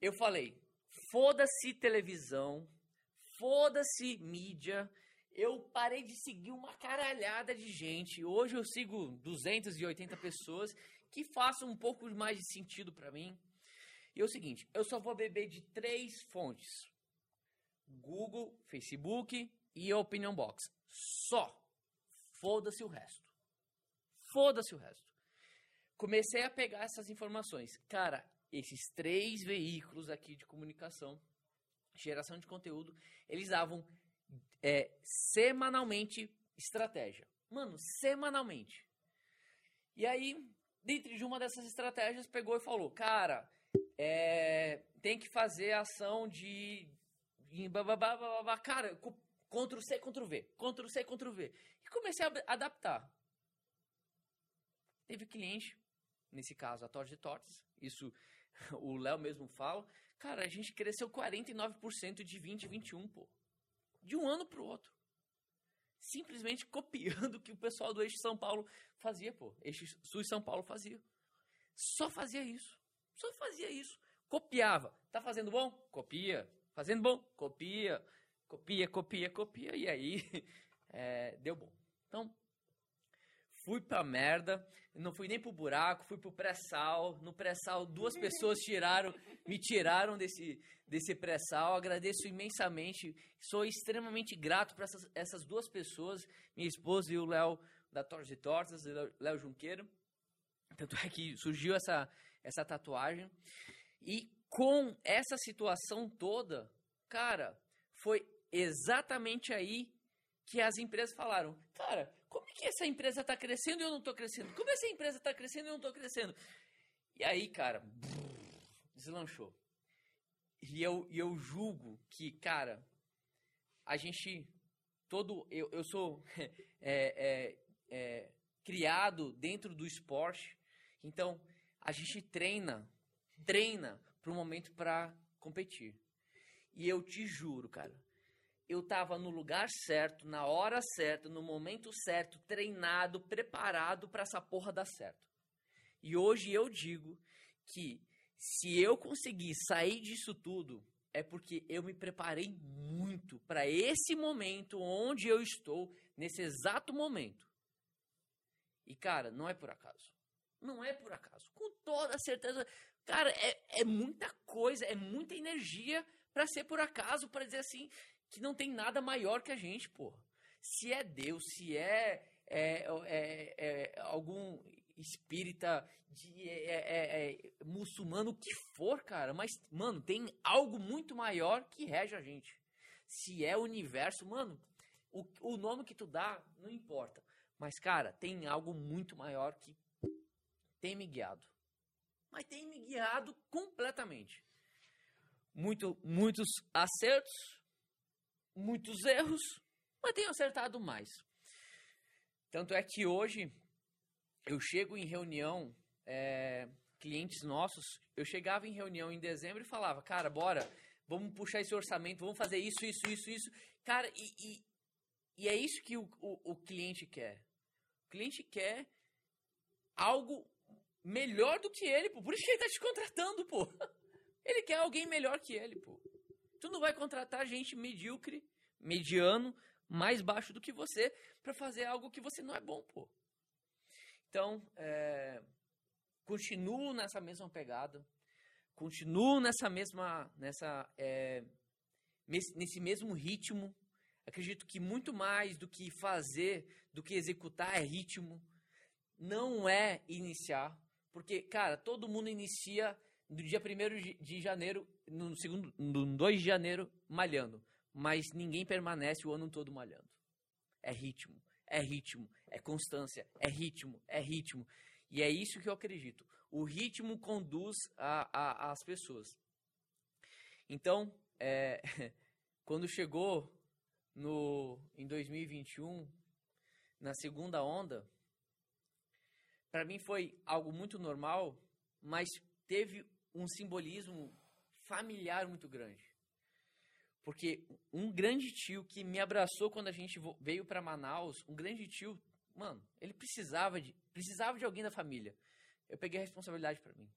Eu falei, foda-se televisão, foda-se mídia. Eu parei de seguir uma caralhada de gente. Hoje eu sigo 280 pessoas que façam um pouco mais de sentido para mim. E é o seguinte, eu só vou beber de três fontes. Google, Facebook e Opinion Box. Só. Foda-se o resto. Foda-se o resto. Comecei a pegar essas informações. Cara, esses três veículos aqui de comunicação, geração de conteúdo, eles davam é, semanalmente estratégia. Mano, semanalmente. E aí, dentro de uma dessas estratégias, pegou e falou: Cara, é, tem que fazer ação de. cara, Ctrl C, Ctrl V, Ctrl C, Ctrl V. E comecei a adaptar. Teve cliente, nesse caso a Torres de Tortas, isso o Léo mesmo fala. Cara, a gente cresceu 49% de 2021, pô. De um ano pro outro. Simplesmente copiando o que o pessoal do Eixo São Paulo fazia, pô. Eixo Sul São Paulo fazia. Só fazia isso. Só fazia isso. Copiava. Tá fazendo bom? Copia. Fazendo bom? Copia. Copia, copia, copia. E aí, é, deu bom. Então, fui pra merda. Não fui nem pro buraco, fui pro pré-sal. No pré-sal, duas pessoas tiraram, me tiraram desse, desse pré-sal. Agradeço imensamente. Sou extremamente grato para essas, essas duas pessoas, minha esposa e o Léo da Torres e Tortas, Léo Junqueiro. Tanto é que surgiu essa, essa tatuagem. E com essa situação toda, cara, foi exatamente aí que as empresas falaram: cara, que essa empresa está crescendo e eu não estou crescendo? Como essa empresa está crescendo e eu não estou crescendo? E aí, cara, deslanchou. E eu, eu julgo que, cara, a gente. Todo. Eu, eu sou é, é, é, criado dentro do esporte, então a gente treina, treina para o momento para competir. E eu te juro, cara, eu tava no lugar certo, na hora certa, no momento certo, treinado, preparado para essa porra dar certo. E hoje eu digo que se eu conseguir sair disso tudo, é porque eu me preparei muito para esse momento onde eu estou, nesse exato momento. E cara, não é por acaso. Não é por acaso. Com toda certeza. Cara, é, é muita coisa, é muita energia para ser por acaso, para dizer assim, que não tem nada maior que a gente, pô. Se é Deus, se é, é, é, é algum espírita de, é, é, é, muçulmano, o que for, cara. Mas, mano, tem algo muito maior que rege a gente. Se é o universo, mano, o, o nome que tu dá não importa. Mas, cara, tem algo muito maior que tem me guiado. Mas tem me guiado completamente. Muito, muitos acertos, muitos erros, mas tenho acertado mais. Tanto é que hoje eu chego em reunião, é, clientes nossos, eu chegava em reunião em dezembro e falava, cara, bora, vamos puxar esse orçamento, vamos fazer isso, isso, isso, isso. Cara, e, e, e é isso que o, o, o cliente quer. O cliente quer algo melhor do que ele, pô. Por isso que ele tá te contratando, pô. Ele quer alguém melhor que ele, pô. Tu não vai contratar gente medíocre, mediano, mais baixo do que você para fazer algo que você não é bom, pô. Então, é, continuo nessa mesma pegada, continuo nessa mesma, nessa, é, nesse mesmo ritmo. Acredito que muito mais do que fazer, do que executar é ritmo. Não é iniciar, porque, cara, todo mundo inicia no dia 1 de janeiro, no segundo, no 2 de janeiro, malhando. Mas ninguém permanece o ano todo malhando. É ritmo, é ritmo, é constância, é ritmo, é ritmo. E é isso que eu acredito. O ritmo conduz a, a, as pessoas. Então, é, quando chegou no, em 2021, na segunda onda, para mim foi algo muito normal, mas teve um simbolismo familiar muito grande. Porque um grande tio que me abraçou quando a gente veio pra Manaus, um grande tio, mano, ele precisava de, precisava de alguém da família. Eu peguei a responsabilidade pra mim.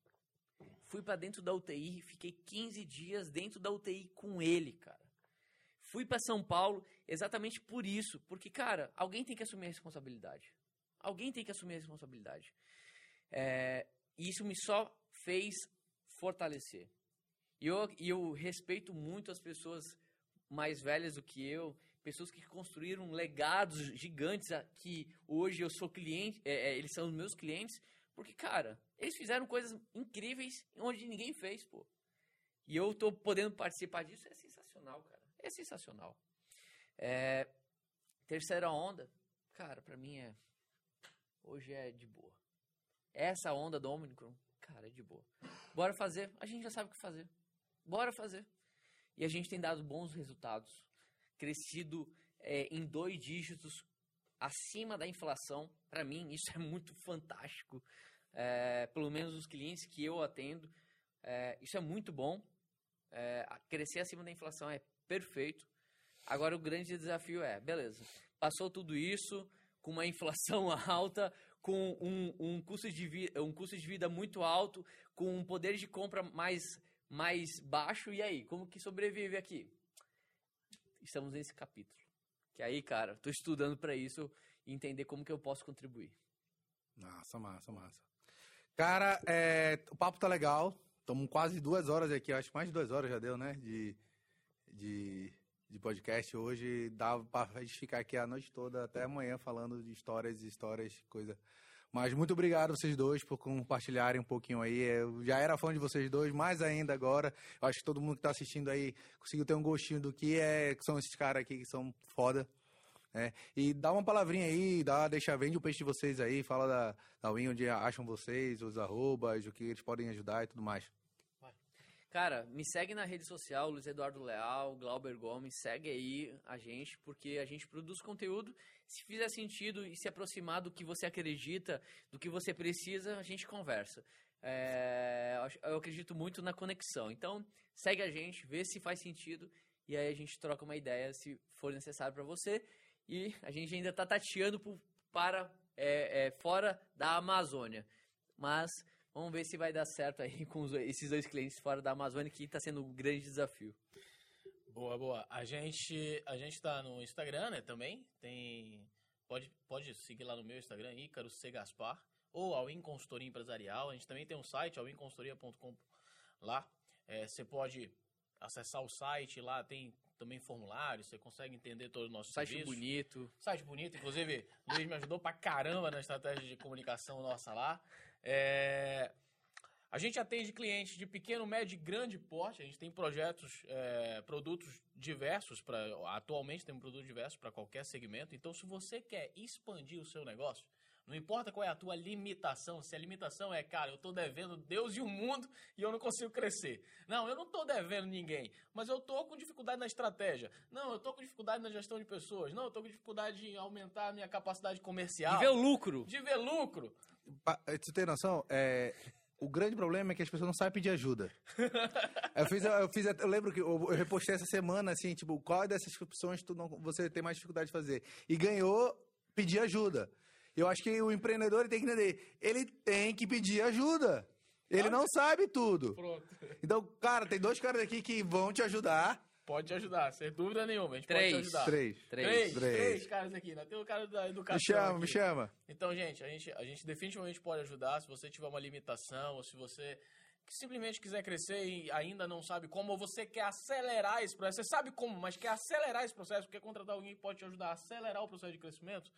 Fui pra dentro da UTI, fiquei 15 dias dentro da UTI com ele, cara. Fui pra São Paulo exatamente por isso, porque cara, alguém tem que assumir a responsabilidade. Alguém tem que assumir a responsabilidade. É, isso me só fez fortalecer. E eu, eu respeito muito as pessoas mais velhas do que eu, pessoas que construíram legados gigantes que hoje eu sou cliente, é, é, eles são meus clientes, porque, cara, eles fizeram coisas incríveis onde ninguém fez, pô. E eu tô podendo participar disso, é sensacional, cara. É sensacional. É, terceira onda, cara, pra mim é. Hoje é de boa. Essa onda do Omicron, cara, de boa. Bora fazer, a gente já sabe o que fazer. Bora fazer. E a gente tem dado bons resultados. Crescido é, em dois dígitos acima da inflação. Para mim, isso é muito fantástico. É, pelo menos os clientes que eu atendo, é, isso é muito bom. É, crescer acima da inflação é perfeito. Agora o grande desafio é, beleza, passou tudo isso com uma inflação alta, com um, um, custo de vi- um custo de vida muito alto, com um poder de compra mais, mais baixo, e aí, como que sobrevive aqui? Estamos nesse capítulo. Que aí, cara, tô estudando para isso e entender como que eu posso contribuir. Massa, massa, massa. Cara, é, o papo tá legal. Estamos quase duas horas aqui, acho que mais de duas horas já deu, né? De, de, de podcast hoje. Dá pra gente ficar aqui a noite toda, até amanhã, falando de histórias e histórias, coisa. Mas muito obrigado vocês dois por compartilharem um pouquinho aí. Eu já era fã de vocês dois, mais ainda agora. Eu acho que todo mundo que tá assistindo aí conseguiu ter um gostinho do que, é, que são esses caras aqui que são foda. É, e dá uma palavrinha aí, dá, deixa, vende o peixe de vocês aí, fala da, da Win, onde acham vocês, os arrobas, o que eles podem ajudar e tudo mais. Cara, me segue na rede social, Luiz Eduardo Leal, Glauber Gomes, segue aí a gente, porque a gente produz conteúdo. Se fizer sentido e se aproximar do que você acredita, do que você precisa, a gente conversa. É, eu acredito muito na conexão. Então, segue a gente, vê se faz sentido e aí a gente troca uma ideia se for necessário para você. E a gente ainda tá tateando para é, é, fora da Amazônia. Mas Vamos ver se vai dar certo aí com os- esses dois clientes fora da Amazônia, que está sendo um grande desafio. Boa, boa. A gente, a gente tá no Instagram, né, também. Tem pode pode seguir lá no meu Instagram, Ícaro C Gaspar, ou ao Consultoria Empresarial. A gente também tem um site, alwinconsultoria.com lá. É, você pode acessar o site, lá tem também formulários, você consegue entender todo o nosso Site serviço. bonito. Site bonito, inclusive, Luiz me ajudou pra caramba na estratégia de comunicação nossa lá. É, A gente atende clientes de pequeno, médio e grande porte. A gente tem projetos, é, produtos diversos para. Atualmente temos produtos diversos para qualquer segmento. Então, se você quer expandir o seu negócio, não importa qual é a tua limitação, se a limitação é, cara, eu tô devendo Deus e o mundo e eu não consigo crescer. Não, eu não tô devendo ninguém, mas eu tô com dificuldade na estratégia. Não, eu tô com dificuldade na gestão de pessoas. Não, eu tô com dificuldade de aumentar a minha capacidade comercial. E ver lucro. De ver lucro. Pa- Você tem noção? É, o grande problema é que as pessoas não sabem pedir ajuda. eu, fiz, eu, fiz, eu lembro que eu, eu repostei essa semana, assim, tipo, qual dessas opções tu não, você tem mais dificuldade de fazer? E ganhou pedir ajuda. Eu acho que o empreendedor tem que entender, ele tem que pedir ajuda. Ele não sabe tudo. Pronto. Então, cara, tem dois caras aqui que vão te ajudar. Pode te ajudar, sem dúvida nenhuma. A gente Três. pode te ajudar. Três. Três. Três, Três. três caras aqui, né? Tem o cara da educação. Me chama, aqui. me chama. Então, gente, a gente, a gente definitivamente pode ajudar se você tiver uma limitação ou se você simplesmente quiser crescer e ainda não sabe como, ou você quer acelerar esse processo. Você sabe como, mas quer acelerar esse processo, quer contratar alguém que pode te ajudar a acelerar o processo de crescimento.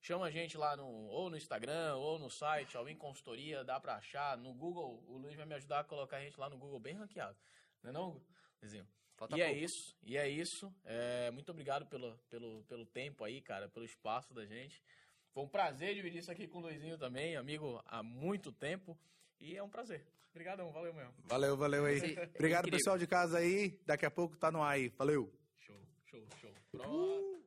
Chama a gente lá no, ou no Instagram, ou no site, Alwin Consultoria, dá pra achar. No Google, o Luiz vai me ajudar a colocar a gente lá no Google bem ranqueado. Não é não, Luizinho? Falta e é pouco. isso, e é isso. É, muito obrigado pelo, pelo, pelo tempo aí, cara, pelo espaço da gente. Foi um prazer dividir isso aqui com o Luizinho também, amigo há muito tempo. E é um prazer. Obrigadão, valeu mesmo. Valeu, valeu aí. Sim, Obrigado, incrível. pessoal de casa aí. Daqui a pouco tá no ar aí. Valeu. Show, show, show. Pronto.